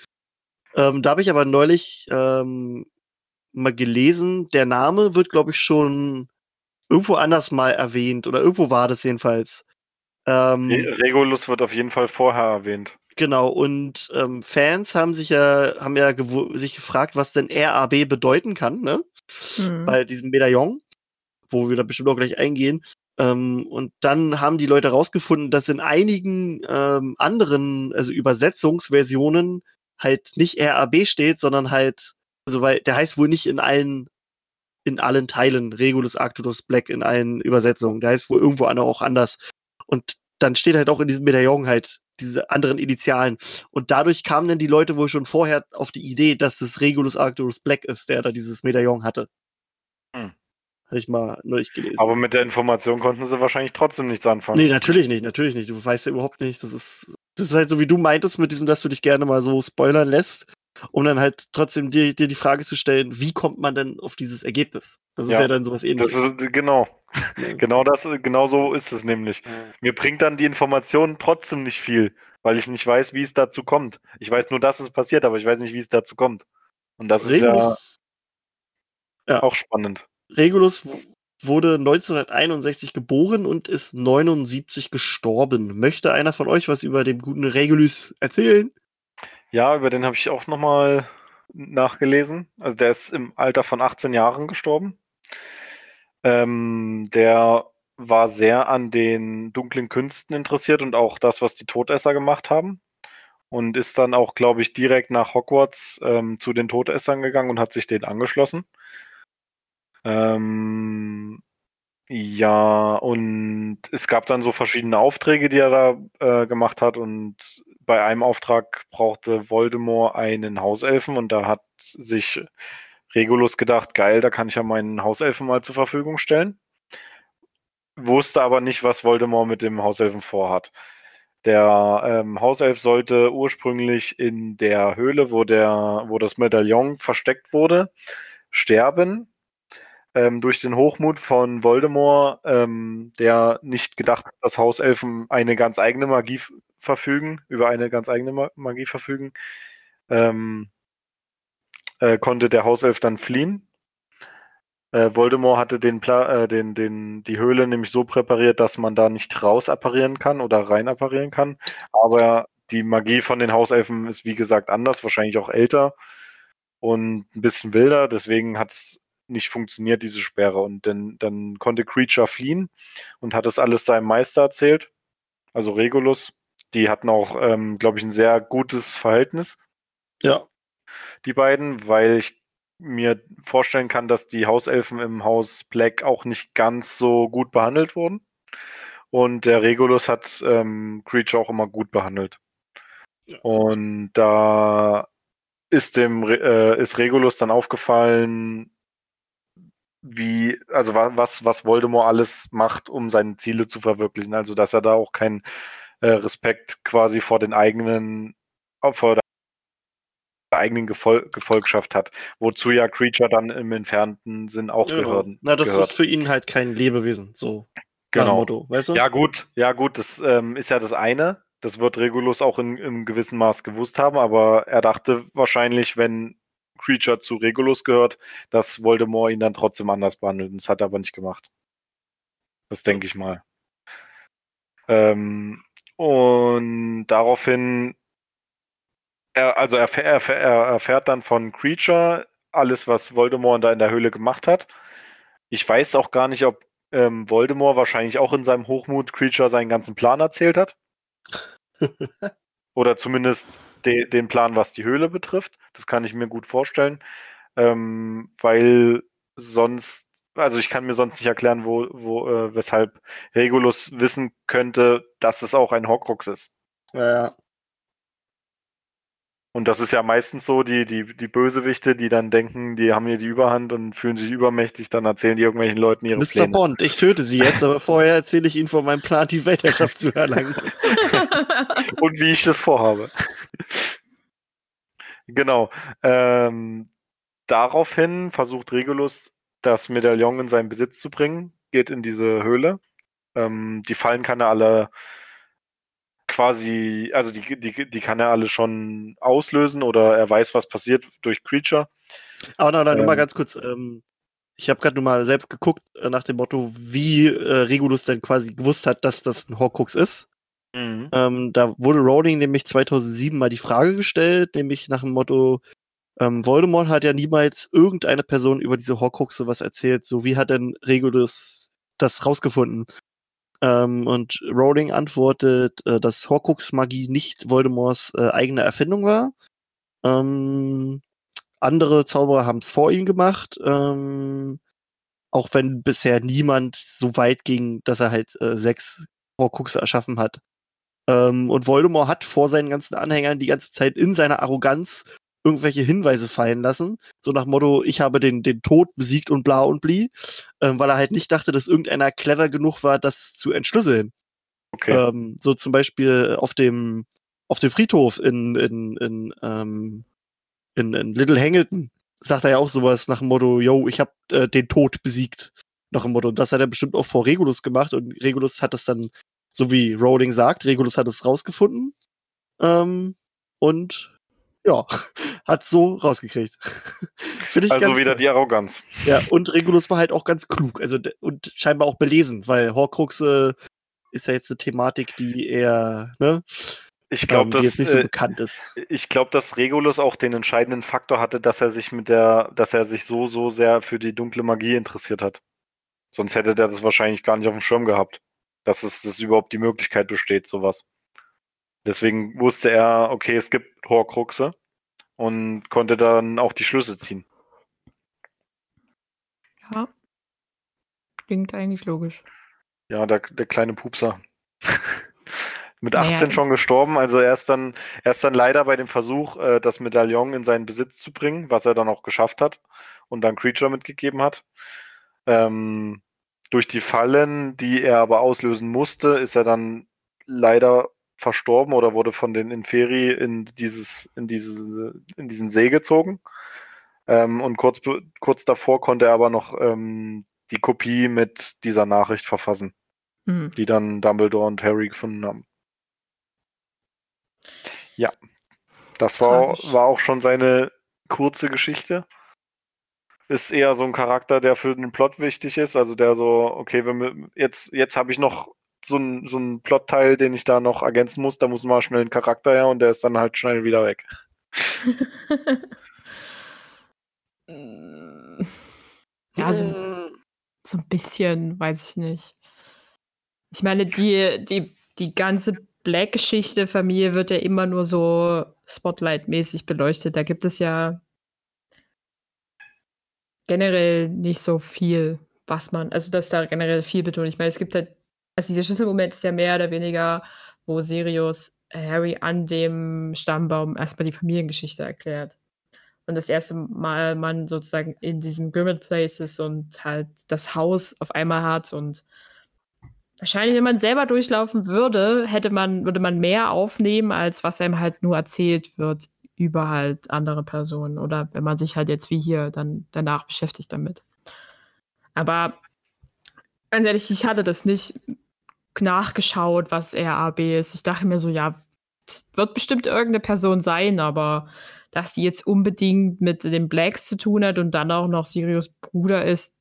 Ähm, da habe ich aber neulich ähm, mal gelesen, der Name wird, glaube ich, schon irgendwo anders mal erwähnt oder irgendwo war das jedenfalls. Ähm, Re Regulus wird auf jeden Fall vorher erwähnt. Genau, und ähm, Fans haben sich ja, haben ja sich gefragt, was denn RAB bedeuten kann, ne? Mhm. Bei diesem Medaillon, wo wir da bestimmt auch gleich eingehen. Ähm, und dann haben die Leute rausgefunden, dass in einigen ähm, anderen, also Übersetzungsversionen, halt nicht RAB steht, sondern halt, also weil der heißt wohl nicht in allen, in allen Teilen Regulus Arcturus Black in allen Übersetzungen. Der heißt wohl irgendwo auch anders. Und dann steht halt auch in diesem Medaillon halt diese anderen Initialen. Und dadurch kamen dann die Leute wohl schon vorher auf die Idee, dass das Regulus Arcturus Black ist, der da dieses Medaillon hatte. Hatte ich mal neulich gelesen. Aber mit der Information konnten sie wahrscheinlich trotzdem nichts anfangen. nee, natürlich nicht, natürlich nicht. Du weißt ja überhaupt nicht. Das ist, das ist halt so, wie du meintest, mit diesem, dass du dich gerne mal so spoilern lässt, um dann halt trotzdem dir, dir die Frage zu stellen, wie kommt man denn auf dieses Ergebnis? Das ist Ja, ja, dann sowas Das ähnliches. ist genau, genau das, genau so ist es nämlich. Mir bringt dann die Information trotzdem nicht viel, weil ich nicht weiß, wie es dazu kommt. Ich weiß nur, dass es passiert, aber ich weiß nicht, wie es dazu kommt. Und das ist Regulus, ja auch spannend. Regulus wurde 1961 geboren und ist 79 gestorben. Möchte einer von euch was über den guten Regulus erzählen? Ja, über den habe ich auch nochmal nachgelesen. Also der ist im Alter von 18 Jahren gestorben. Ähm, der war sehr an den dunklen Künsten interessiert und auch das, was die Todesser gemacht haben. Und ist dann auch, glaube ich, direkt nach Hogwarts ähm, zu den Todessern gegangen und hat sich denen angeschlossen. Ähm, ja, und es gab dann so verschiedene Aufträge, die er da äh, gemacht hat. Und bei einem Auftrag brauchte Voldemort einen Hauselfen und da hat sich Regulus gedacht, geil, da kann ich ja meinen Hauselfen mal zur Verfügung stellen. Wusste aber nicht, was Voldemort mit dem Hauselfen vorhat. Der ähm, Hauself sollte ursprünglich in der Höhle, wo, der, wo das Medaillon versteckt wurde, sterben. Ähm, durch den Hochmut von Voldemort, ähm, der nicht gedacht hat, dass Hauselfen eine ganz eigene Magie verfügen, über eine ganz eigene Ma Magie verfügen, ähm, äh, konnte der Hauself dann fliehen. Äh, Voldemort hatte den, Pla äh, den, den, die Höhle nämlich so präpariert, dass man da nicht raus apparieren kann oder rein apparieren kann. Aber die Magie von den Hauselfen ist wie gesagt anders, wahrscheinlich auch älter und ein bisschen wilder. Deswegen hat es nicht funktioniert, diese Sperre. Und dann, dann konnte Creature fliehen und hat das alles seinem Meister erzählt, also Regulus. Die hatten auch, ähm, glaube ich, ein sehr gutes Verhältnis Ja. die beiden, weil ich mir vorstellen kann, dass die Hauselfen im Haus Black auch nicht ganz so gut behandelt wurden. Und der Regulus hat ähm, Creature auch immer gut behandelt. Und da ist dem äh, ist Regulus dann aufgefallen, wie, also wa- was, was Voldemort alles macht, um seine Ziele zu verwirklichen. Also dass er da auch keinen äh, Respekt quasi vor den eigenen, äh, vor der eigenen Gefol Gefolgschaft hat, wozu ja Creature dann im entfernten Sinn auch Ja. gehören. Na, das gehört. ist für ihn halt kein Lebewesen, so genau. Motto, weißt du? Ja, gut, ja, gut, das ähm, ist ja das eine. Das wird Regulus auch in, im gewissen Maß gewusst haben, aber er dachte wahrscheinlich, wenn Creature zu Regulus gehört, dass Voldemort ihn dann trotzdem anders behandelt. Das hat er aber nicht gemacht. Das denke ich mal. Ähm, und daraufhin, er, also er, er, er erfährt dann von Creature alles, was Voldemort da in der Höhle gemacht hat. Ich weiß auch gar nicht, ob ähm, Voldemort wahrscheinlich auch in seinem Hochmut Creature seinen ganzen Plan erzählt hat. Oder zumindest de den Plan, was die Höhle betrifft. Das kann ich mir gut vorstellen. Ähm, weil sonst, also ich kann mir sonst nicht erklären, wo, wo, äh, weshalb Regulus wissen könnte, dass es auch ein Horcrux ist. Ja, ja. Und das ist ja meistens so, die, die, die Bösewichte, die dann denken, die haben hier die Überhand und fühlen sich übermächtig, dann erzählen die irgendwelchen Leuten ihre Mr. Pläne. Bond, ich töte sie jetzt, aber vorher erzähle ich Ihnen von meinem Plan, die Weltherrschaft zu erlangen. und wie ich das vorhabe. genau. Ähm, daraufhin versucht Regulus, das Medaillon in seinen Besitz zu bringen, geht in diese Höhle. Ähm, die Fallen kann er alle quasi, also die, die, die kann er alle schon auslösen oder er weiß, was passiert durch Creature. Aber noch, noch Ähm. mal ganz kurz. Ähm, ich habe gerade nur mal selbst geguckt äh, nach dem Motto, wie äh, Regulus denn quasi gewusst hat, dass das ein Horcrux ist. Mhm. Ähm, da wurde Rowling nämlich 2007 mal die Frage gestellt, nämlich nach dem Motto, ähm, Voldemort hat ja niemals irgendeine Person über diese Horcruxe was erzählt. So, wie hat denn Regulus das rausgefunden? Ähm, und Rowling antwortet, äh, dass Horcrux-Magie nicht Voldemorts äh, eigene Erfindung war. Ähm, andere Zauberer haben es vor ihm gemacht. Ähm, auch wenn bisher niemand so weit ging, dass er halt äh, sechs Horcruxe erschaffen hat. Ähm, und Voldemort hat vor seinen ganzen Anhängern die ganze Zeit in seiner Arroganz irgendwelche Hinweise fallen lassen. So nach Motto, ich habe den, den Tod besiegt und bla und bli. Ähm, weil er halt nicht dachte, dass irgendeiner clever genug war, das zu entschlüsseln. Okay. Ähm, so zum Beispiel auf dem, auf dem Friedhof in, in, in, ähm, in, in Little Hangleton sagt er ja auch sowas nach dem Motto, yo, ich habe äh, den Tod besiegt. Nach dem Motto. Und das hat er bestimmt auch vor Regulus gemacht und Regulus hat das dann, so wie Rowling sagt, Regulus hat es rausgefunden. Ähm, und ja, hat so rausgekriegt. Finde ich also wieder cool. die Arroganz. Ja, und Regulus war halt auch ganz klug. Also und scheinbar auch belesen, weil Horcruxe ist ja jetzt eine Thematik, die eher, ne, Ich glaube, ähm, dass nicht so äh, bekannt ist. ich glaube, dass Regulus auch den entscheidenden Faktor hatte, dass er sich mit der, dass er sich so so sehr für die dunkle Magie interessiert hat. Sonst hätte der das wahrscheinlich gar nicht auf dem Schirm gehabt, dass es dass überhaupt die Möglichkeit besteht, sowas. Deswegen wusste er, okay, es gibt Horcruxe und konnte dann auch die Schlüsse ziehen. Ja. Klingt eigentlich logisch. Ja, der, der kleine Pupser. Mit Naja, 18 schon gestorben, also er ist dann, er ist dann leider bei dem Versuch, äh, das Medaillon in seinen Besitz zu bringen, was er dann auch geschafft hat und dann Creature mitgegeben hat. Ähm, durch die Fallen, die er aber auslösen musste, ist er dann leider verstorben oder wurde von den Inferi in dieses, in diese, in diesen See gezogen. Ähm, und kurz, kurz davor konnte er aber noch ähm, die Kopie mit dieser Nachricht verfassen Hm. die dann Dumbledore und Harry gefunden haben. Ja, das war, war auch schon seine kurze Geschichte. Ist eher so ein Charakter, der für den Plot wichtig ist. Also der so, okay, wenn wir, jetzt, jetzt habe ich noch so einen so einen Plotteil, den ich da noch ergänzen muss. Da muss mal schnell ein Charakter her und der ist dann halt schnell wieder weg. Ja, so, so ein bisschen, weiß ich nicht. Ich meine, die, die, die ganze Black-Geschichte-Familie wird ja immer nur so Spotlight-mäßig beleuchtet. Da gibt es ja generell nicht so viel, was man, also dass da generell viel betont. Ich meine, es gibt halt, also dieser Schlüsselmoment ist ja mehr oder weniger, wo Sirius Harry an dem Stammbaum erstmal die Familiengeschichte erklärt. Und das erste Mal man sozusagen in diesem Grimmauld Place ist und halt das Haus auf einmal hat und wahrscheinlich, wenn man selber durchlaufen würde, hätte man, würde man mehr aufnehmen, als was einem halt nur erzählt wird über halt andere Personen. Oder wenn man sich halt jetzt wie hier dann danach beschäftigt damit. Aber ganz ehrlich, ich hatte das nicht nachgeschaut, was RAB ist. Ich dachte mir so, ja, es wird bestimmt irgendeine Person sein, aber dass die jetzt unbedingt mit den Blacks zu tun hat und dann auch noch Sirius Bruder ist,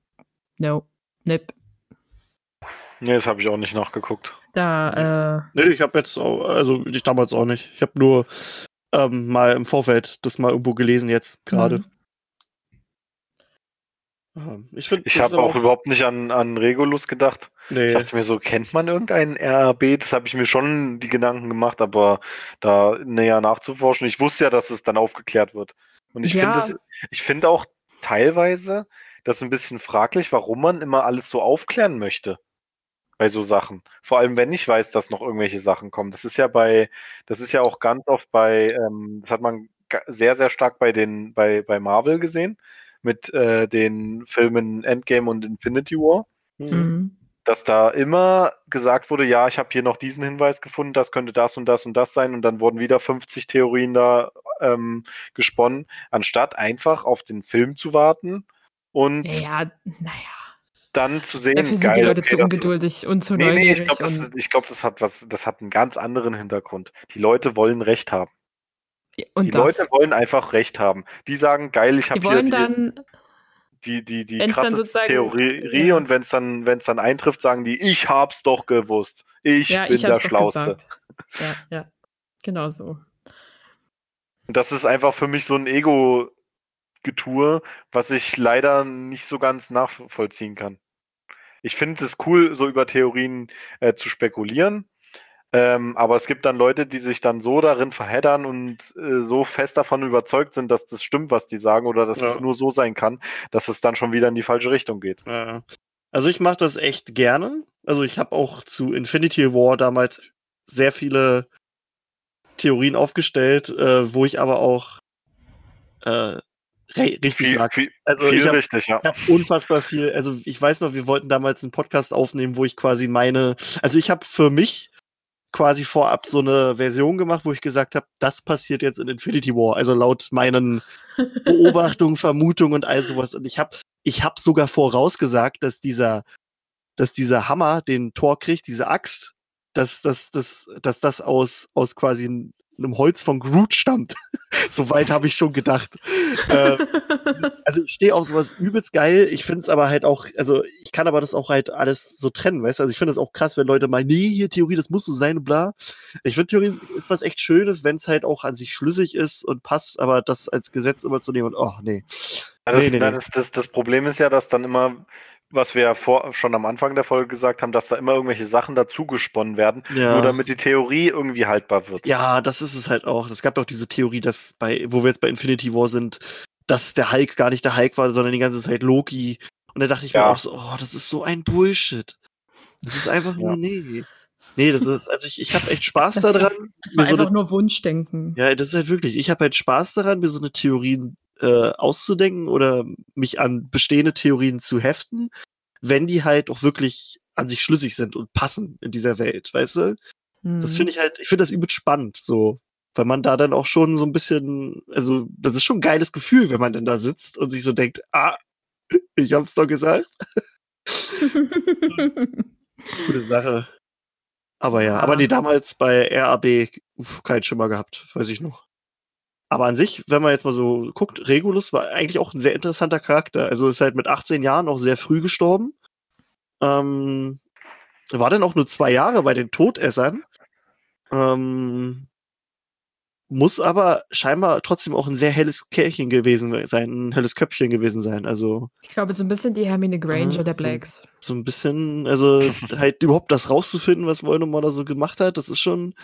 no, nip. Nee, das habe ich auch nicht nachgeguckt. Da, äh, Nee, ich habe jetzt auch, also ich damals auch nicht. Ich habe nur ähm, mal im Vorfeld das mal irgendwo gelesen jetzt gerade. Mhm. Ich finde, Ich habe auch überhaupt nicht an, an Regulus gedacht. Nee, Ich dachte mir so, kennt man irgendeinen RAB? Das habe ich mir schon die Gedanken gemacht, aber da näher nachzuforschen. Ich wusste ja, dass es dann aufgeklärt wird. Und ich Ja. finde es, ich finde auch teilweise das ein bisschen fraglich, warum man immer alles so aufklären möchte. Bei so Sachen. Vor allem, wenn ich weiß, dass noch irgendwelche Sachen kommen. Das ist ja bei, das ist ja auch ganz oft bei, ähm, das hat man sehr, sehr stark bei den, bei, bei Marvel gesehen, mit äh, den Filmen Endgame und Infinity War Mhm. mhm. dass da immer gesagt wurde, ja, ich habe hier noch diesen Hinweis gefunden, das könnte das und das und das sein und dann wurden wieder 50 Theorien da ähm, gesponnen, anstatt einfach auf den Film zu warten und Ja, ja, naja. dann zu sehen, Dafür sind geil, die Leute okay, zu das- ungeduldig und zu Nee, nee, neugierig. ich glaube, das, glaub, das hat was, das hat einen ganz anderen Hintergrund. Die Leute wollen Recht haben. Und Die das. Leute wollen einfach Recht haben. Die sagen, geil, ich habe hier die, dann, die, die, die krasseste Theorie ja. und wenn es dann, wenn's dann eintrifft, sagen die, ich hab's doch gewusst. Ich ja, bin ich der Schlauste. Ja, ja. Genau so. Und das ist einfach für mich so ein Ego-Getue, was ich leider nicht so ganz nachvollziehen kann. Ich finde es cool, so über Theorien äh, zu spekulieren. Ähm, aber es gibt dann Leute, die sich dann so darin verheddern und äh, so fest davon überzeugt sind, dass das stimmt, was die sagen, oder dass Ja. es nur so sein kann, dass es dann schon wieder in die falsche Richtung geht. Ja. Also ich mache das echt gerne. Also ich habe auch zu Infinity War damals sehr viele Theorien aufgestellt, äh, wo ich aber auch äh, richtig Viel, lag. viel, Also viel ich habe ja. hab unfassbar viel, also ich weiß noch, wir wollten damals einen Podcast aufnehmen, wo ich quasi meine, also ich habe für mich quasi vorab so eine Version gemacht, wo ich gesagt habe, das passiert jetzt in Infinity War, also laut meinen Beobachtungen, Vermutungen und all sowas. Und ich habe ich hab sogar vorausgesagt, dass dieser, dass dieser Hammer, den Thor kriegt, diese Axt, dass, dass, dass, dass das aus, aus quasi einem Holz von Groot stammt. Soweit habe ich schon gedacht. äh, also ich stehe auf sowas übelst geil. Ich finde es aber halt auch, also ich kann aber das auch halt alles so trennen, weißt du? Also ich finde es auch krass, wenn Leute meinen, nee, hier Theorie, das muss so sein und bla. Ich finde Theorie ist was echt Schönes, wenn es halt auch an sich schlüssig ist und passt, aber das als Gesetz immer zu nehmen und oh, nee. Ja, das, Nee, nee. Das, das, das Problem ist ja, dass dann immer, was wir ja vor, schon am Anfang der Folge gesagt haben, dass da immer irgendwelche Sachen dazu gesponnen werden, Ja. nur damit die Theorie irgendwie haltbar wird. Ja, das ist es halt auch. Es gab doch diese Theorie, dass bei, wo wir jetzt bei Infinity War sind, dass der Hulk gar nicht der Hulk war, sondern die ganze Zeit Loki. Und da dachte ich mir Ja. auch so, oh, das ist so ein Bullshit. Das ist einfach Ja. nur, nee. Nee, das ist, also ich, ich habe echt Spaß daran. Das mir war so einfach eine, nur Wunschdenken. ja, das ist halt wirklich, ich habe halt Spaß daran, mir so eine Theorie äh, auszudenken oder mich an bestehende Theorien zu heften, wenn die halt auch wirklich an sich schlüssig sind und passen in dieser Welt, weißt du? Das Mhm. finde ich halt, ich finde das übel spannend, so. Weil man da dann auch schon so ein bisschen, also, das ist schon ein geiles Gefühl, wenn man dann da sitzt und sich so denkt, ah, ich hab's doch gesagt. Gute Sache. Aber ja, aber nee, damals bei RAB uff, keinen Schimmer gehabt, weiß ich noch. Aber an sich, wenn man jetzt mal so guckt, Regulus war eigentlich auch ein sehr interessanter Charakter. Also ist halt mit 18 Jahren auch sehr früh gestorben. Ähm, war dann auch nur zwei Jahre bei den Todessern. Ähm, muss aber scheinbar trotzdem auch ein sehr helles Kerlchen gewesen sein, ein helles Köpfchen gewesen sein. Also ich glaube, so ein bisschen die Hermine Granger Aha, der so- Blacks. so ein bisschen, also halt überhaupt das rauszufinden, was Voldemort da so gemacht hat, das ist schon,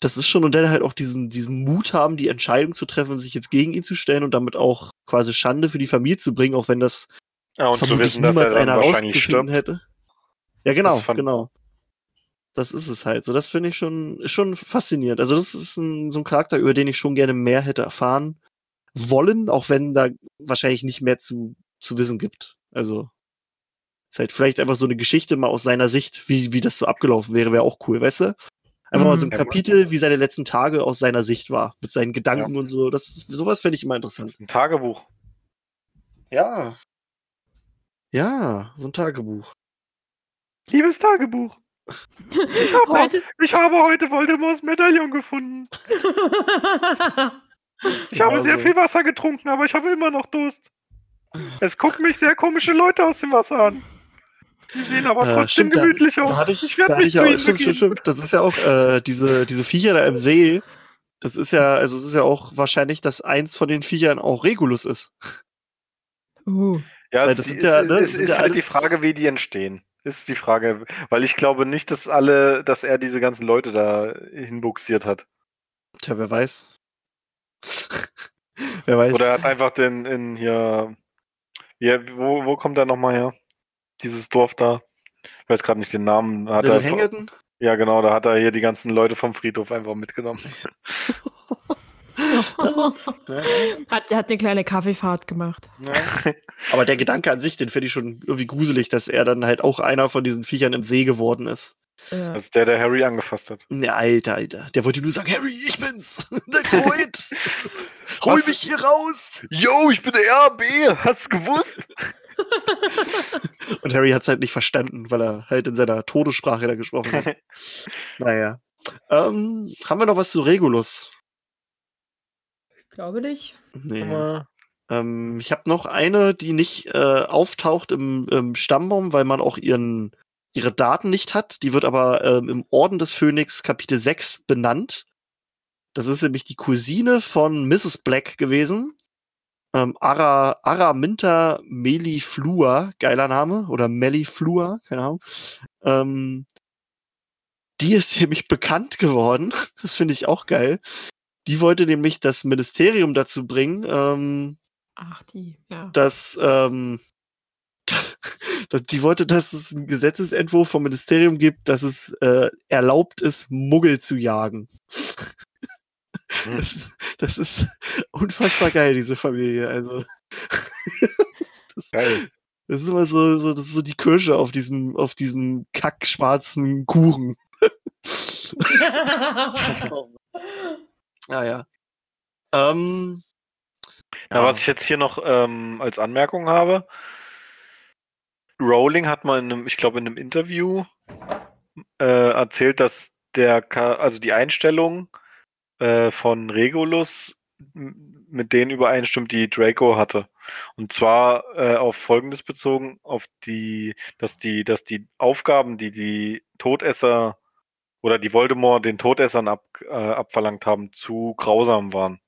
das ist schon und dann halt auch diesen, diesen Mut haben, die Entscheidung zu treffen, sich jetzt gegen ihn zu stellen und damit auch quasi Schande für die Familie zu bringen, auch wenn das Ja, und vermutlich wissen, niemals einer rausgefunden hätte. Ja, genau, Das genau. Das ist es halt. So, das finde ich schon, schon faszinierend. Also, das ist ein, so ein Charakter, über den ich schon gerne mehr hätte erfahren wollen, auch wenn da wahrscheinlich nicht mehr zu, zu wissen gibt. Also, ist halt vielleicht einfach so eine Geschichte mal aus seiner Sicht, wie, wie das so abgelaufen wäre, wäre auch cool, weißt du? Einfach mal so ein Mhm. Kapitel, wie seine letzten Tage aus seiner Sicht war, mit seinen Gedanken und so. Das, sowas fände ich immer interessant. Ein Tagebuch. Ja. Ja, so ein Tagebuch. Liebes Tagebuch. Ich habe Heute. ich habe heute Voldemorts Medaillon gefunden. Ich habe Genau sehr so. viel Wasser getrunken, aber ich habe immer noch Durst. Es gucken mich sehr komische Leute aus dem Wasser an. Die sehen aber Äh, trotzdem stimmt, da- gemütlich Da aus. hatte ich, werde da hatte mich ich zu stimmt, stimmt, stimmt. Das ist ja auch äh, diese, diese Viecher da im See. Das ist ja, also es ist ja auch wahrscheinlich, dass eins von den Viechern auch Regulus ist. uh, Ja, Weil es das ist, ja, ne, ist, sind ist ja halt die Frage, wie die entstehen. Ist die Frage, weil ich glaube nicht, dass alle, dass er diese ganzen Leute da hinbuxiert hat. Tja, wer weiß. wer weiß. Oder er hat einfach den in hier. Ja, wo, wo kommt er nochmal her? Dieses Dorf da. Ich weiß gerade nicht den Namen. Hat Little er, Hangedon? ja, genau, da hat er hier die ganzen Leute vom Friedhof einfach mitgenommen. hat, hat eine kleine Kaffeefahrt gemacht. Ja. Aber der Gedanke an sich, den finde ich schon irgendwie gruselig, dass er dann halt auch einer von diesen Viechern im See geworden ist. Ja. Das ist der, der Harry angefasst hat. Ja, Alter, Alter. Der wollte nur sagen, Harry, ich bin's. Dein Freund. Hol mich hier raus. Yo, ich bin der RB, hast du gewusst? Und Harry hat's halt nicht verstanden, weil er halt in seiner Todessprache da gesprochen hat. naja. Ähm, haben wir noch was zu Regulus? Ich glaube nicht. Nee. Aber Ähm, ich habe noch eine, die nicht äh, auftaucht im, im Stammbaum, weil man auch ihren, ihre Daten nicht hat. Die wird aber ähm, im Orden des Phönix Kapitel 6 benannt. Das ist nämlich die Cousine von Mrs. Black gewesen. Ähm, Ara, Araminta Meliflua, geiler Name, oder Meliflua, keine Ahnung. Ähm, die ist nämlich bekannt geworden. Das finde ich auch geil. Die wollte nämlich das Ministerium dazu bringen, ähm, Ach, die, ja. dass, ähm, dass die wollte, dass es einen Gesetzesentwurf vom Ministerium gibt, dass es äh, erlaubt ist, Muggel zu jagen. Hm. Das, das ist unfassbar geil, diese Familie. Also das, Geil. das ist immer so, so, das ist so die Kirsche auf diesem, auf diesem kackschwarzen Kuchen. ja, ja. Ähm, Ja, was ich jetzt hier noch ähm, als Anmerkung habe, Rowling hat mal in einem, ich glaube in einem Interview äh, erzählt, dass der, also die Einstellung äh, von Regulus mit denen übereinstimmt, die Draco hatte. Und zwar äh, auf Folgendes bezogen, auf die, dass die, dass die Aufgaben, die die Todesser oder die Voldemort den Todessern ab, äh, abverlangt haben, zu grausam waren.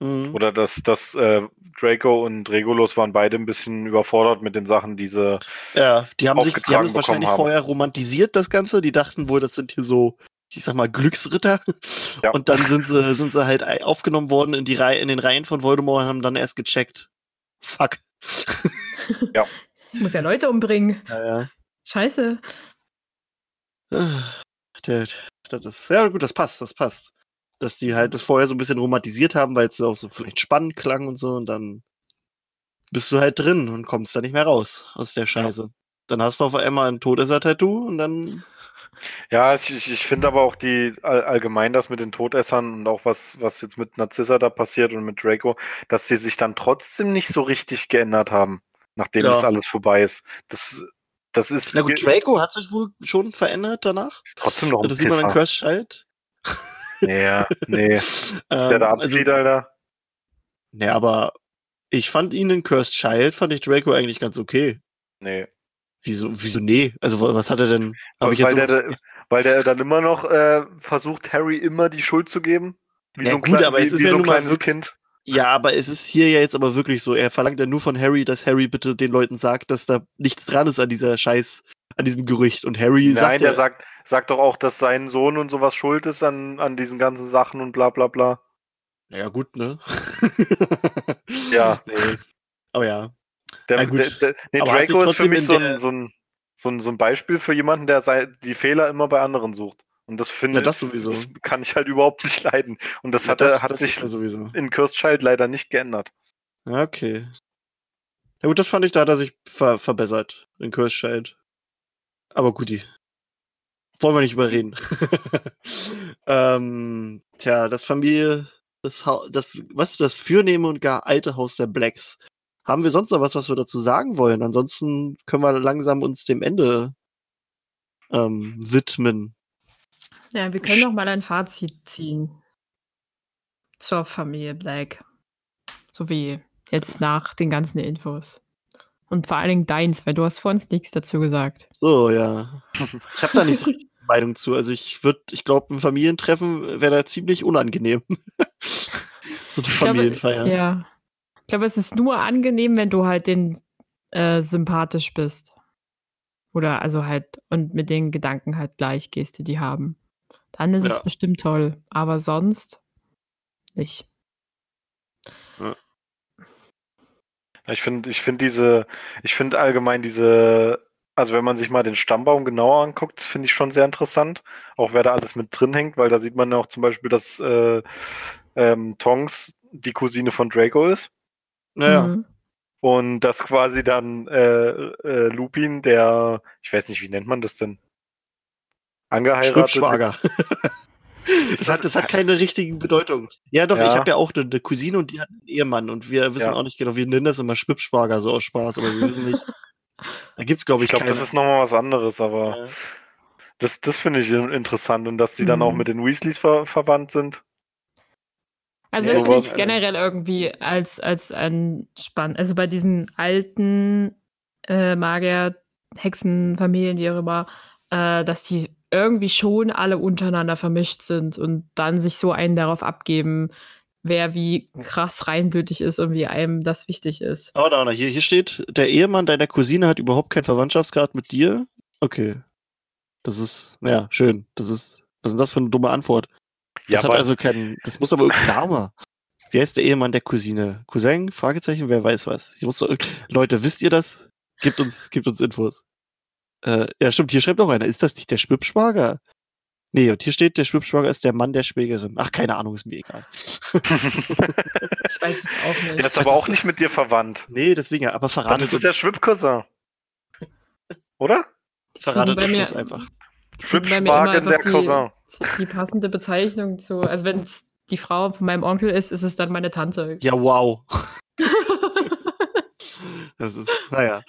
mhm. Oder dass, dass äh, Draco und Regulus waren beide ein bisschen überfordert mit den Sachen, diese. Ja, die haben sich, die haben es wahrscheinlich haben. vorher romantisiert, das Ganze. Die dachten wohl, das sind hier so, ich sag mal, Glücksritter. Ja. Und dann sind sie, sind sie halt aufgenommen worden in die Reihe, in den Reihen von Voldemort und haben dann erst gecheckt. Fuck. Ich muss ja Leute umbringen. Ja, ja. Scheiße. Das ist, ja gut, das passt, das passt. Dass die halt das vorher so ein bisschen romantisiert haben, weil es auch so vielleicht spannend klang und so und dann bist du halt drin und kommst da nicht mehr raus aus der Scheiße. Dann hast du auf einmal ein Todesser-Tattoo und dann Ja, ich, ich- finde aber auch die all, allgemein das mit den Todessern und auch was, was jetzt mit Narzissa da passiert und mit Draco, dass sie sich dann trotzdem nicht so richtig geändert haben, nachdem Ja. das alles vorbei ist. Das, das ist, Na gut, Draco hat sich wohl schon verändert danach. ist trotzdem noch ein Das sieht man in Pisser. Cursed Child. Ja, nee. Der ähm, da also, abzieht, Alter. ne, aber ich fand ihn in Cursed Child, fand ich Draco eigentlich ganz okay. Nee. Wieso, wieso nee? Also wa- was hat er denn? Habe ich weil, der, weil der dann immer noch äh, versucht, Harry immer die Schuld zu geben. Wie Ja, so ein, gut, klein- aber wie, es ist ja so ein kleines wirklich- Kind. Ja, aber es ist hier ja jetzt aber wirklich so. Er verlangt ja nur von Harry, dass Harry bitte den Leuten sagt, dass da nichts dran ist an dieser Scheiß, an diesem Gerücht. Und Harry Nein, sagt der ja, sagt, sagt doch auch, dass sein Sohn und sowas schuld ist an, an diesen ganzen Sachen und bla bla bla. naja gut, ne? Ja. Nee. Aber ja. Der, gut. der, der, nee, Draco ist für mich so ein, so, ein, so, ein, so ein Beispiel für jemanden, der die Fehler immer bei anderen sucht. Und das finde Ja, das sowieso. das kann ich halt überhaupt nicht leiden. Und das Ja, hat, das, hat das sich sowieso. in Cursed Child leider nicht geändert. Ja, okay. Ja gut, das fand ich, da hat er sich ver verbessert in Cursed Child. Aber guti. Wollen wir nicht überreden. ähm, tja, das Familie, das, ha das, was das fürnehme und gar alte Haus der Blacks. Haben wir sonst noch was, was wir dazu sagen wollen? Ansonsten können wir langsam uns dem Ende ähm, widmen. Ja, wir können noch mal ein Fazit ziehen. Zur Familie Black. So wie jetzt nach den ganzen Infos. Und vor allen Dingen deins, weil du hast vor uns nichts dazu gesagt. So, ja. Ich habe da nicht so eine Meinung zu. Also ich würde, ich glaube, ein Familientreffen wäre da ziemlich unangenehm. so eine Ich glaube, Familienfeier. Ja. Ich glaube, es ist nur angenehm, wenn du halt den äh, sympathisch bist. Oder also halt und mit den Gedanken halt gleich gehst, die die haben. Dann ist Ja. es bestimmt toll. Aber sonst nicht. Ich finde, ich finde diese, ich finde allgemein diese, also wenn man sich mal den Stammbaum genauer anguckt, finde ich schon sehr interessant. Auch wer da alles mit drin hängt, weil da sieht man ja auch zum Beispiel, dass äh, ähm, Tonks die Cousine von Draco ist. Naja, Mhm. Und dass quasi dann äh, äh, Lupin, der, ich weiß nicht, wie nennt man das denn? Angeheiratet. Schrippschwager. Das hat, das hat keine richtige Bedeutung. Ja, doch, Ja. ich habe ja auch eine, eine Cousine und die hat einen Ehemann und wir wissen Ja. auch nicht genau, wir nennen das immer Schwippschwager, so aus Spaß, aber wir wissen nicht. Da gibt's, glaube Ich ich, glaube, das ist nochmal was anderes, aber Ja. das, das finde ich in- interessant und dass sie dann auch Mhm. mit den Weasleys ver verwandt sind. Also das finde ich generell irgendwie als, als entspannt. Also bei diesen alten äh, Magier, Hexen, Familien, wie auch immer, äh, dass die irgendwie schon alle untereinander vermischt sind und dann sich so einen darauf abgeben, wer wie krass reinblütig ist und wie einem das wichtig ist. Aber da, hier, hier steht, der Ehemann deiner Cousine hat überhaupt keinen Verwandtschaftsgrad mit dir. Okay. Das ist, naja, schön. Das ist, was ist denn das für eine dumme Antwort? Ja, Das hat aber also keinen, das muss aber irgendein Name. Wer ist der Ehemann der Cousine? Cousin? Fragezeichen? Wer weiß was? Hier muss doch, Leute, wisst ihr das? Gebt uns, gebt uns Infos. Äh, ja, stimmt, hier schreibt noch einer. Ist das nicht der Schwippschwager? Nee, und hier steht, der Schwippschwager ist der Mann der Schwägerin. Ach, keine Ahnung, ist mir egal. Ich weiß es auch nicht. der ist aber auch nicht mit dir verwandt. Nee, deswegen, ja, aber verratet ist es uns, der Schwipp-Cousin. Oder? verratet uns das einfach. Schwippschwagen der Cousin. Die passende Bezeichnung zu. Also wenn es die Frau von meinem Onkel ist, ist es dann meine Tante. Ja, wow. Das ist, naja.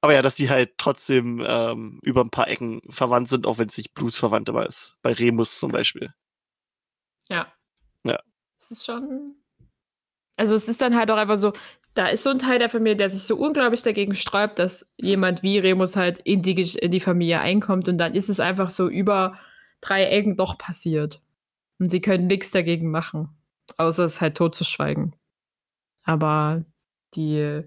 Aber ja, dass die halt trotzdem ähm, über ein paar Ecken verwandt sind, auch wenn es nicht blutsverwandt immer ist. Bei Remus zum Beispiel. Ja. Ja. Es ist schon. Also es ist dann halt auch einfach so, da ist so ein Teil der Familie, der sich so unglaublich dagegen sträubt, dass jemand wie Remus halt in die, in die Familie einkommt und dann ist es einfach so über drei Ecken doch passiert. Und sie können nichts dagegen machen, außer es halt totzuschweigen. Aber die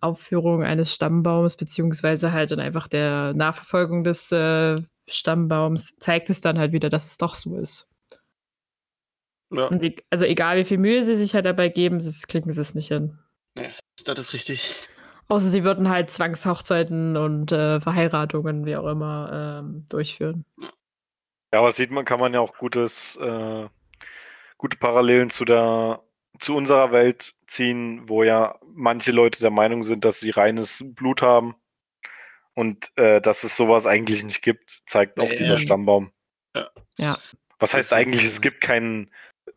Aufführung eines Stammbaums, beziehungsweise halt dann einfach der Nachverfolgung des äh, Stammbaums, zeigt es dann halt wieder, dass es doch so ist. Ja, Und e also egal wie viel Mühe sie sich halt dabei geben, das kriegen sie es nicht hin. das ist richtig. Außer sie würden halt Zwangshochzeiten und äh, Verheiratungen, wie auch immer, ähm, durchführen. Ja, aber sieht man, kann man ja auch gutes, äh, gute Parallelen zu der, zu unserer Welt ziehen, wo ja manche Leute der Meinung sind, dass sie reines Blut haben und äh, dass es sowas eigentlich nicht gibt, zeigt auch Ja. dieser Stammbaum. Ja. Ja. Was heißt eigentlich, es gibt kein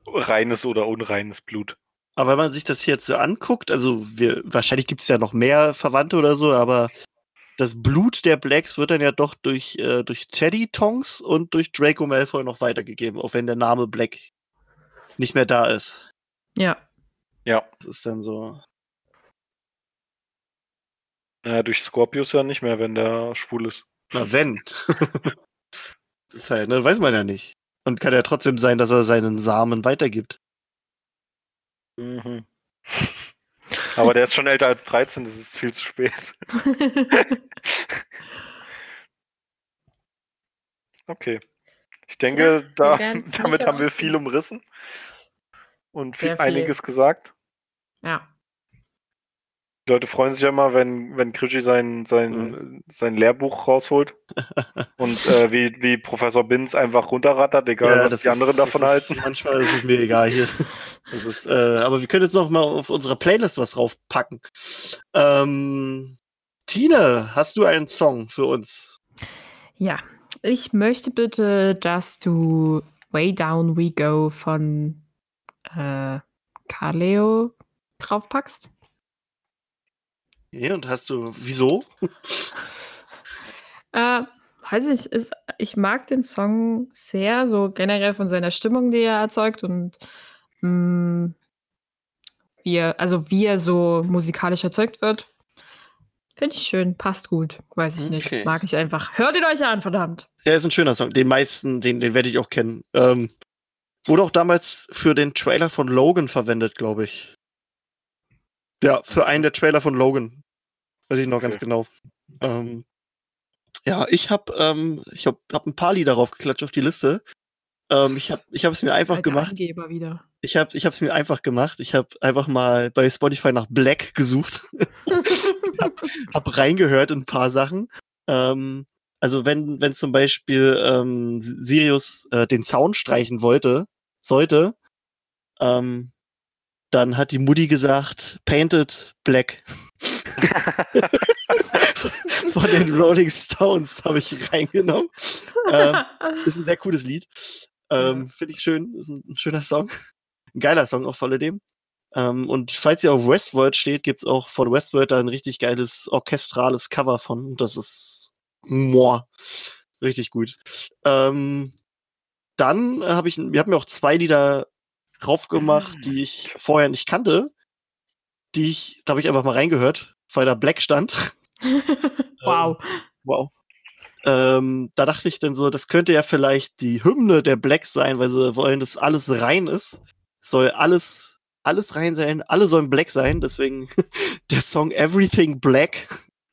reines oder unreines Blut. Aber wenn man sich das jetzt so anguckt, also wir, wahrscheinlich gibt es ja noch mehr Verwandte oder so, aber das Blut der Blacks wird dann ja doch durch, äh, durch Teddy Tongs und durch Draco Malfoy noch weitergegeben, auch wenn der Name Black nicht mehr da ist. Ja. Ja, Das ist dann so. äh, durch Scorpius ja nicht mehr, wenn der schwul ist. Na, wenn. das ist halt, ne, weiß man ja nicht. Und kann ja trotzdem sein, dass er seinen Samen weitergibt. Mhm. Aber der ist schon älter als 13, das ist viel zu spät. Okay. Ich denke, Tja, da, damit haben wir viel umrissen und viel. einiges gesagt. ja. Die Leute freuen sich ja immer, wenn, wenn Krischi sein, sein, sein Lehrbuch rausholt und äh, wie, wie Professor Binz einfach runterrattert, egal was die anderen ist- davon das ist, halten. Manchmal ist es mir egal hier. Das ist, äh, aber wir können jetzt noch mal auf unserer Playlist was draufpacken. Ähm, Tine, hast du einen Song für uns? Ja. Ich möchte bitte, dass du Way Down We Go von äh, Carleo draufpackst. Okay, und hast du, wieso? Äh, weiß nicht, ist, ich mag den Song sehr, so generell von seiner Stimmung, die er erzeugt und mh, wie er, also wie er so musikalisch erzeugt wird. Finde ich schön, passt gut, weiß ich Okay. nicht. Mag ich einfach. Hört ihn euch an, verdammt. Ja, ist ein schöner Song. Den meisten, den, den werde ich auch kennen. Ähm, wurde auch damals für den Trailer von Logan verwendet, glaube ich. Ja, für einen der Trailer von Logan. Weiß ich noch ganz Okay. genau. Ähm, ja, ich habe ähm, ich hab, hab ein paar Lieder draufgeklatscht auf die Liste. Ähm, ich habe ich es mir einfach Alter gemacht. Angeber wieder. Ich habe es mir einfach gemacht. Ich habe einfach mal bei Spotify nach Black gesucht. hab reingehört in ein paar Sachen. Ähm, also wenn, wenn zum Beispiel ähm, Sirius äh, den Zaun streichen wollte, sollte, ähm, dann hat die Mutti gesagt, painted black. Von den Rolling Stones habe ich reingenommen. Ähm, ist ein sehr cooles Lied. Ähm, Finde ich schön. Ist ein, ein schöner Song. Ein geiler Song auch vor alledem. Ähm, und falls ihr auf Westworld steht, gibt's auch von Westworld da ein richtig geiles orchestrales Cover von. Und Das ist moa. Richtig gut. Ähm, dann habe ich, wir haben mir auch zwei Lieder raufgemacht, die ich vorher nicht kannte. Die ich, da habe ich einfach mal reingehört, weil da Black stand. wow. Ähm, wow. Ähm, da dachte ich dann so, das könnte ja vielleicht die Hymne der Blacks sein, weil sie wollen, dass alles rein ist. Soll alles, alles rein sein, alle sollen black sein. Deswegen der Song Everything Black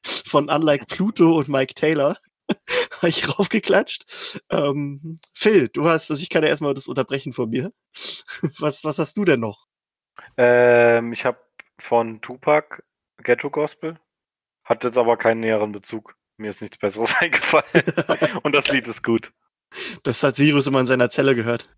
von Unlike Pluto und Mike Taylor. habe ich raufgeklatscht. Ähm, Phil, du hast, also ich kann ja erstmal das unterbrechen von mir. Was, was hast du denn noch? Ähm, ich habe von Tupac Ghetto Gospel. Hat jetzt aber keinen näheren Bezug. Mir ist nichts Besseres eingefallen. Und das Lied ist gut. Das hat Sirius immer in seiner Zelle gehört.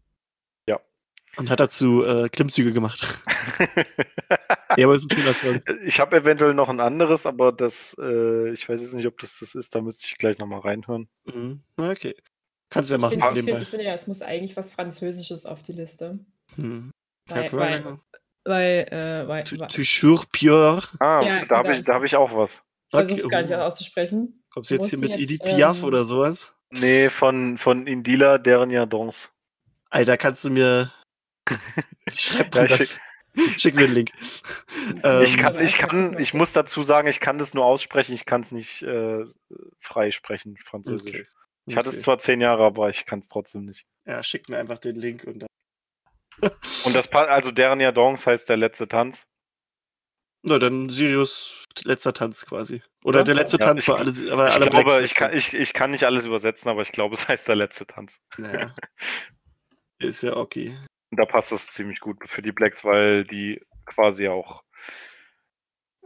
Und hat dazu äh, Klimmzüge gemacht. ja, aber ist ein schöner Song. Ich habe eventuell noch ein anderes, aber das, äh, ich weiß jetzt nicht, ob das das ist. Da müsste ich gleich nochmal reinhören. Mhm. Okay. Kannst du ja Ich machen. finde, ich, nebenbei. find, ich finde ja, es muss eigentlich was Französisches auf die Liste. Hm. Weil, weil, weil, äh, weil, Tu- weil Toujours pure. Ah, Ja, da habe genau. ich, da hab ich auch was. ich versuche es gar nicht oh. auszusprechen. Kommst du jetzt hier mit jetzt, Edith Piaf ähm, oder sowas? Nee, von, von Indila Dernier Dance. Alter, kannst du mir. Schreibt Ja, das? Schick mir einen Link. ich Ähm, kann, ich kann, ich muss dazu sagen, ich kann das nur aussprechen, ich kann es nicht äh, frei sprechen, Französisch. Okay. Ich hatte es zwar zehn Jahre, aber ich kann es trotzdem nicht. Ja, schick mir einfach den Link und dann. Und das, also Dernier Dance heißt der letzte Tanz. Na, dann Sirius letzter Tanz quasi. Oder Ja. der letzte Ja, Tanz ich- war alles, aber Ich alle glaube, Blacks ich kann, ich, ich kann nicht alles übersetzen, aber ich glaube, es heißt der letzte Tanz. Naja. Ist ja okay. Und da passt es ziemlich gut für die Blacks, weil die quasi auch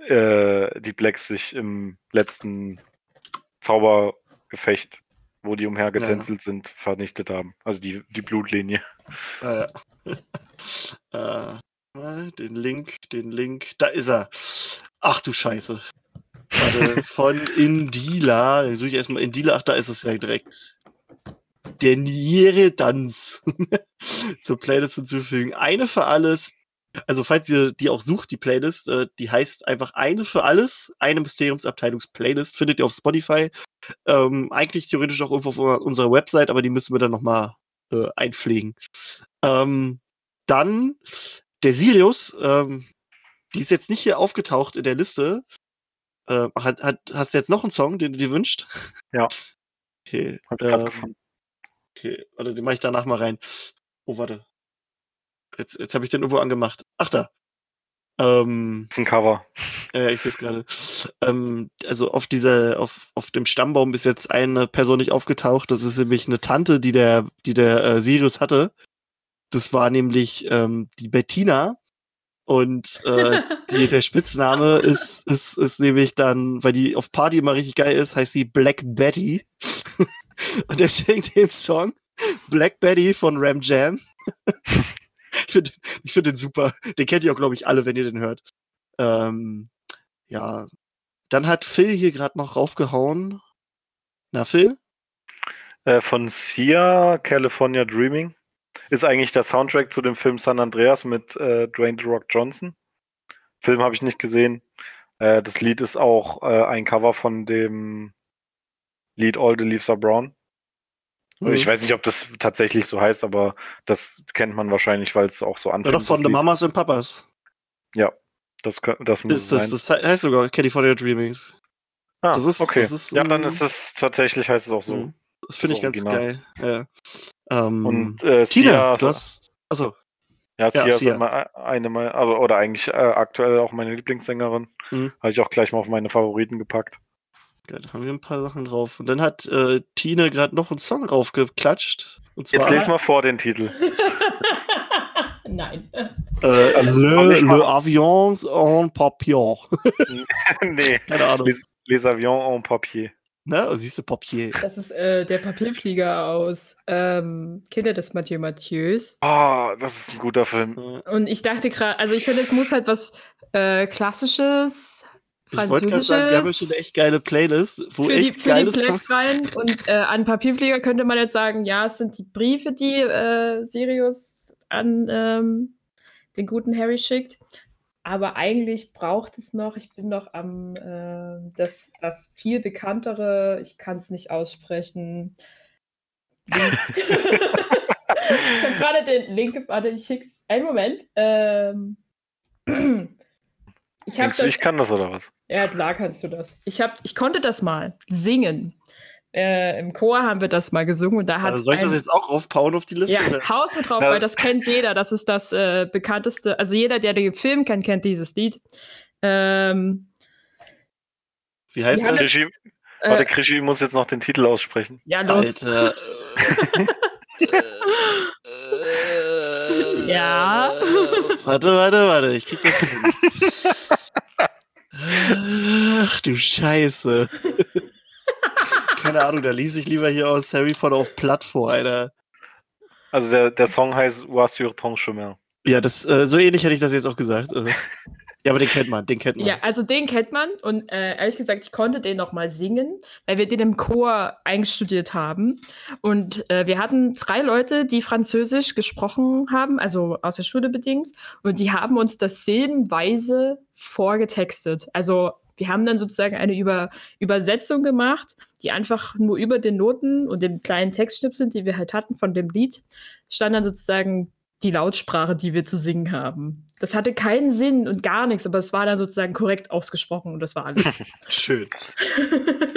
äh, die Blacks sich im letzten Zaubergefecht, wo die umhergetänzelt sind, vernichtet haben. Also die, die Blutlinie. Ah, ja. äh, den Link, den Link. Da ist er. Ach du Scheiße. Warte, von Indila. Dann suche ich erstmal Indila. Ach, da ist es ja direkt. Der Niere Tanz. Zur Playlist hinzufügen. Eine für alles. Also, falls ihr die auch sucht, die Playlist, äh, die heißt einfach eine für alles. Eine Mysteriumsabteilungs-Playlist. Findet ihr auf Spotify. Ähm, eigentlich theoretisch auch irgendwo auf unserer Website, aber die müssen wir dann nochmal äh, einpflegen. Ähm, dann der Sirius, ähm, die ist jetzt nicht hier aufgetaucht in der Liste. Äh, hat, hat, hast du jetzt noch einen Song, den du dir wünschst? Ja. Okay. Hab ich Ähm, gefunden. Okay, warte, den mache ich danach mal rein. Oh, warte. Jetzt, jetzt habe ich den irgendwo angemacht. Ach da. Ähm, Das ist ein Cover. ja, ich sehe es gerade. Ähm, also auf dieser, auf, auf dem Stammbaum ist jetzt eine Person nicht aufgetaucht. Das ist nämlich eine Tante, die der, die der äh, Sirius hatte. Das war nämlich ähm, die Bettina. Und äh, die, der Spitzname ist, ist, ist nämlich dann, weil die auf Party immer richtig geil ist, heißt sie Black Betty. Und deswegen den Song Black Betty von Ram Jam. ich finde ich find den super. Den kennt ihr auch, glaube ich, alle, wenn ihr den hört. Ähm, ja. Dann hat Phil hier gerade noch raufgehauen. Na, Phil? Äh, von Sia, California Dreaming. Ist eigentlich der Soundtrack zu dem Film San Andreas mit äh, Dwayne The Rock Johnson. Film habe ich nicht gesehen. Äh, das Lied ist auch äh, ein Cover von dem Lied All the Leaves Are Brown. Mhm. Ich weiß nicht, ob das tatsächlich so heißt, aber das kennt man wahrscheinlich, weil es auch so Ja, anfängt. doch von das The. Mamas and Papas. Das, kö- das muss Ist das, sein. das heißt sogar California Dreamings. ah, das ist- okay. das ist, ja, dann ist es tatsächlich, heißt es auch so. Mhm. Das finde ich Das ganz geil. Ja. Ähm, Und äh, Tina, Sia, du hast. Achso, ja, Sia ist Sia. immer eine meiner, also, oder eigentlich äh, aktuell auch meine Lieblingssängerin. Mhm. Habe ich auch gleich mal auf meine Favoriten gepackt. Geil, da haben wir ein paar Sachen drauf. Und dann hat äh, Tine gerade noch einen Song raufgeklatscht. Und zwar Jetzt les mal vor den Titel. Nein. äh, Le, Le Avion en Papier. nee, Keine Ahnung. les, les Avions en Papier. Ne? Siehst du, Papier. Das ist äh, der Papierflieger aus ähm, Kinder des Mathieu Mathieu's. Oh, das ist ein guter Film. Und ich dachte gerade, also ich finde, es muss halt was äh, Klassisches, Gerade sagen, wir haben ja schon eine echt geile Playlist, wo für die, echt die geile Songs. rein. Und äh, an Papierflieger könnte man jetzt sagen, ja, es sind die Briefe, die äh, Sirius an ähm, den guten Harry schickt. Aber eigentlich braucht es noch, ich bin noch am, äh, das, das viel bekanntere, ich kann es nicht aussprechen. Ich habe gerade den Link, warte, ich schick's. einen Moment. Ähm, ich Denkst du, das. ich kann das oder was? Ja, klar kannst du das. Ich, hab, ich konnte das mal singen. Äh, Im Chor haben wir das mal gesungen und da hat Also soll ich das ein- jetzt auch aufbauen auf die Liste? Ja? Haus mit drauf, Na- weil das kennt jeder. Das ist das äh, bekannteste. Also jeder, der den Film kennt, kennt dieses Lied. Ähm, Wie heißt das? Krischi, warte, äh, Krischi muss jetzt noch den Titel aussprechen. ja, los. Alter. Ja. Warte, warte, warte. Ich krieg das hin. Ach du Scheiße. Keine Ahnung, da lies ich lieber hier aus Harry Potter auf Platt vor, Alter. Also der, der Song heißt Was sur ton chemin. Ja, das, äh, so ähnlich hätte ich das jetzt auch gesagt. Also. Ja, aber den kennt man, den kennt man. Ja, also den kennt man und äh, ehrlich gesagt, ich konnte den noch mal singen, weil wir den im Chor einstudiert haben. Und äh, wir hatten drei Leute, die Französisch gesprochen haben, also aus der Schule bedingt, und die haben uns das silbenweise vorgetextet. Also wir haben dann sozusagen eine Über Übersetzung gemacht, die einfach nur über den Noten und den kleinen Textschnipseln, die wir halt hatten von dem Lied, stand dann sozusagen die Lautsprache, die wir zu singen haben. Das hatte keinen Sinn und gar nichts, aber es war dann sozusagen korrekt ausgesprochen und das war alles. Schön,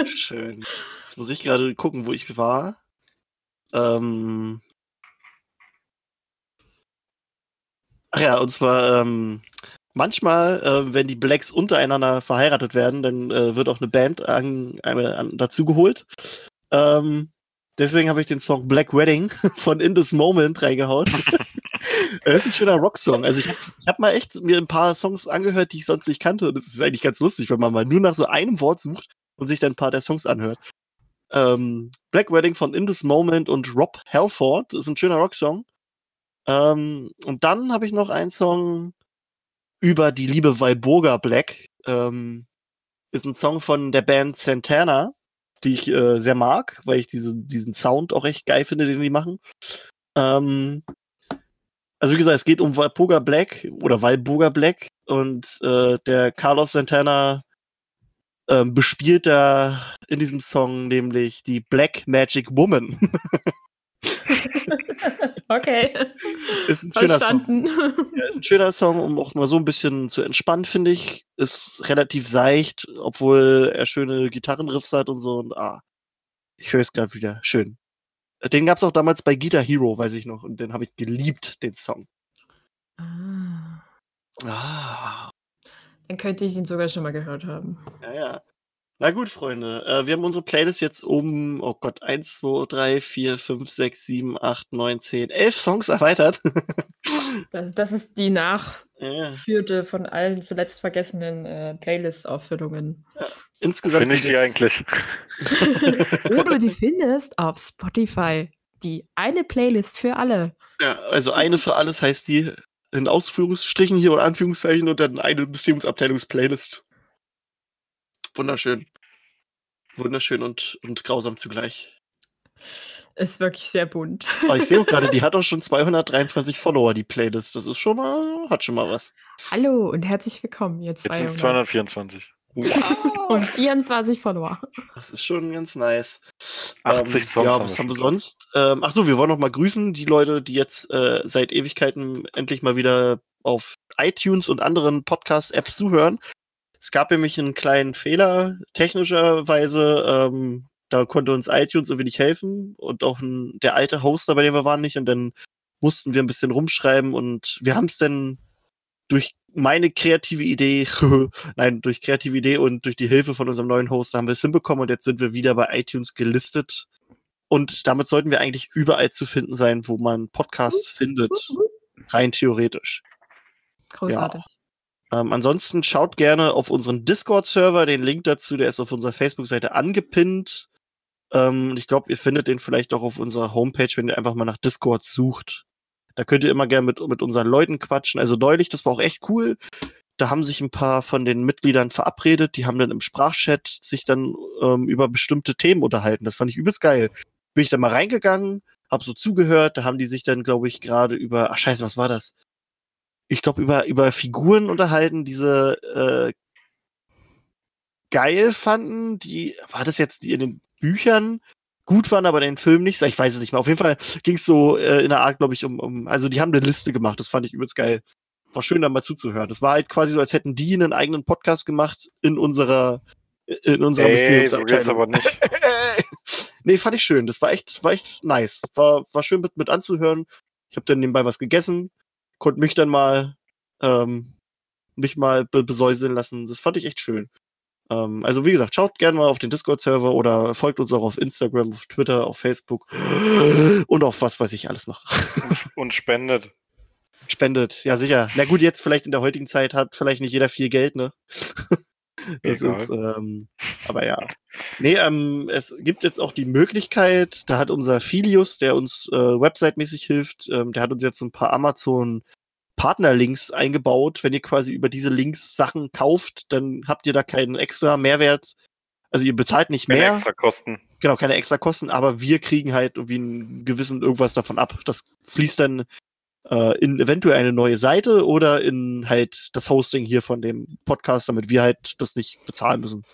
schön. Jetzt muss ich gerade gucken, wo ich war. Ähm. Ach ja, und zwar, ähm, manchmal, äh, wenn die Blacks untereinander verheiratet werden, dann äh, wird auch eine Band an, eine, an, dazu geholt. Ähm, deswegen habe ich den Song Black Wedding von In This Moment reingehauen. Das ist ein schöner Rocksong. Also ich habe hab mal echt mir ein paar Songs angehört, die ich sonst nicht kannte. Und es ist eigentlich ganz lustig, wenn man mal nur nach so einem Wort sucht und sich dann ein paar der Songs anhört. Ähm, Black Wedding von In This Moment und Rob Halford ist ein schöner Rocksong. Ähm, und dann habe ich noch einen Song über die liebe Walburga Black. Ähm, ist ein Song von der Band Santana, die ich äh, sehr mag, weil ich diese, diesen Sound auch echt geil finde, den die machen. Ähm, also wie gesagt, es geht um Walburga Black oder Walburga Black und äh, der Carlos Santana ähm, bespielt da in diesem Song nämlich die Black Magic Woman. okay, ist ein schöner Song. verstanden. Ja, ist ein schöner Song, um auch mal so ein bisschen zu entspannen, finde ich. Ist relativ seicht, obwohl er schöne Gitarrenriffs hat und so. Und ah, ich höre es gerade wieder. Schön. Den gab es auch damals bei Guitar Hero, weiß ich noch. Und den habe ich geliebt, den Song. Ah, Ah, dann könnte ich ihn sogar schon mal gehört haben. ja, ja. Na gut, Freunde. Äh, wir haben unsere Playlist jetzt um, oh Gott, 1, 2, 3, 4, 5, 6, 7, 8, 9, 10, 11 Songs erweitert. Das, das ist die ja. nachführte von allen zuletzt vergessenen äh, Playlist-Auffüllungen. Insgesamt Finde ich die eigentlich. Du die findest auf Spotify. Die eine Playlist für alle. Ja, also eine für alles heißt die in Ausführungsstrichen hier oder Anführungszeichen und dann eine Beziehungsabteilungsplaylist. Wunderschön. Wunderschön und, und grausam zugleich. Ist wirklich sehr bunt. Aber ich sehe auch gerade, die hat auch schon 223 Follower, die Playlist. Das ist schon mal, hat schon mal was. Hallo und herzlich willkommen, ihr Jetzt sind 200. es 224. Und 24 Follower. Das ist schon ganz nice. 80 ähm, Songs Ja, was haben wir sonst? Ähm, ach so, wir wollen noch mal grüßen, die Leute, die jetzt äh, seit Ewigkeiten endlich mal wieder auf iTunes und anderen Podcast-Apps zuhören. Es gab nämlich einen kleinen Fehler technischerweise. Ähm, da konnte uns iTunes irgendwie nicht helfen und auch ein, der alte Hoster, bei dem wir waren, nicht. Und dann mussten wir ein bisschen rumschreiben und wir haben es dann durch meine kreative Idee, nein, durch kreative Idee und durch die Hilfe von unserem neuen Hoster haben wir es hinbekommen und jetzt sind wir wieder bei iTunes gelistet. Und damit sollten wir eigentlich überall zu finden sein, wo man Podcasts findet, rein theoretisch. Großartig. Ähm, ansonsten schaut gerne auf unseren Discord-Server, den Link dazu, der ist auf unserer Facebook-Seite angepinnt. Ähm, ich glaube, ihr findet den vielleicht auch auf unserer Homepage, wenn ihr einfach mal nach Discord sucht. Da könnt ihr immer gerne mit, mit unseren Leuten quatschen. Also neulich, das war auch echt cool. Da haben sich ein paar von den Mitgliedern verabredet, die haben dann im Sprachchat sich dann ähm, über bestimmte Themen unterhalten. Das fand ich übelst geil. Bin ich da mal reingegangen, hab so zugehört, da haben die sich dann, glaube ich, gerade über, ach scheiße, was war das? ich glaube, über, über Figuren unterhalten, diese äh, geil fanden. Die, war das jetzt die in den Büchern, gut waren, aber den Film nicht. Ich weiß es nicht mehr. Auf jeden Fall ging es so äh, in der Art, glaube ich, um, um, also die haben eine Liste gemacht, das fand ich übelst geil. War schön, da mal zuzuhören. Das war halt quasi so, als hätten die einen eigenen Podcast gemacht in unserer, in unserer Ey, so geht's aber nicht. nee, fand ich schön. Das war echt, war echt nice. War, war schön mit, mit anzuhören. Ich habe dann nebenbei was gegessen, konnte mich dann mal, ähm, mich mal be besäuseln lassen. Das fand ich echt schön. Ähm, also wie gesagt, schaut gerne mal auf den Discord-Server oder folgt uns auch auf Instagram, auf Twitter, auf Facebook und auf was weiß ich alles noch. Und spendet. Spendet, ja sicher. Na gut, jetzt vielleicht in der heutigen Zeit hat vielleicht nicht jeder viel Geld, ne? das Egal. ist, ähm, aber ja. Nee, ähm, es gibt jetzt auch die Möglichkeit, da hat unser Filius, der uns äh, website-mäßig hilft, ähm, der hat uns jetzt ein paar Amazon Partnerlinks eingebaut. Wenn ihr quasi über diese Links Sachen kauft, dann habt ihr da keinen extra Mehrwert. Also ihr bezahlt nicht Keine mehr. extra Kosten. Genau, keine extra Kosten, aber wir kriegen halt irgendwie einen gewissen irgendwas davon ab. Das fließt dann äh, in eventuell eine neue Seite oder in halt das Hosting hier von dem Podcast, damit wir halt das nicht bezahlen müssen.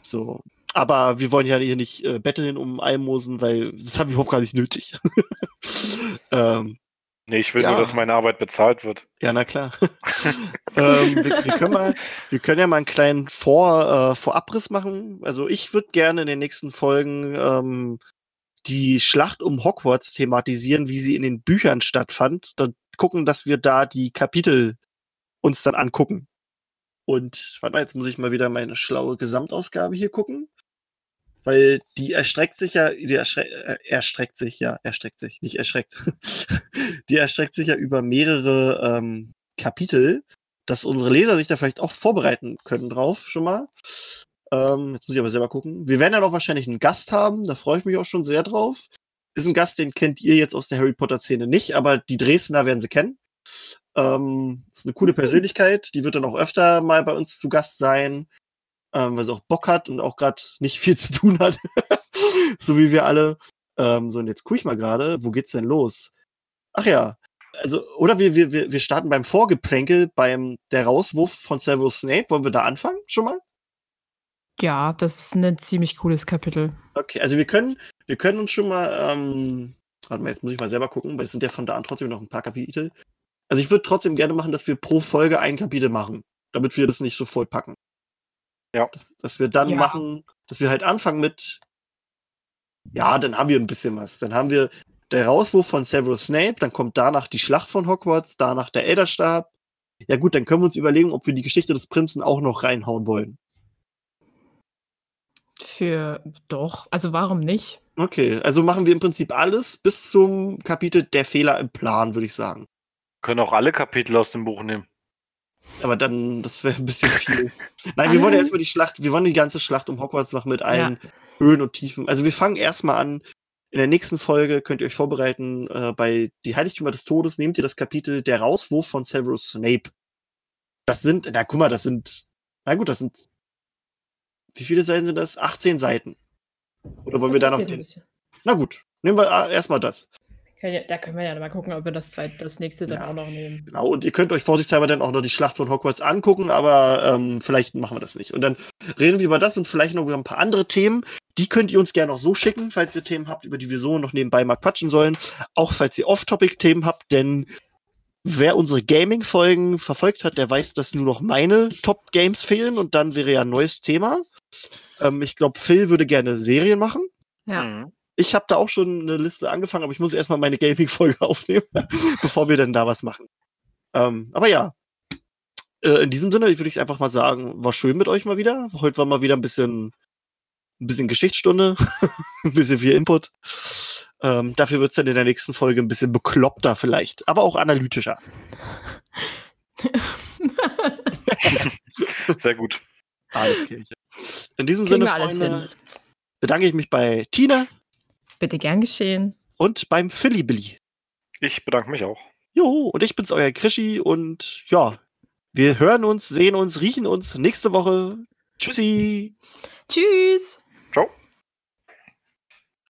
So. Aber wir wollen ja hier nicht äh, betteln um Almosen, weil das haben wir überhaupt gar nicht nötig. ähm, Nee, ich will Ja. nur, dass meine Arbeit bezahlt wird. ja, na klar. ähm, wir, wir, können mal, wir können ja mal einen kleinen Vor, äh, Vorabriss machen. Also ich würde gerne in den nächsten Folgen ähm, die Schlacht um Hogwarts thematisieren, wie sie in den Büchern stattfand. Dann gucken, dass wir da die Kapitel uns dann angucken. Und warte mal, jetzt muss ich mal wieder meine schlaue Gesamtausgabe hier gucken. Weil die erstreckt sich ja, die erschre äh, erstreckt sich, ja, erstreckt sich, nicht erschreckt. die erstreckt sich ja über mehrere ähm, Kapitel, dass unsere Leser sich da vielleicht auch vorbereiten können drauf schon mal. Ähm, jetzt muss ich aber selber gucken. Wir werden ja noch wahrscheinlich einen Gast haben, da freue ich mich auch schon sehr drauf. Ist ein Gast, den kennt ihr jetzt aus der Harry Potter-Szene nicht, aber die Dresdner werden sie kennen. Ähm, ist eine coole Persönlichkeit, die wird dann auch öfter mal bei uns zu Gast sein, ähm, weil sie auch Bock hat und auch gerade nicht viel zu tun hat. so wie wir alle. Ähm, so, und jetzt gucke ich mal gerade, wo geht's denn los? Ach ja, also, oder wir, wir, wir starten beim Vorgeplänkel, beim der Rauswurf von Severus Snape. Wollen wir da anfangen schon mal? Ja, das ist ein ziemlich cooles Kapitel. Okay, also wir können, wir können uns schon mal, ähm, warte mal, jetzt muss ich mal selber gucken, weil es sind ja von da an trotzdem noch ein paar Kapitel. Also ich würde trotzdem gerne machen, dass wir pro Folge ein Kapitel machen, damit wir das nicht so voll packen. Ja. Dass, dass wir dann Ja. machen, dass wir halt anfangen mit, ja, dann haben wir ein bisschen was. Dann haben wir der Rauswurf von Severus Snape, dann kommt danach die Schlacht von Hogwarts, danach der Elderstab. Ja gut, dann können wir uns überlegen, ob wir die Geschichte des Prinzen auch noch reinhauen wollen. Für doch, also warum nicht? Okay, also machen wir im Prinzip alles bis zum Kapitel Der Fehler im Plan, würde ich sagen. Können auch alle Kapitel aus dem Buch nehmen. Aber dann, das wäre ein bisschen viel. Nein, wir wollen ja erstmal die Schlacht, wir wollen die ganze Schlacht um Hogwarts machen mit allen Höhen und Tiefen. Also wir fangen erstmal an. In der nächsten Folge könnt ihr euch vorbereiten, äh, bei Die Heiligtümer des Todes nehmt ihr das Kapitel Der Rauswurf von Severus Snape. Das sind, na guck mal, das sind, na gut, das sind, wie viele Seiten sind das? 18 Seiten. Oder wollen wir da noch den, na gut, nehmen wir äh, erstmal das. Da können wir ja mal gucken, ob wir das, zweit, das nächste dann Ja. auch noch nehmen. Genau, und ihr könnt euch vorsichtshalber dann auch noch die Schlacht von Hogwarts angucken, aber ähm, vielleicht machen wir das nicht. Und dann reden wir über das und vielleicht noch über ein paar andere Themen. Die könnt ihr uns gerne noch so schicken, falls ihr Themen habt, über die wir so noch nebenbei mal quatschen sollen. Auch falls ihr Off-Topic-Themen habt, denn wer unsere Gaming-Folgen verfolgt hat, der weiß, dass nur noch meine Top-Games fehlen und dann wäre ja ein neues Thema. Ähm, ich glaube, Phil würde gerne Serien machen. Ja. Ich habe da auch schon eine Liste angefangen, aber ich muss erstmal meine Gaming-Folge aufnehmen, bevor wir dann da was machen. Ähm, aber ja. Äh, in diesem Sinne würde ich einfach mal sagen, war schön mit euch mal wieder. Heute war mal wieder ein bisschen, ein bisschen Geschichtsstunde, ein bisschen viel Input. Ähm, dafür wird's dann in der nächsten Folge ein bisschen bekloppter vielleicht, aber auch analytischer. Sehr gut. Alles Kirche. In diesem Kriegen Sinne, Freunde, hin. bedanke ich mich bei Tina Bitte gern geschehen. und beim Philly Billy. Ich bedanke mich auch. Jo, und ich bin's, euer Krischi und ja, wir hören uns, sehen uns, riechen uns nächste Woche. Tschüssi! Tschüss!